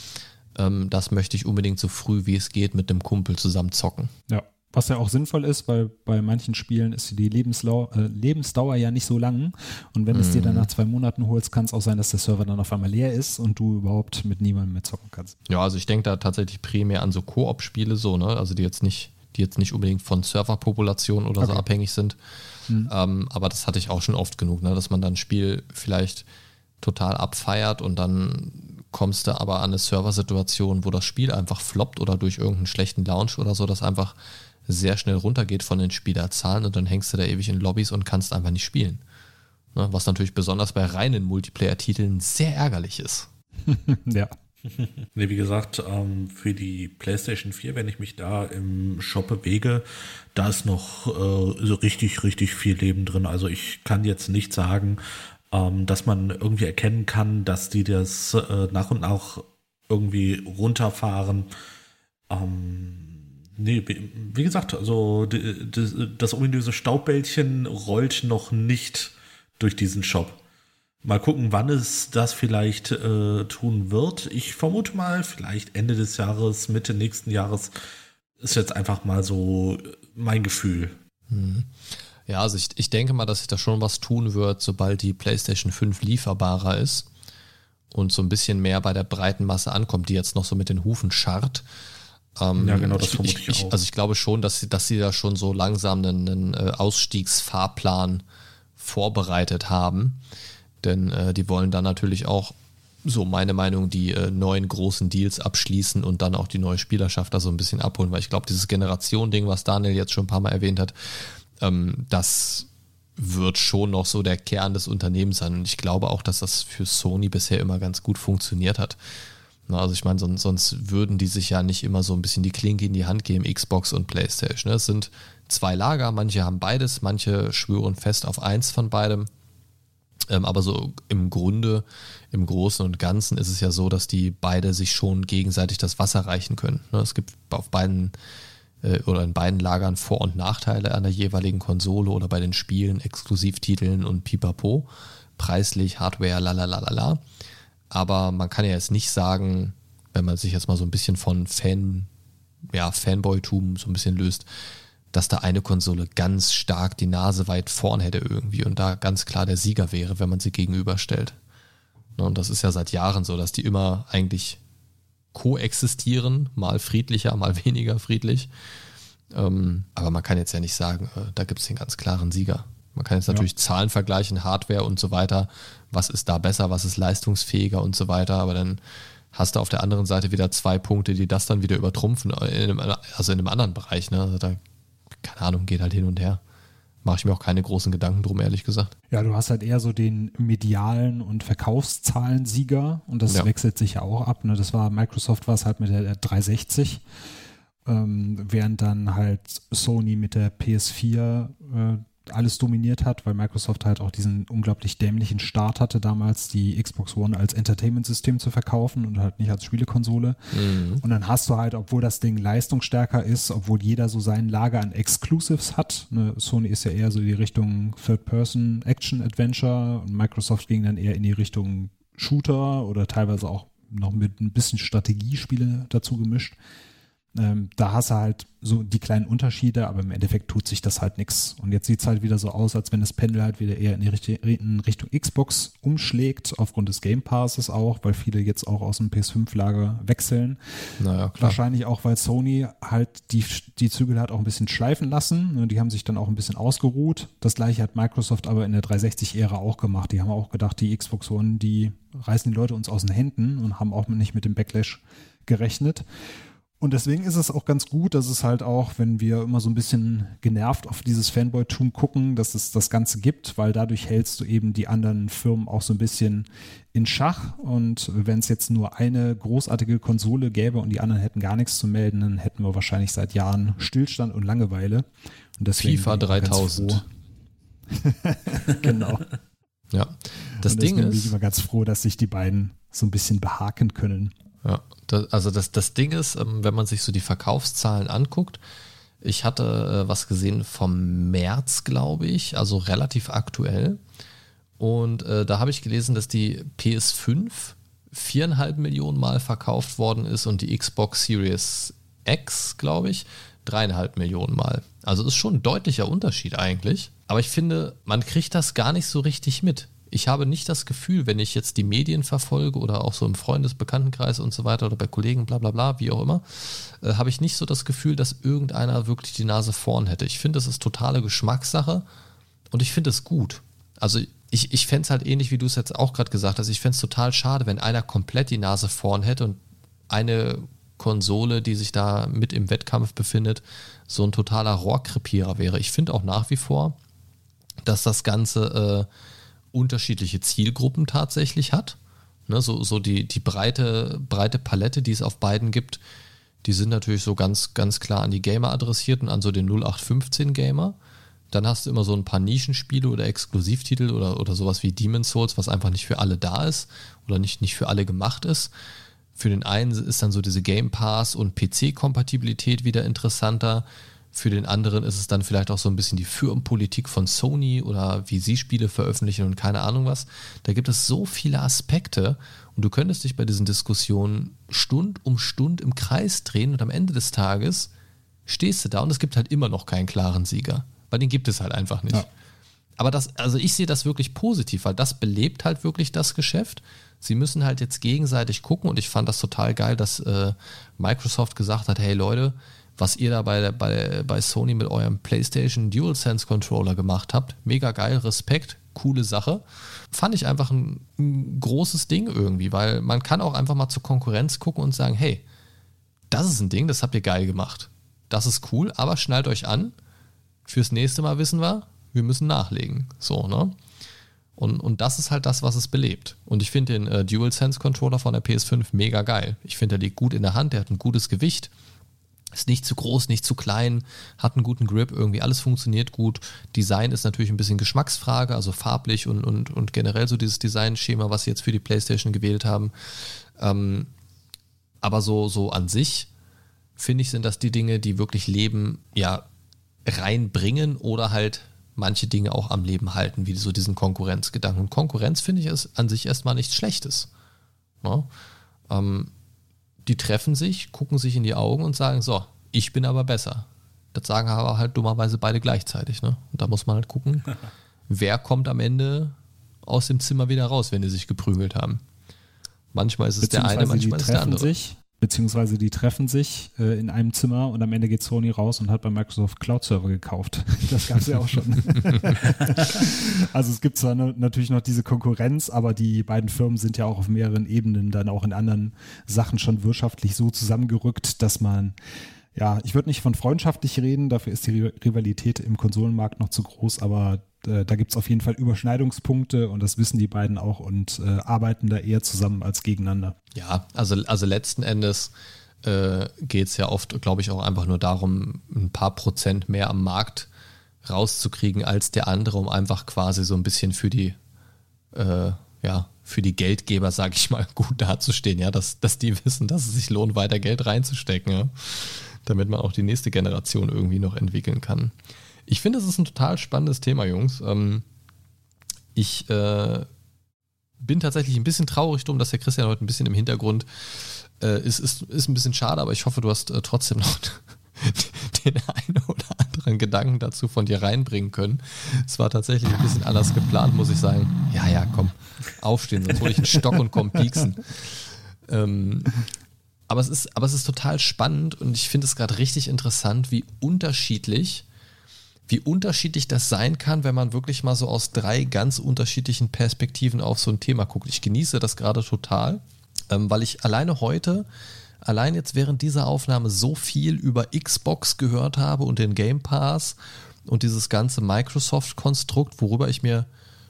Ähm, das möchte ich unbedingt so früh wie es geht mit dem Kumpel zusammen zocken. Ja. Was ja auch sinnvoll ist, weil bei manchen Spielen ist die Lebenslau äh, Lebensdauer ja nicht so lang. Und wenn mm. es dir dann mhm. nach zwei Monaten holst, kann es auch sein, dass der Server dann auf einmal leer ist und du überhaupt mit niemandem mehr zocken kannst. Ja, also ich denke da tatsächlich primär an so Koop-Spiele, so, ne? Also die jetzt nicht, die jetzt nicht unbedingt von Serverpopulation oder okay. so abhängig sind. Mhm. Ähm, aber das hatte ich auch schon oft genug, ne? dass man dann ein Spiel vielleicht total abfeiert und dann kommst du aber an eine Serversituation, wo das Spiel einfach floppt oder durch irgendeinen schlechten Launch oder so, das einfach sehr schnell runtergeht von den Spielerzahlen und dann hängst du da ewig in Lobbys und kannst einfach nicht spielen. Ne, was natürlich besonders bei reinen Multiplayer-Titeln sehr ärgerlich ist. ja. Nee, wie gesagt, ähm, für die PlayStation 4, wenn ich mich da im Shop bewege, da ist noch äh, so richtig, richtig viel Leben drin. Also ich kann jetzt nicht sagen, ähm, dass man irgendwie erkennen kann, dass die das äh, nach und nach irgendwie runterfahren. Ähm, Nee, wie gesagt, also das ominöse Staubbällchen rollt noch nicht durch diesen Shop. Mal gucken, wann es das vielleicht äh, tun wird. Ich vermute mal, vielleicht Ende des Jahres, Mitte nächsten Jahres ist jetzt einfach mal so mein Gefühl. Hm. Ja, also ich, ich denke mal, dass sich da schon was tun wird, sobald die PlayStation 5 lieferbarer ist und so ein bisschen mehr bei der breiten Masse ankommt, die jetzt noch so mit den Hufen scharrt. Ähm, ja, genau, das vermute ich, ich, auch. Also ich glaube schon, dass sie, dass sie da schon so langsam einen, einen äh, Ausstiegsfahrplan vorbereitet haben. Denn äh, die wollen dann natürlich auch, so meine Meinung, die äh, neuen großen Deals abschließen und dann auch die neue Spielerschaft da so ein bisschen abholen. Weil ich glaube, dieses Generation-Ding, was Daniel jetzt schon ein paar Mal erwähnt hat, ähm, das wird schon noch so der Kern des Unternehmens sein. Und ich glaube auch, dass das für Sony bisher immer ganz gut funktioniert hat. Also ich meine, sonst, sonst würden die sich ja nicht immer so ein bisschen die Klinke in die Hand geben, Xbox und PlayStation. Es sind zwei Lager, manche haben beides, manche schwören fest auf eins von beidem. Ähm, aber so im Grunde, im Großen und Ganzen ist es ja so, dass die beide sich schon gegenseitig das Wasser reichen können. Ne? Es gibt auf beiden äh, oder in beiden Lagern Vor- und Nachteile an der jeweiligen Konsole oder bei den Spielen, Exklusivtiteln und Pipapo. Preislich, Hardware, lalalala. Aber man kann ja jetzt nicht sagen, wenn man sich jetzt mal so ein bisschen von Fan, ja, Fanboytum so ein bisschen löst, dass da eine Konsole ganz stark die Nase weit vorn hätte irgendwie und da ganz klar der Sieger wäre, wenn man sie gegenüberstellt. Ne, und das ist ja seit Jahren so, dass die immer eigentlich koexistieren, mal friedlicher, mal weniger friedlich. Ähm, aber man kann jetzt ja nicht sagen, äh, da gibt es den ganz klaren Sieger. Man kann jetzt natürlich ja. Zahlen vergleichen, Hardware und so weiter. Was ist da besser, was ist leistungsfähiger und so weiter. Aber dann hast du auf der anderen Seite wieder zwei Punkte, die das dann wieder übertrumpfen, in einem, also in einem anderen Bereich. Ne? Also da, keine Ahnung, geht halt hin und her. Mache ich mir auch keine großen Gedanken drum, ehrlich gesagt. Ja, du hast halt eher so den medialen und Verkaufszahlen-Sieger und das ja. wechselt sich ja auch ab. Ne? Das war, Microsoft war es halt mit der 360, ähm, während dann halt Sony mit der PS4 äh, alles dominiert hat, weil Microsoft halt auch diesen unglaublich dämlichen Start hatte, damals die Xbox One als Entertainment-System zu verkaufen und halt nicht als Spielekonsole. Mhm. Und dann hast du halt, obwohl das Ding leistungsstärker ist, obwohl jeder so sein Lager an Exclusives hat, ne, Sony ist ja eher so die Richtung Third-Person Action-Adventure und Microsoft ging dann eher in die Richtung Shooter oder teilweise auch noch mit ein bisschen Strategiespiele dazu gemischt. Ähm, da hast du halt so die kleinen Unterschiede, aber im Endeffekt tut sich das halt nichts. Und jetzt sieht es halt wieder so aus, als wenn das Pendel halt wieder eher in, die Richtung, in Richtung Xbox umschlägt, aufgrund des Game Passes auch, weil viele jetzt auch aus dem PS5-Lager wechseln. Naja, klar. Wahrscheinlich auch, weil Sony halt die, die Zügel hat auch ein bisschen schleifen lassen. Ne, die haben sich dann auch ein bisschen ausgeruht. Das gleiche hat Microsoft aber in der 360-Ära auch gemacht. Die haben auch gedacht, die Xbox One, die reißen die Leute uns aus den Händen und haben auch nicht mit dem Backlash gerechnet. Und deswegen ist es auch ganz gut, dass es halt auch, wenn wir immer so ein bisschen genervt auf dieses Fanboy-Tum gucken, dass es das Ganze gibt, weil dadurch hältst du eben die anderen Firmen auch so ein bisschen in Schach. Und wenn es jetzt nur eine großartige Konsole gäbe und die anderen hätten gar nichts zu melden, dann hätten wir wahrscheinlich seit Jahren Stillstand und Langeweile. Und deswegen FIFA 3000. genau. Ja, das Ding bin ist. ich immer ganz froh, dass sich die beiden so ein bisschen behaken können. Ja, das, also das, das Ding ist, ähm, wenn man sich so die Verkaufszahlen anguckt, ich hatte äh, was gesehen vom März, glaube ich, also relativ aktuell. Und äh, da habe ich gelesen, dass die PS5 viereinhalb Millionen Mal verkauft worden ist und die Xbox Series X, glaube ich, dreieinhalb Millionen Mal. Also ist schon ein deutlicher Unterschied eigentlich. Aber ich finde, man kriegt das gar nicht so richtig mit ich habe nicht das Gefühl, wenn ich jetzt die Medien verfolge oder auch so im Freundesbekanntenkreis und so weiter oder bei Kollegen, bla bla bla, wie auch immer, äh, habe ich nicht so das Gefühl, dass irgendeiner wirklich die Nase vorn hätte. Ich finde, das ist totale Geschmackssache und ich finde es gut. Also ich, ich fände es halt ähnlich, wie du es jetzt auch gerade gesagt hast. Ich fände es total schade, wenn einer komplett die Nase vorn hätte und eine Konsole, die sich da mit im Wettkampf befindet, so ein totaler Rohrkrepierer wäre. Ich finde auch nach wie vor, dass das Ganze äh, unterschiedliche Zielgruppen tatsächlich hat. Ne, so so die, die breite, breite Palette, die es auf beiden gibt, die sind natürlich so ganz, ganz klar an die Gamer adressiert und an so den 0815 Gamer. Dann hast du immer so ein paar Nischenspiele oder Exklusivtitel oder, oder sowas wie Demon's Souls, was einfach nicht für alle da ist oder nicht, nicht für alle gemacht ist. Für den einen ist dann so diese Game Pass und PC-Kompatibilität wieder interessanter. Für den anderen ist es dann vielleicht auch so ein bisschen die Firmenpolitik von Sony oder wie sie Spiele veröffentlichen und keine Ahnung was. Da gibt es so viele Aspekte und du könntest dich bei diesen Diskussionen Stund um Stund im Kreis drehen und am Ende des Tages stehst du da und es gibt halt immer noch keinen klaren Sieger. Weil den gibt es halt einfach nicht. Ja. Aber das, also ich sehe das wirklich positiv, weil das belebt halt wirklich das Geschäft. Sie müssen halt jetzt gegenseitig gucken und ich fand das total geil, dass äh, Microsoft gesagt hat, hey Leute, was ihr da bei, bei, bei Sony mit eurem PlayStation DualSense Controller gemacht habt. Mega geil, Respekt, coole Sache. Fand ich einfach ein, ein, großes Ding irgendwie, weil man kann auch einfach mal zur Konkurrenz gucken und sagen, hey, das ist ein Ding, das habt ihr geil gemacht. Das ist cool, aber schnallt euch an. Fürs nächste Mal wissen wir, wir müssen nachlegen. So, ne? Und, und das ist halt das, was es belebt. Und ich finde den äh, DualSense Controller von der PS5 mega geil. Ich finde, der liegt gut in der Hand, der hat ein gutes Gewicht. Ist nicht zu groß, nicht zu klein, hat einen guten Grip, irgendwie alles funktioniert gut. Design ist natürlich ein bisschen Geschmacksfrage, also farblich und, und, und generell so dieses Designschema, was sie jetzt für die PlayStation gewählt haben. Ähm, aber so, so an sich, finde ich, sind das die Dinge, die wirklich Leben ja reinbringen oder halt manche Dinge auch am Leben halten, wie so diesen Konkurrenzgedanken. Und Konkurrenz, finde ich, ist an sich erstmal nichts Schlechtes. Ja? Ähm, die treffen sich, gucken sich in die Augen und sagen, so, ich bin aber besser. Das sagen aber halt dummerweise beide gleichzeitig. Ne? Und da muss man halt gucken, wer kommt am Ende aus dem Zimmer wieder raus, wenn die sich geprügelt haben. Manchmal ist es der eine, manchmal ist der andere. Sich, beziehungsweise die treffen sich äh, in einem Zimmer und am Ende geht Sony raus und hat bei Microsoft Cloud Server gekauft. Das gab es ja auch schon. also es gibt zwar ne, natürlich noch diese Konkurrenz, aber die beiden Firmen sind ja auch auf mehreren Ebenen dann auch in anderen Sachen schon wirtschaftlich so zusammengerückt, dass man ja, ich würde nicht von freundschaftlich reden, dafür ist die Rivalität im Konsolenmarkt noch zu groß, aber äh, da gibt es auf jeden Fall Überschneidungspunkte und das wissen die beiden auch und äh, arbeiten da eher zusammen als gegeneinander. Ja, also, also letzten Endes äh, geht es ja oft, glaube ich, auch einfach nur darum, ein paar Prozent mehr am Markt rauszukriegen als der andere, um einfach quasi so ein bisschen für die, äh, ja, für die Geldgeber, sage ich mal, gut dazustehen, ja, dass, dass die wissen, dass es sich lohnt, weiter Geld reinzustecken, ja? damit man auch die nächste Generation irgendwie noch entwickeln kann. Ich finde, es ist ein total spannendes Thema, Jungs. Ähm, ich äh, bin tatsächlich ein bisschen traurig drum, dass der Christian heute ein bisschen im Hintergrund äh, ist, ist. Ist ein bisschen schade, aber ich hoffe, du hast äh, trotzdem noch den einen oder anderen Gedanken dazu von dir reinbringen können. Es war tatsächlich ein bisschen anders geplant, muss ich sagen. Ja, ja, komm, aufstehen, sonst hole ich einen Stock und komm pieksen. Ähm, aber es ist, aber es ist total spannend und ich finde es gerade richtig interessant, wie unterschiedlich wie unterschiedlich das sein kann, wenn man wirklich mal so aus drei ganz unterschiedlichen Perspektiven auf so ein Thema guckt. Ich genieße das gerade total, ähm, weil ich alleine heute allein jetzt während dieser Aufnahme so viel über Xbox gehört habe und den Game Pass und dieses ganze Microsoft-Konstrukt, worüber ich mir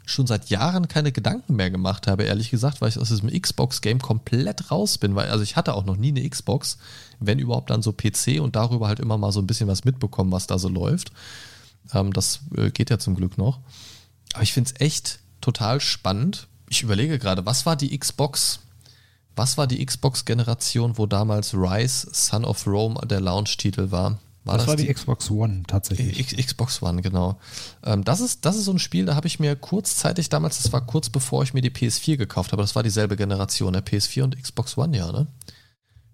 schon seit Jahren keine Gedanken mehr gemacht habe, ehrlich gesagt, weil ich aus diesem Xbox-Game komplett raus bin, weil also ich hatte auch noch nie eine Xbox, wenn überhaupt dann so PC und darüber halt immer mal so ein bisschen was mitbekommen, was da so läuft. Ähm, das äh, geht ja zum Glück noch. Aber ich finde es echt total spannend. Ich überlege gerade, was war die Xbox? Was war die Xbox-Generation, wo damals Rise, Son of Rome der Launch-Titel war? War das, das, war die, die, Xbox One tatsächlich. X, Xbox One, genau. Ähm, das, ist, das ist so ein Spiel, da habe ich mir kurzzeitig damals, das war kurz bevor ich mir die PS4 gekauft habe, das war dieselbe Generation, der PS4 und Xbox One, ja, ne?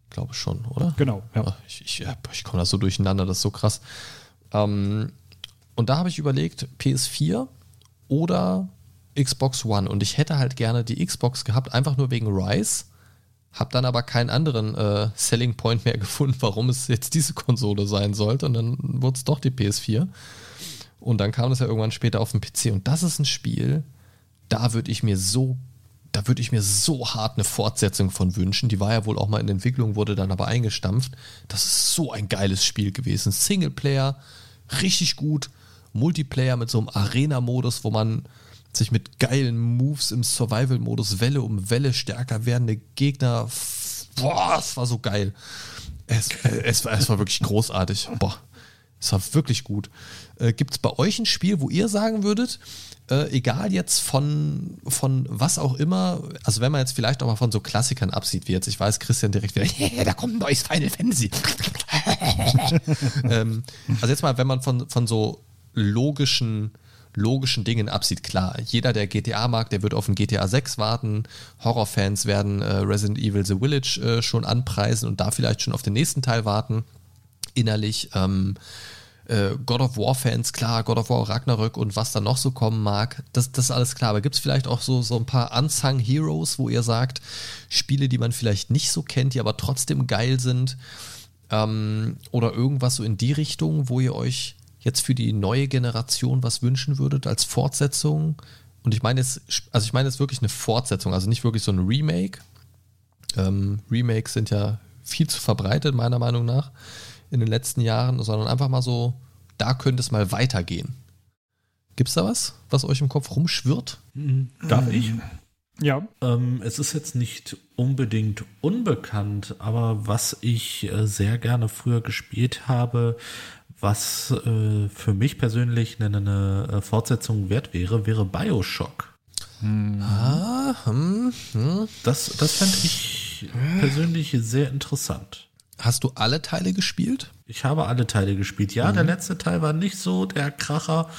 Glaube schon, oder? Genau, ja. Ah, ich, ich, ich komme da so durcheinander, das ist so krass. Ähm, und da habe ich überlegt, PS4 oder Xbox One. Und ich hätte halt gerne die Xbox gehabt, einfach nur wegen Rise hab dann aber keinen anderen äh, Selling Point mehr gefunden, warum es jetzt diese Konsole sein sollte. Und dann wurde es doch die PS4. Und dann kam das ja irgendwann später auf den PC. Und das ist ein Spiel, da würde ich mir so, da würde ich mir so hart eine Fortsetzung von wünschen. Die war ja wohl auch mal in Entwicklung, wurde dann aber eingestampft. Das ist so ein geiles Spiel gewesen. Singleplayer, richtig gut. Multiplayer mit so einem Arena-Modus, wo man sich mit geilen Moves im Survival-Modus Welle um Welle stärker werdende Gegner. Boah, es war so geil. Es, es, es war wirklich großartig. Boah, es war wirklich gut. Äh, Gibt es bei euch ein Spiel, wo ihr sagen würdet, äh, egal jetzt von, von was auch immer, also wenn man jetzt vielleicht auch mal von so Klassikern absieht, wie jetzt, ich weiß, Christian direkt wieder, hey, da kommt ein neues Final Fantasy. ähm, also jetzt mal, wenn man von, von so logischen logischen Dingen absieht. Klar, jeder, der GTA mag, der wird auf ein GTA 6 warten. Horrorfans werden äh, Resident Evil The Village äh, schon anpreisen und da vielleicht schon auf den nächsten Teil warten. Innerlich. Ähm, äh, God of War-Fans, klar, God of War Ragnarök und was da noch so kommen mag, das, das ist alles klar. Aber gibt es vielleicht auch so, so ein paar Unsung Heroes, wo ihr sagt, Spiele, die man vielleicht nicht so kennt, die aber trotzdem geil sind? Ähm, oder irgendwas so in die Richtung, wo ihr euch jetzt für die neue Generation was wünschen würdet als Fortsetzung? Und ich meine jetzt, also ich meine jetzt wirklich eine Fortsetzung, also nicht wirklich so ein Remake. Ähm, Remakes sind ja viel zu verbreitet, meiner Meinung nach, in den letzten Jahren, sondern einfach mal so, da könnte es mal weitergehen. Gibt es da was, was euch im Kopf rumschwirrt? Darf ich? Ja. Ähm, es ist jetzt nicht unbedingt unbekannt, aber was ich äh, sehr gerne früher gespielt habe, was äh, für mich persönlich eine, eine, äh, Fortsetzung wert wäre, wäre Bioshock. Hm. Ah, hm, hm. Das, das fände ich persönlich sehr interessant. Hast du alle Teile gespielt? Ich habe alle Teile gespielt. Ja, mhm. der letzte Teil war nicht so der Kracher,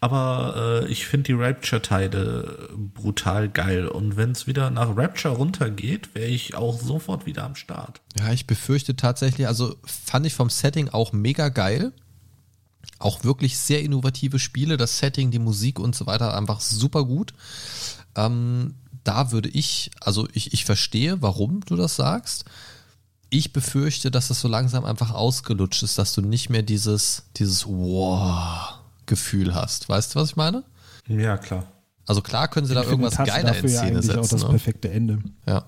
aber äh, ich finde die Rapture-Teile brutal geil. Und wenn es wieder nach Rapture runtergeht, wäre ich auch sofort wieder am Start. Ja, ich befürchte tatsächlich, also fand ich vom Setting auch mega geil auch wirklich sehr innovative Spiele, das Setting, die Musik und so weiter einfach super gut. Ähm, da würde ich, also ich, ich verstehe, warum du das sagst. Ich befürchte, dass das so langsam einfach ausgelutscht ist, dass du nicht mehr dieses, dieses Wow-Gefühl hast. Weißt du, was ich meine? Ja, klar. Also klar können sie ich da irgendwas geiler in Szene ja setzen. Auch das ne? perfekte Ende. Ja.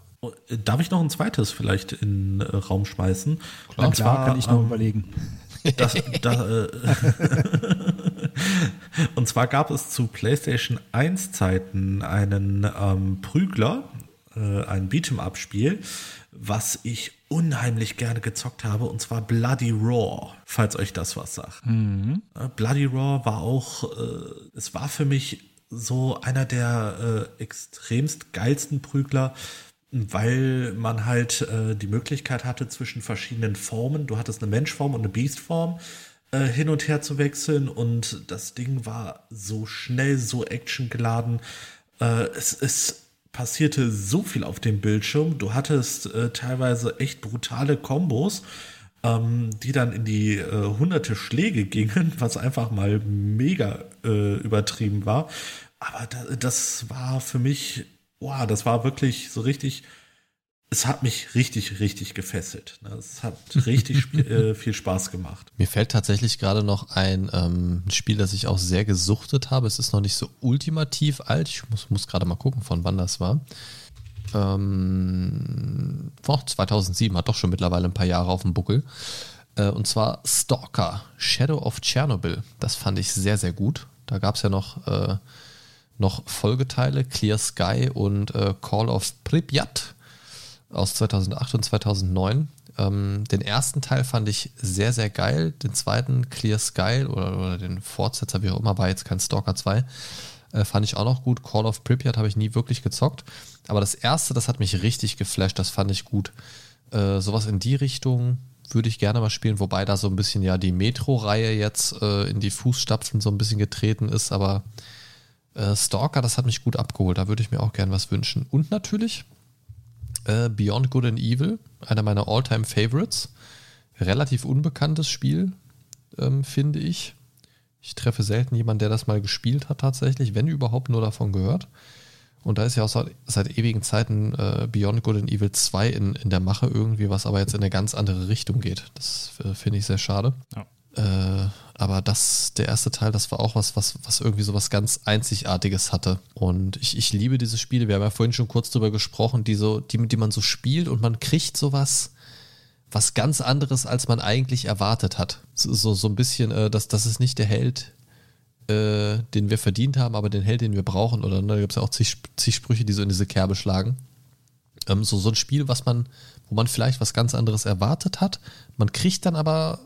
Darf ich noch ein zweites vielleicht in äh, Raum schmeißen? Klar, Und zwar, kann ich noch ähm, überlegen. Das, da, äh, und zwar gab es zu PlayStation 1 Zeiten einen ähm, Prügler, äh, ein Beat'em-Up-Spiel, was ich unheimlich gerne gezockt habe, und zwar Bloody Raw, falls euch das was sagt. Mhm. Äh, Bloody Raw war auch, äh, es war für mich so einer der äh, extremst geilsten Prügler, weil man halt äh, die Möglichkeit hatte, zwischen verschiedenen Formen, du hattest eine Menschform und eine Beastform, äh, hin und her zu wechseln und das Ding war so schnell, so actiongeladen. Äh, es, es passierte so viel auf dem Bildschirm. Du hattest äh, teilweise echt brutale Kombos, ähm, die dann in die äh, hunderte Schläge gingen, was einfach mal mega äh, übertrieben war. Aber da, das war für mich wow, das war wirklich so richtig, es hat mich richtig, richtig gefesselt. Ne? Es hat richtig äh, viel Spaß gemacht. Mir fällt tatsächlich gerade noch ein ähm, Spiel, das ich auch sehr gesuchtet habe. Es ist noch nicht so ultimativ alt. Ich muss, muss gerade mal gucken, von wann das war. Ähm, oh, 2007, hat doch schon mittlerweile ein paar Jahre auf dem Buckel. Äh, und zwar Stalker, Shadow of Chernobyl. Das fand ich sehr, sehr gut. Da gab es ja noch, äh, noch Folgeteile, Clear Sky und äh, Call of Pripyat aus 2008 und 2009. Ähm, den ersten Teil fand ich sehr, sehr geil. Den zweiten, Clear Sky oder, oder den Fortsetzer, wie auch immer, war jetzt kein Stalker 2. Äh, fand ich auch noch gut. Call of Pripyat habe ich nie wirklich gezockt. Aber das erste, das hat mich richtig geflasht. Das fand ich gut. Äh, sowas in die Richtung würde ich gerne mal spielen, wobei da so ein bisschen ja die Metro-Reihe jetzt äh, in die Fußstapfen so ein bisschen getreten ist. Aber äh, Stalker, das hat mich gut abgeholt. Da würde ich mir auch gerne was wünschen. Und natürlich äh, Beyond Good and Evil, einer meiner All-Time Favorites. Relativ unbekanntes Spiel, ähm, finde ich. Ich treffe selten jemanden, der das mal gespielt hat tatsächlich, wenn überhaupt nur davon gehört. Und da ist ja auch seit, seit ewigen Zeiten äh, Beyond Good and Evil 2 in, in der Mache irgendwie, was aber jetzt in eine ganz andere Richtung geht. Das äh, finde ich sehr schade. Ja. Äh, aber das, der erste Teil, das war auch was, was, was irgendwie so was ganz Einzigartiges hatte. Und ich, ich liebe diese Spiele. Wir haben ja vorhin schon kurz drüber gesprochen, die so, die, die man so spielt und man kriegt sowas, was ganz anderes, als man eigentlich erwartet hat. So, so, so ein bisschen, äh, dass das ist nicht der Held, äh, den wir verdient haben, aber den Held, den wir brauchen. Oder ne, da gibt es ja auch zig, zig Sprüche, die so in diese Kerbe schlagen. Ähm, so, so ein Spiel, was man, wo man vielleicht was ganz anderes erwartet hat. Man kriegt dann aber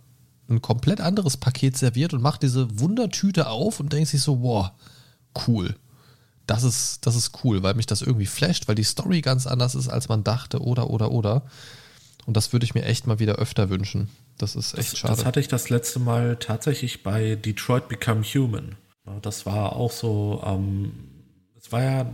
ein komplett anderes Paket serviert und macht diese Wundertüte auf und denkt sich so, wow, cool. Das ist, das ist cool, weil mich das irgendwie flasht, weil die Story ganz anders ist, als man dachte, oder, oder, oder. Und das würde ich mir echt mal wieder öfter wünschen. Das ist echt das, schade. Das hatte ich das letzte Mal tatsächlich bei Detroit Become Human. Das war auch so, ähm, es war ja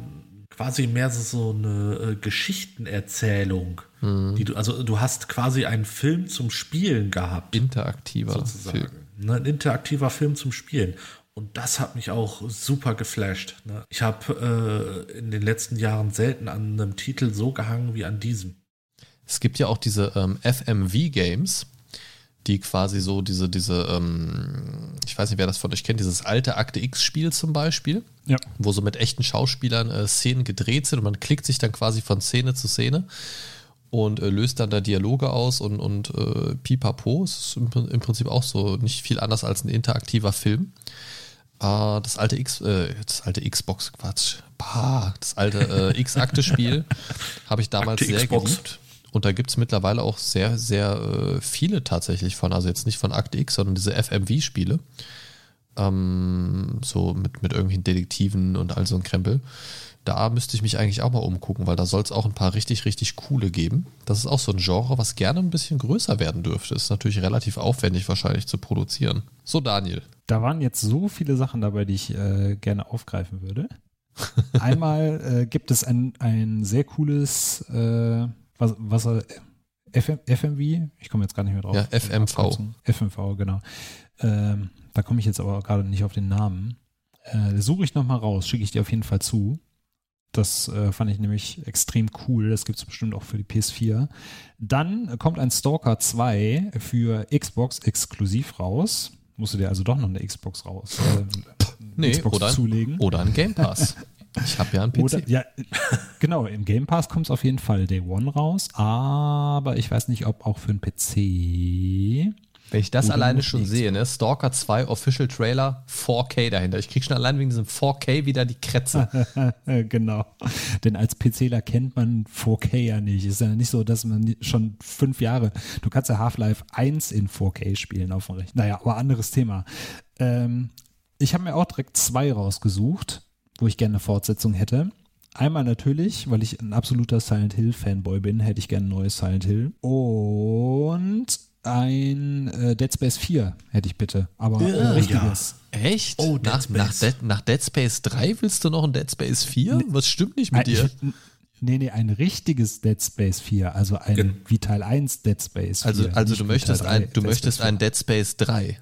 quasi mehr so eine äh, Geschichtenerzählung, mhm. die du, also du hast quasi einen Film zum Spielen gehabt. Interaktiver sozusagen. Film. Ne, ein interaktiver Film zum Spielen. Und das hat mich auch super geflasht. Ne? Ich habe äh, in den letzten Jahren selten an einem Titel so gehangen wie an diesem. Es gibt ja auch diese ähm, FMV-Games, die quasi so diese, diese, ähm, ich weiß nicht, wer das von euch kennt, dieses alte Akte X-Spiel zum Beispiel, ja. wo so mit echten Schauspielern äh, Szenen gedreht sind und man klickt sich dann quasi von Szene zu Szene und äh, löst dann da Dialoge aus und, und äh, pipapo. Es ist im, im, Prinzip auch so nicht viel anders als ein interaktiver Film. Äh, das alte X, äh, das alte Xbox, Quatsch, bah, das alte äh, X-Akte-Spiel habe ich damals Akte sehr Xbox. geliebt und da gibt es mittlerweile auch sehr, sehr äh, viele tatsächlich von, also jetzt nicht von Akte X, sondern diese FMV-Spiele. Ähm, so mit, mit irgendwelchen Detektiven und all so ein Krempel. Da müsste ich mich eigentlich auch mal umgucken, weil da soll es auch ein paar richtig, richtig coole geben. Das ist auch so ein Genre, was gerne ein bisschen größer werden dürfte. Ist natürlich relativ aufwendig wahrscheinlich zu produzieren. So, Daniel. Da waren jetzt so viele Sachen dabei, die ich äh, gerne aufgreifen würde. Einmal äh, gibt es ein, ein sehr cooles äh, was, was FM, FMV, ich komme jetzt gar nicht mehr drauf. Ja, FMV. FMV, genau. Ähm, da komme ich jetzt aber gerade nicht auf den Namen. Äh, suche ich nochmal raus, schicke ich dir auf jeden Fall zu. Das äh, fand ich nämlich extrem cool. Das gibt es bestimmt auch für die PS4. Dann kommt ein Stalker 2 für Xbox exklusiv raus. Musst du dir also doch noch eine Xbox raus. Äh, nee, Xbox oder, zulegen. Oder ein Game Pass. Ich habe ja einen PC. Oder, ja, genau, im Game Pass kommt es auf jeden Fall Day One raus, aber ich weiß nicht, ob auch für einen PC. Wenn ich das alleine schon sehe, ne? Stalker 2 Official Trailer 4K dahinter. Ich kriege schon allein wegen diesem 4K wieder die Krätze. genau. Denn als PCler kennt man 4K ja nicht. Ist ja nicht so, dass man schon fünf Jahre, du kannst ja Half-Life 1 in 4K spielen auf dem Rechner. Naja, aber anderes Thema. Ähm, ich habe mir auch direkt zwei rausgesucht wo ich gerne eine Fortsetzung hätte. Einmal natürlich, weil ich ein absoluter Silent Hill Fanboy bin, hätte ich gerne ein neues Silent Hill. Und ein äh, Dead Space 4 hätte ich bitte. Aber ja, ein richtiges. Ja. Echt? Oh, Dead nach, Space. Nach, Dead, nach Dead Space 3 willst du noch ein Dead Space 4? Nee, Was stimmt nicht mit dir? nee, nee, ein richtiges Dead Space 4, also ein Gen wie Teil 1 Dead Space 4. Also, also du möchtest, ein, du möchtest ein Dead Space 3.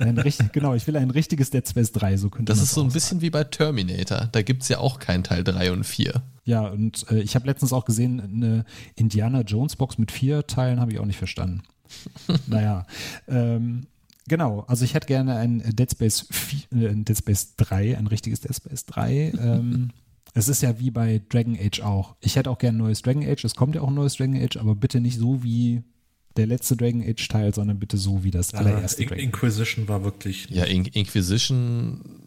ein richtig, genau, ich will ein richtiges Dead Space 3, so könnte Das ist so ein bisschen wie bei Terminator. Da gibt es ja auch keinen Teil 3 und 4. Ja, und äh, ich habe letztens auch gesehen, eine Indiana Jones Box mit vier Teilen habe ich auch nicht verstanden. naja. Ähm, Genau, also ich hätte gerne ein Dead Space, 4, äh, Dead Space 3, ein richtiges Dead Space 3. ähm, Es ist ja wie bei Dragon Age auch. Ich hätte auch gern ein neues Dragon Age. Es kommt ja auch ein neues Dragon Age, aber bitte nicht so wie der letzte Dragon Age Teil, sondern bitte so wie das allererste In Dragon Inquisition war wirklich. Ja, In Inquisition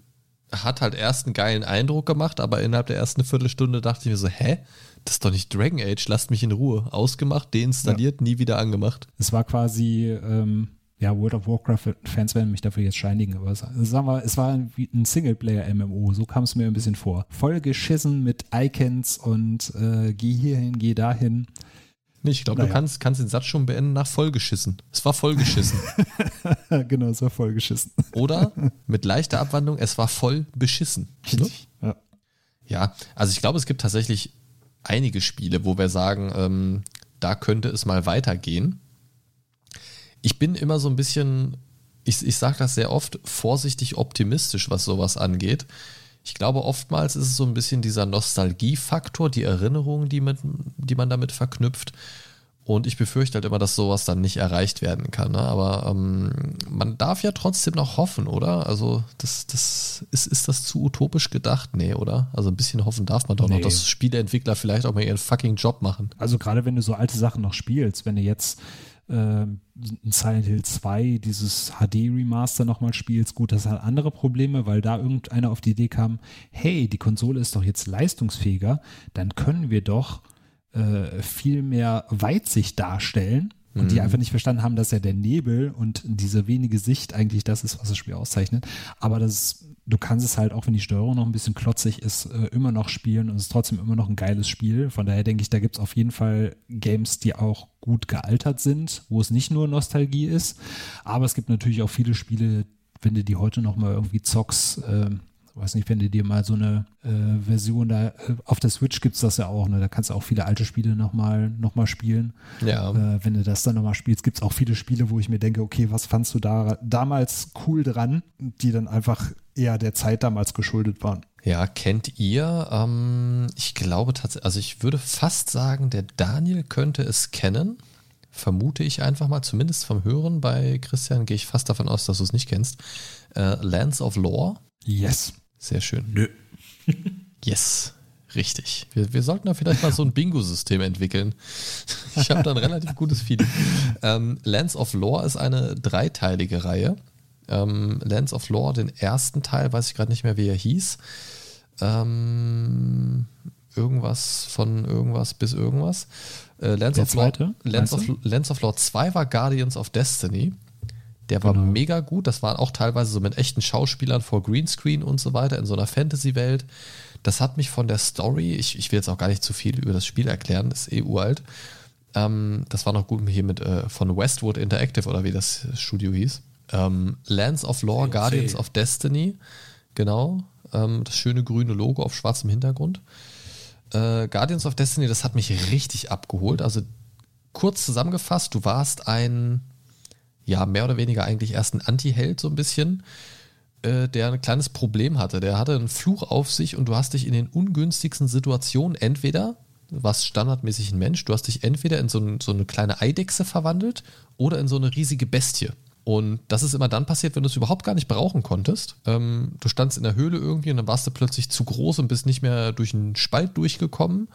hat halt erst einen geilen Eindruck gemacht, aber innerhalb der ersten Viertelstunde dachte ich mir so, hä? Das ist doch nicht Dragon Age, lasst mich in Ruhe. Ausgemacht, deinstalliert, nie wieder angemacht. Es war quasi, ähm, ja, World of Warcraft-Fans werden mich dafür jetzt scheinigen, aber es, sagen wir, es war wie ein Singleplayer-MMO, so kam es mir ein bisschen vor. Voll geschissen mit Icons und äh, geh hierhin, geh dahin. Nee, ich glaube, Naja. du kannst, kannst den Satz schon beenden nach vollgeschissen. Es war vollgeschissen. genau, es war voll geschissen. Oder mit leichter Abwandlung, es war voll beschissen. Ne? Ja. Ja, also ich glaube, es gibt tatsächlich einige Spiele, wo wir sagen, ähm, da könnte es mal weitergehen. Ich bin immer so ein bisschen, ich, ich sage das sehr oft, vorsichtig optimistisch, was sowas angeht. Ich glaube, oftmals ist es so ein bisschen dieser Nostalgiefaktor, die Erinnerungen, die, mit, die man damit verknüpft. Und ich befürchte halt immer, dass sowas dann nicht erreicht werden kann. Ne? Aber ähm, man darf ja trotzdem noch hoffen, oder? Also, das, das ist, ist das zu utopisch gedacht? Nee, oder? Also ein bisschen hoffen darf man doch noch, Nee. dass Spieleentwickler vielleicht auch mal ihren fucking Job machen. Also gerade wenn du so alte Sachen noch spielst, wenn du jetzt ein Silent Hill 2, dieses HD-Remaster nochmal spielst, gut, das hat andere Probleme, weil da irgendeiner auf die Idee kam, hey, die Konsole ist doch jetzt leistungsfähiger, dann können wir doch äh, viel mehr Weitsicht darstellen. Und die einfach nicht verstanden haben, dass ja der Nebel und diese wenige Sicht eigentlich das ist, was das Spiel auszeichnet. Aber das, du kannst es halt, auch wenn die Steuerung noch ein bisschen klotzig ist, äh, immer noch spielen und es ist trotzdem immer noch ein geiles Spiel. Von daher denke ich, da gibt es auf jeden Fall Games, die auch gut gealtert sind, wo es nicht nur Nostalgie ist. Aber es gibt natürlich auch viele Spiele, wenn du die heute noch mal irgendwie zockst, äh, weiß nicht, wenn du dir mal so eine äh, Version da, äh, auf der Switch gibt es das ja auch, ne? da kannst du auch viele alte Spiele nochmal noch mal spielen. Ja. Äh, wenn du das dann nochmal spielst, gibt es auch viele Spiele, wo ich mir denke, okay, was fandst du da damals cool dran, die dann einfach eher der Zeit damals geschuldet waren. Ja, kennt ihr? Ähm, ich glaube tatsächlich, also ich würde fast sagen, der Daniel könnte es kennen. Vermute ich einfach mal, zumindest vom Hören. Bei Christian gehe ich fast davon aus, dass du es nicht kennst. Äh, Lands of Lore. Yes. Sehr schön. Nö. Yes. Richtig. Wir, wir sollten da vielleicht mal so ein Bingo-System entwickeln. Ich habe da ein relativ gutes Feeling. Ähm, Lands of Lore ist eine dreiteilige Reihe. Ähm, Lands of Lore, den ersten Teil, weiß ich gerade nicht mehr, wie er hieß. Ähm, irgendwas von irgendwas bis irgendwas. Äh, Lands, Der of Lore, zweite, Lands, meinst of, Lands of Lore 2 war Guardians of Destiny. Der war Genau. mega gut. Das war auch teilweise so mit echten Schauspielern vor Greenscreen und so weiter in so einer Fantasy-Welt. Das hat mich von der Story, ich, ich will jetzt auch gar nicht zu viel über das Spiel erklären, ist eh uralt. Ähm, das war noch gut hier mit äh, von Westwood Interactive oder wie das Studio hieß. Ähm, Lands of Lore, COC. Guardians of Destiny, genau. Ähm, das schöne grüne Logo auf schwarzem Hintergrund. Äh, Guardians of Destiny, das hat mich richtig abgeholt. Also kurz zusammengefasst, du warst ein, ja, mehr oder weniger eigentlich erst ein Anti-Held, so ein bisschen, äh, der ein kleines Problem hatte. Der hatte einen Fluch auf sich und du hast dich in den ungünstigsten Situationen entweder, warst standardmäßig ein Mensch, du hast dich entweder in so, ein, so eine kleine Eidechse verwandelt oder in so eine riesige Bestie. Und das ist immer dann passiert, wenn du es überhaupt gar nicht brauchen konntest. Ähm, du standst in der Höhle irgendwie und dann warst du plötzlich zu groß und bist nicht mehr durch einen Spalt durchgekommen.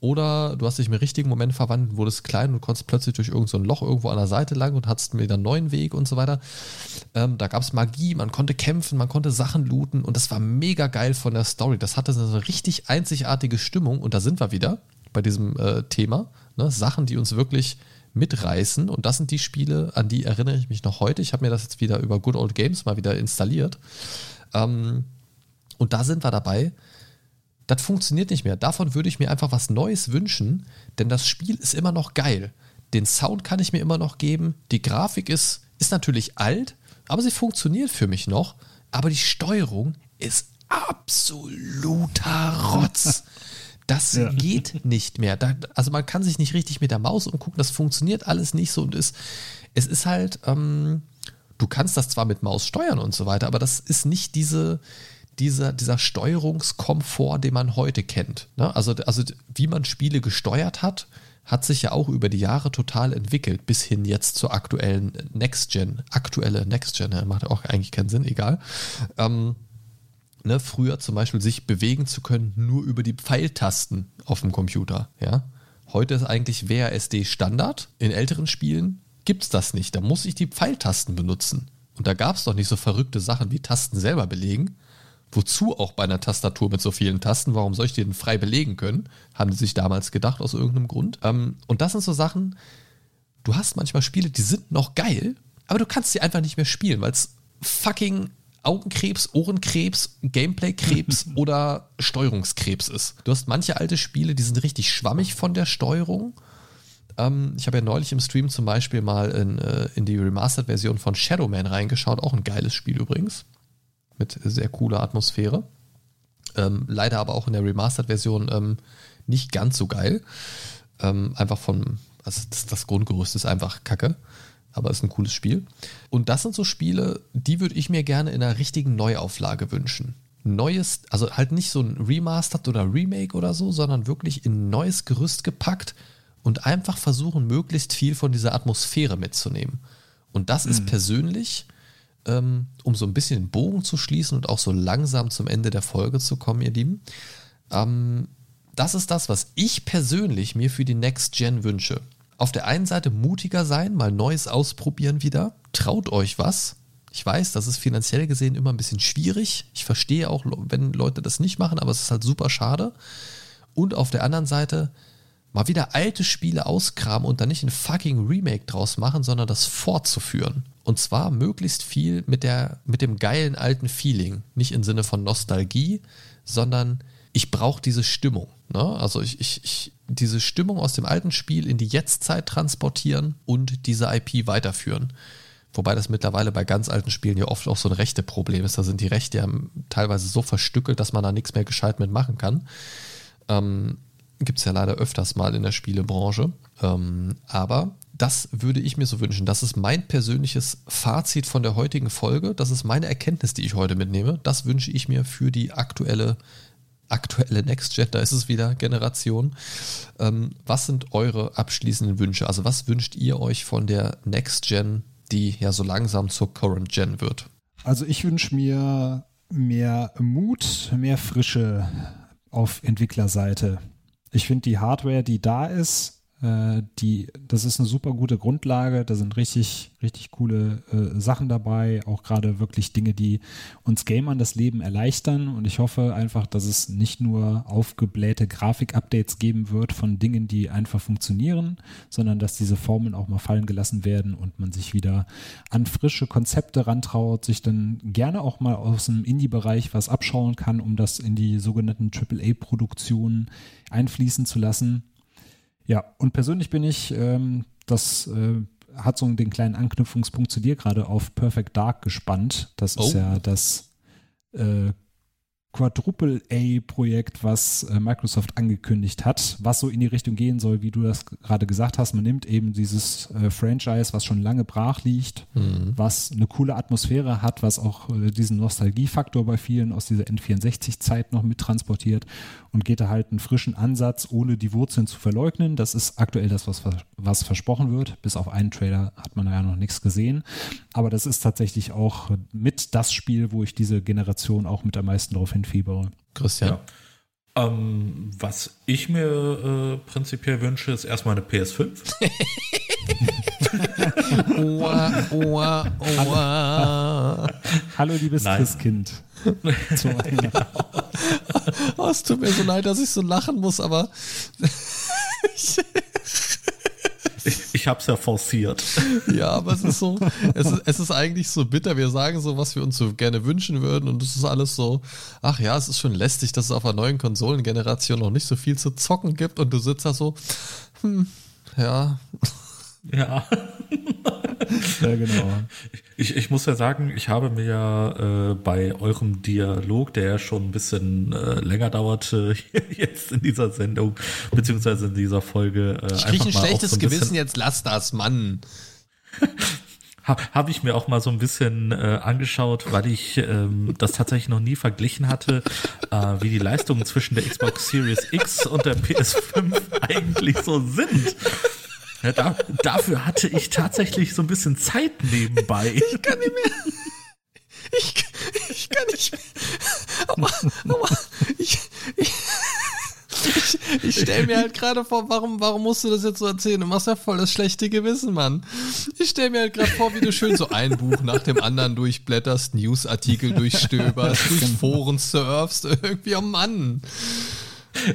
Oder du hast dich im richtigen Moment verwandelt, wurdest klein und konntest plötzlich durch irgendein so Loch irgendwo an der Seite lang und hattest wieder einen neuen Weg und so weiter. Ähm, da gab es Magie, man konnte kämpfen, man konnte Sachen looten und das war mega geil von der Story. Das hatte so eine richtig einzigartige Stimmung und da sind wir wieder bei diesem äh, Thema. Ne? Sachen, die uns wirklich mitreißen und das sind die Spiele, an die erinnere ich mich noch heute. Ich habe mir das jetzt wieder über Good Old Games mal wieder installiert. Ähm, und da sind wir dabei. Das funktioniert nicht mehr. Davon würde ich mir einfach was Neues wünschen, denn das Spiel ist immer noch geil. Den Sound kann ich mir immer noch geben. Die Grafik ist, ist natürlich alt, aber sie funktioniert für mich noch. Aber die Steuerung ist absoluter Rotz. Das Ja. geht nicht mehr. Da, also man kann sich nicht richtig mit der Maus umgucken. Das funktioniert alles nicht so und ist, es ist halt, ähm, du kannst das zwar mit Maus steuern und so weiter, aber das ist nicht diese, dieser, dieser Steuerungskomfort, den man heute kennt. Ne? Also, also wie man Spiele gesteuert hat, hat sich ja auch über die Jahre total entwickelt, bis hin jetzt zur aktuellen Next Gen. Aktuelle Next Gen, ja, macht auch eigentlich keinen Sinn, egal. Ähm, ne, früher zum Beispiel sich bewegen zu können, nur über die Pfeiltasten auf dem Computer. Ja? Heute ist eigentlich WASD Standard. In älteren Spielen gibt es das nicht. Da muss ich die Pfeiltasten benutzen. Und da gab es doch nicht so verrückte Sachen wie Tasten selber belegen. Wozu auch bei einer Tastatur mit so vielen Tasten? Warum soll ich die denn frei belegen können? Haben die sich damals gedacht aus irgendeinem Grund. Ähm, und das sind so Sachen, du hast manchmal Spiele, die sind noch geil, aber du kannst sie einfach nicht mehr spielen, weil es fucking Augenkrebs, Ohrenkrebs, Gameplaykrebs oder Steuerungskrebs ist. Du hast manche alte Spiele, die sind richtig schwammig von der Steuerung. Ähm, ich habe ja neulich im Stream zum Beispiel mal in, äh, in die Remastered-Version von Shadow Man reingeschaut. Auch ein geiles Spiel übrigens. Mit sehr cooler Atmosphäre. Ähm, leider aber auch in der Remastered-Version ähm, nicht ganz so geil. Ähm, einfach von, also das, das Grundgerüst ist einfach kacke aber ist ein cooles Spiel. Und das sind so Spiele, die würde ich mir gerne in einer richtigen Neuauflage wünschen. Neues, also halt nicht so ein Remastered oder Remake oder so, sondern wirklich in ein neues Gerüst gepackt und einfach versuchen, möglichst viel von dieser Atmosphäre mitzunehmen. Und das mhm. ist persönlich, um so ein bisschen den Bogen zu schließen und auch so langsam zum Ende der Folge zu kommen, ihr Lieben, ähm, das ist das, was ich persönlich mir für die Next Gen wünsche auf der einen Seite mutiger sein, mal Neues ausprobieren wieder. Traut euch was. Ich weiß, das ist finanziell gesehen immer ein bisschen schwierig. Ich verstehe auch, wenn Leute das nicht machen, aber es ist halt super schade. Und auf der anderen Seite mal wieder alte Spiele auskramen und dann nicht ein fucking Remake draus machen, sondern das fortzuführen. Und zwar möglichst viel mit, der, mit dem geilen alten Feeling. Nicht im Sinne von Nostalgie, sondern ich brauche diese Stimmung. Ne? Also ich, ich, ich, diese Stimmung aus dem alten Spiel in die Jetztzeit transportieren und diese IP weiterführen. Wobei das mittlerweile bei ganz alten Spielen ja oft auch so ein rechte Problem ist. Da sind die Rechte ja teilweise so verstückelt, dass man da nichts mehr gescheit mitmachen kann. Ähm, Gibt es ja leider öfters mal in der Spielebranche. Ähm, aber das würde ich mir so wünschen. Das ist mein persönliches Fazit von der heutigen Folge. Das ist meine Erkenntnis, die ich heute mitnehme. Das wünsche ich mir für die aktuelle aktuelle Next Gen, da ist es wieder Generation. Ähm, was sind eure abschließenden Wünsche? Also was wünscht ihr euch von der Next Gen, die ja so langsam zur Current Gen wird? Also ich wünsche mir mehr Mut, mehr Frische auf Entwicklerseite. Ich finde die Hardware, die da ist, die, das ist eine super gute Grundlage. Da sind richtig, richtig coole äh, Sachen dabei. Auch gerade wirklich Dinge, die uns Gamern das Leben erleichtern. Und ich hoffe einfach, dass es nicht nur aufgeblähte Grafik-Updates geben wird von Dingen, die einfach funktionieren, sondern dass diese Formeln auch mal fallen gelassen werden und man sich wieder an frische Konzepte rantraut, sich dann gerne auch mal aus dem Indie-Bereich was abschauen kann, um das in die sogenannten AAA-Produktionen einfließen zu lassen. Ja, und persönlich bin ich, ähm, das äh, hat so den kleinen Anknüpfungspunkt zu dir gerade auf Perfect Dark gespannt. Das ist oh. ja das äh, Quadruple A-Projekt, was äh, Microsoft angekündigt hat, was so in die Richtung gehen soll, wie du das gerade gesagt hast. Man nimmt eben dieses äh, Franchise, was schon lange brach liegt, mhm. was eine coole Atmosphäre hat, was auch äh, diesen Nostalgiefaktor bei vielen aus dieser N64-Zeit noch mit transportiert und geht da halt einen frischen Ansatz, ohne die Wurzeln zu verleugnen. Das ist aktuell das, was, was versprochen wird. Bis auf einen Trailer hat man ja noch nichts gesehen. Aber das ist tatsächlich auch mit das Spiel, wo ich diese Generation auch mit am meisten darauf hin hinfiebere. Christian? Ja. Ähm, was ich mir äh, prinzipiell wünsche, ist erstmal eine PS5. oha, oha, oha. Hallo, liebes Nein. Christkind. oh, es tut mir so leid, dass ich so lachen muss, aber ich, habe es ja forciert. Ja, aber es ist so, es ist, es ist eigentlich so bitter. Wir sagen so, was wir uns so gerne wünschen würden und es ist alles so, ach ja, es ist schon lästig, dass es auf einer neuen Konsolengeneration noch nicht so viel zu zocken gibt und du sitzt da so, hm, ja. Ja. ja, genau. Ich, ich muss ja sagen, ich habe mir ja äh, bei eurem Dialog, der ja schon ein bisschen äh, länger dauert, äh, jetzt in dieser Sendung, beziehungsweise in dieser Folge. Äh, ich kriege ein schlechtes so ein Gewissen, jetzt lass das, Mann. habe hab ich mir auch mal so ein bisschen äh, angeschaut, weil ich ähm, das tatsächlich noch nie verglichen hatte, äh, wie die Leistungen zwischen der Xbox Series X und der PS5 eigentlich so sind. Ja, da, dafür hatte ich tatsächlich so ein bisschen Zeit nebenbei. Ich kann nicht mehr. Ich, ich kann nicht mehr. aber, aber ich, ich, ich, ich stelle mir halt gerade vor, warum, warum musst du das jetzt so erzählen? Du machst ja voll das schlechte Gewissen, Mann. Ich stelle mir halt gerade vor, wie du schön so ein Buch nach dem anderen durchblätterst, Newsartikel durchstöberst, durch Foren surfst, irgendwie, oh Mann.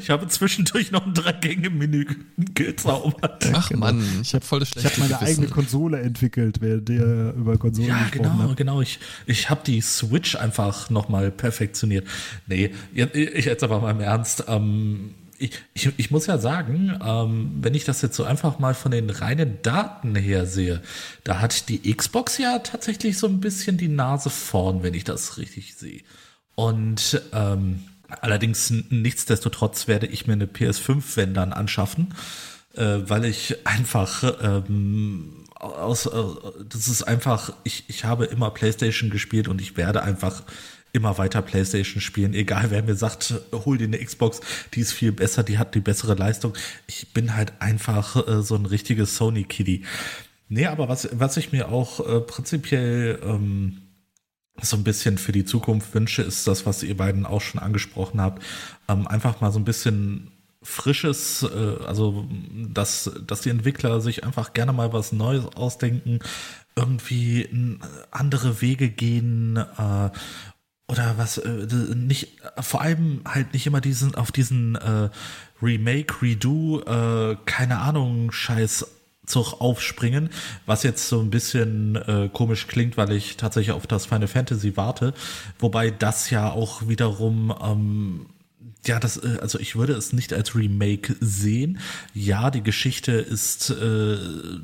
Ich habe zwischendurch noch ein Drei-Gänge-Menü gezaubert. Ach genau. Mann, ich habe voll das schlechte Ich habe meine Gewissen. eigene Konsole entwickelt, während der über Konsolen Ja, gesprochen genau, hat. genau. Ich, ich habe die Switch einfach nochmal perfektioniert. Nee, jetzt- ich jetzt aber mal im Ernst. Ähm, ich, ich, ich muss ja sagen, ähm, wenn ich das jetzt so einfach mal von den reinen Daten her sehe, da hat die Xbox ja tatsächlich so ein bisschen die Nase vorn, wenn ich das richtig sehe. Und ähm, allerdings nichtsdestotrotz werde ich mir eine PS5, wenn dann, anschaffen, äh, weil ich einfach ähm, aus, äh, das ist einfach, ich, ich habe immer PlayStation gespielt und ich werde einfach immer weiter PlayStation spielen, egal wer mir sagt, hol dir eine Xbox, die ist viel besser, die hat die bessere Leistung. Ich bin halt einfach äh, so ein richtiges Sony-Kiddie. Nee, aber was, was ich mir auch äh, prinzipiell ähm, so ein bisschen für die Zukunft wünsche, ist das, was ihr beiden auch schon angesprochen habt. Ähm, einfach mal so ein bisschen frisches, äh, also dass, dass die Entwickler sich einfach gerne mal was Neues ausdenken, irgendwie andere Wege gehen äh, oder was äh, nicht vor allem halt nicht immer diesen auf diesen äh, Remake, Redo, äh, keine Ahnung, Scheiß Zug aufspringen, was jetzt so ein bisschen äh, komisch klingt, weil ich tatsächlich auf das Final Fantasy warte, wobei das ja auch wiederum ähm, ja, das, äh, also ich würde es nicht als Remake sehen. Ja, die Geschichte ist äh,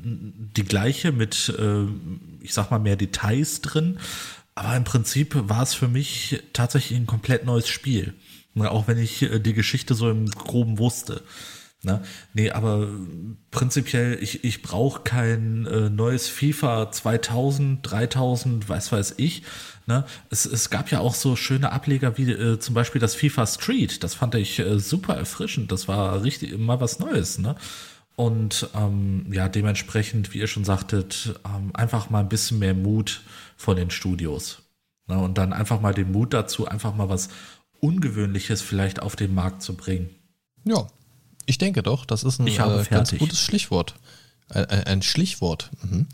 die gleiche mit, äh, ich sag mal, mehr Details drin. Aber im Prinzip war es für mich tatsächlich ein komplett neues Spiel. Auch wenn ich äh, die Geschichte so im Groben wusste. Ne? Nee, aber prinzipiell, ich, ich brauche kein äh, neues FIFA 2000, 3000, weiß weiß ich. Ne? Es, es gab ja auch so schöne Ableger wie äh, zum Beispiel das FIFA Street. Das fand ich äh, super erfrischend. Das war richtig mal was Neues. Ne? Und ähm, ja, dementsprechend, wie ihr schon sagtet, ähm, einfach mal ein bisschen mehr Mut von den Studios. Ne? Und dann einfach mal den Mut dazu, einfach mal was Ungewöhnliches vielleicht auf den Markt zu bringen. Ja, ich denke doch, das ist ein äh, ganz fertig. gutes Schlichwort. Ein, ein, Schlichwort. Mhm.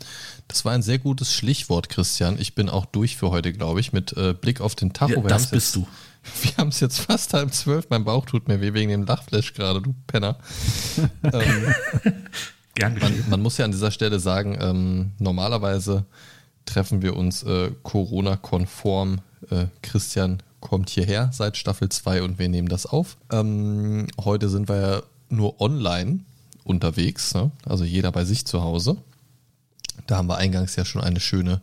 Das war ein sehr gutes Schlichwort, Christian. Ich bin auch durch für heute, glaube ich, mit äh, Blick auf den Tacho. Ja, das haben's bist jetzt, du. Wir haben es jetzt fast halb zwölf. Mein Bauch tut mir weh wegen dem Lachflash gerade, du Penner. ähm, Gern man, man muss ja an dieser Stelle sagen, ähm, normalerweise treffen wir uns äh, Corona-konform. Äh, Christian kommt hierher seit Staffel 2 und wir nehmen das auf. Ähm, heute sind wir ja nur online unterwegs, ne? also jeder bei sich zu Hause. Da haben wir eingangs ja schon eine schöne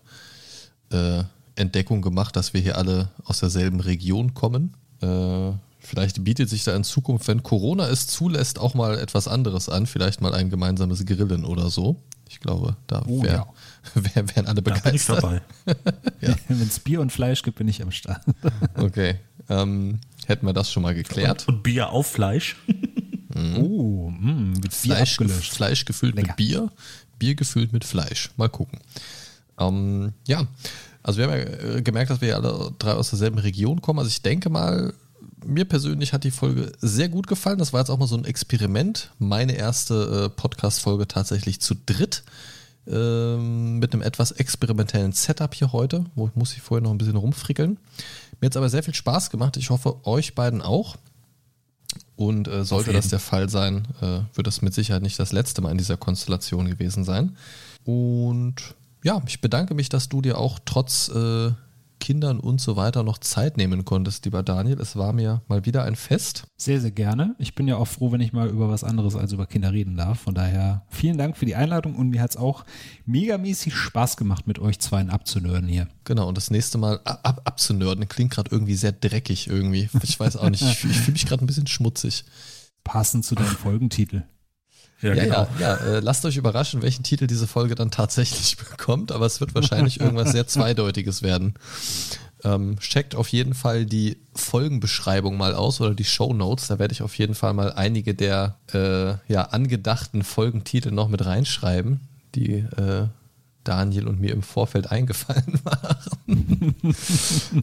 äh, Entdeckung gemacht, dass wir hier alle aus derselben Region kommen. Äh, vielleicht bietet sich da in Zukunft, wenn Corona es zulässt, auch mal etwas anderes an. Vielleicht mal ein gemeinsames Grillen oder so. Ich glaube, da Oh, wär, ja. wär, wären alle Da bin ich begeistert. dabei. Wenn es Bier und Fleisch gibt, bin ich am Start. Okay. Ähm, hätten wir das schon mal geklärt. Und, und Bier auf Fleisch. Oh, mh, mit Bier Fleisch, abgelöscht. Fleisch gefüllt Lecker. mit Bier, Bier gefüllt mit Fleisch. Mal gucken. Ähm, ja, also wir haben ja äh, gemerkt, dass wir ja alle drei aus derselben Region kommen. Also ich denke mal, mir persönlich hat die Folge sehr gut gefallen. Das war jetzt auch mal so ein Experiment. Meine erste äh, Podcast-Folge tatsächlich zu dritt. Ähm, mit einem etwas experimentellen Setup hier heute, wo ich muss ich vorher noch ein bisschen rumfrickeln. Mir hat es aber sehr viel Spaß gemacht. Ich hoffe, euch beiden auch. Und äh, sollte das der Fall sein, äh, wird das mit Sicherheit nicht das letzte Mal in dieser Konstellation gewesen sein. Und ja, ich bedanke mich, dass du dir auch trotz äh, Kindern und so weiter noch Zeit nehmen konntest, lieber Daniel. Es war mir mal wieder ein Fest. Sehr, sehr gerne. Ich bin ja auch froh, wenn ich mal über was anderes als über Kinder reden darf. Von daher vielen Dank für die Einladung und mir hat es auch megamäßig Spaß gemacht, mit euch zweien abzunörden hier. Genau, und das nächste Mal ab, ab, abzunörden klingt gerade irgendwie sehr dreckig irgendwie. Ich weiß auch nicht, ich, ich fühle mich gerade ein bisschen schmutzig. Passend zu deinem Folgentitel. Ja, ja, ja. Äh, lasst euch überraschen, welchen Titel diese Folge dann tatsächlich bekommt, aber es wird wahrscheinlich irgendwas sehr Zweideutiges werden. Ähm, checkt auf jeden Fall die Folgenbeschreibung mal aus oder die Show Notes. Da werde ich auf jeden Fall mal einige der äh, ja, angedachten Folgentitel noch mit reinschreiben, die äh, Daniel und mir im Vorfeld eingefallen waren.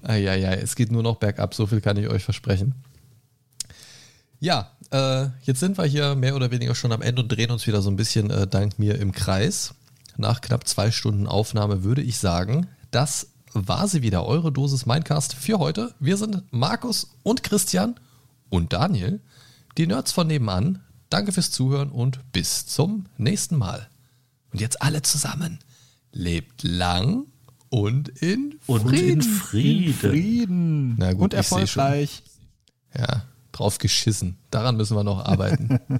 Eieiei, es geht nur noch bergab, so viel kann ich euch versprechen. Ja, äh, jetzt sind wir hier mehr oder weniger schon am Ende und drehen uns wieder so ein bisschen äh, dank mir im Kreis. Nach knapp zwei Stunden Aufnahme würde ich sagen, das war sie wieder, eure Dosis Mindcast für heute. Wir sind Markus und Christian und Daniel, die Nerds von nebenan. Danke fürs Zuhören und bis zum nächsten Mal. Und jetzt alle zusammen. Lebt lang und in Und Frieden. in Frieden. Frieden. Na gut, und ich seh schon. erfolgreich. Ja, drauf geschissen. Daran müssen wir noch arbeiten.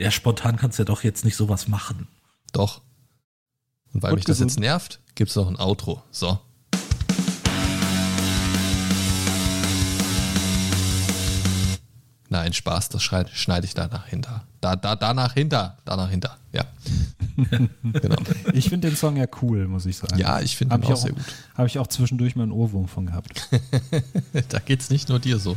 Ja, spontan kannst du ja doch jetzt nicht sowas machen. Doch. Und weil Und mich das jetzt nervt, gibt es noch ein Outro. So. Nein, Spaß, das schrei- schneide ich danach hinter. Da, da, danach hinter. Danach hinter. Ja. genau. Ich finde den Song ja cool, muss ich sagen. Ja, ich finde ihn ich auch sehr gut. Habe ich auch zwischendurch mal einen Ohrwurm von gehabt. Da geht's nicht nur dir so.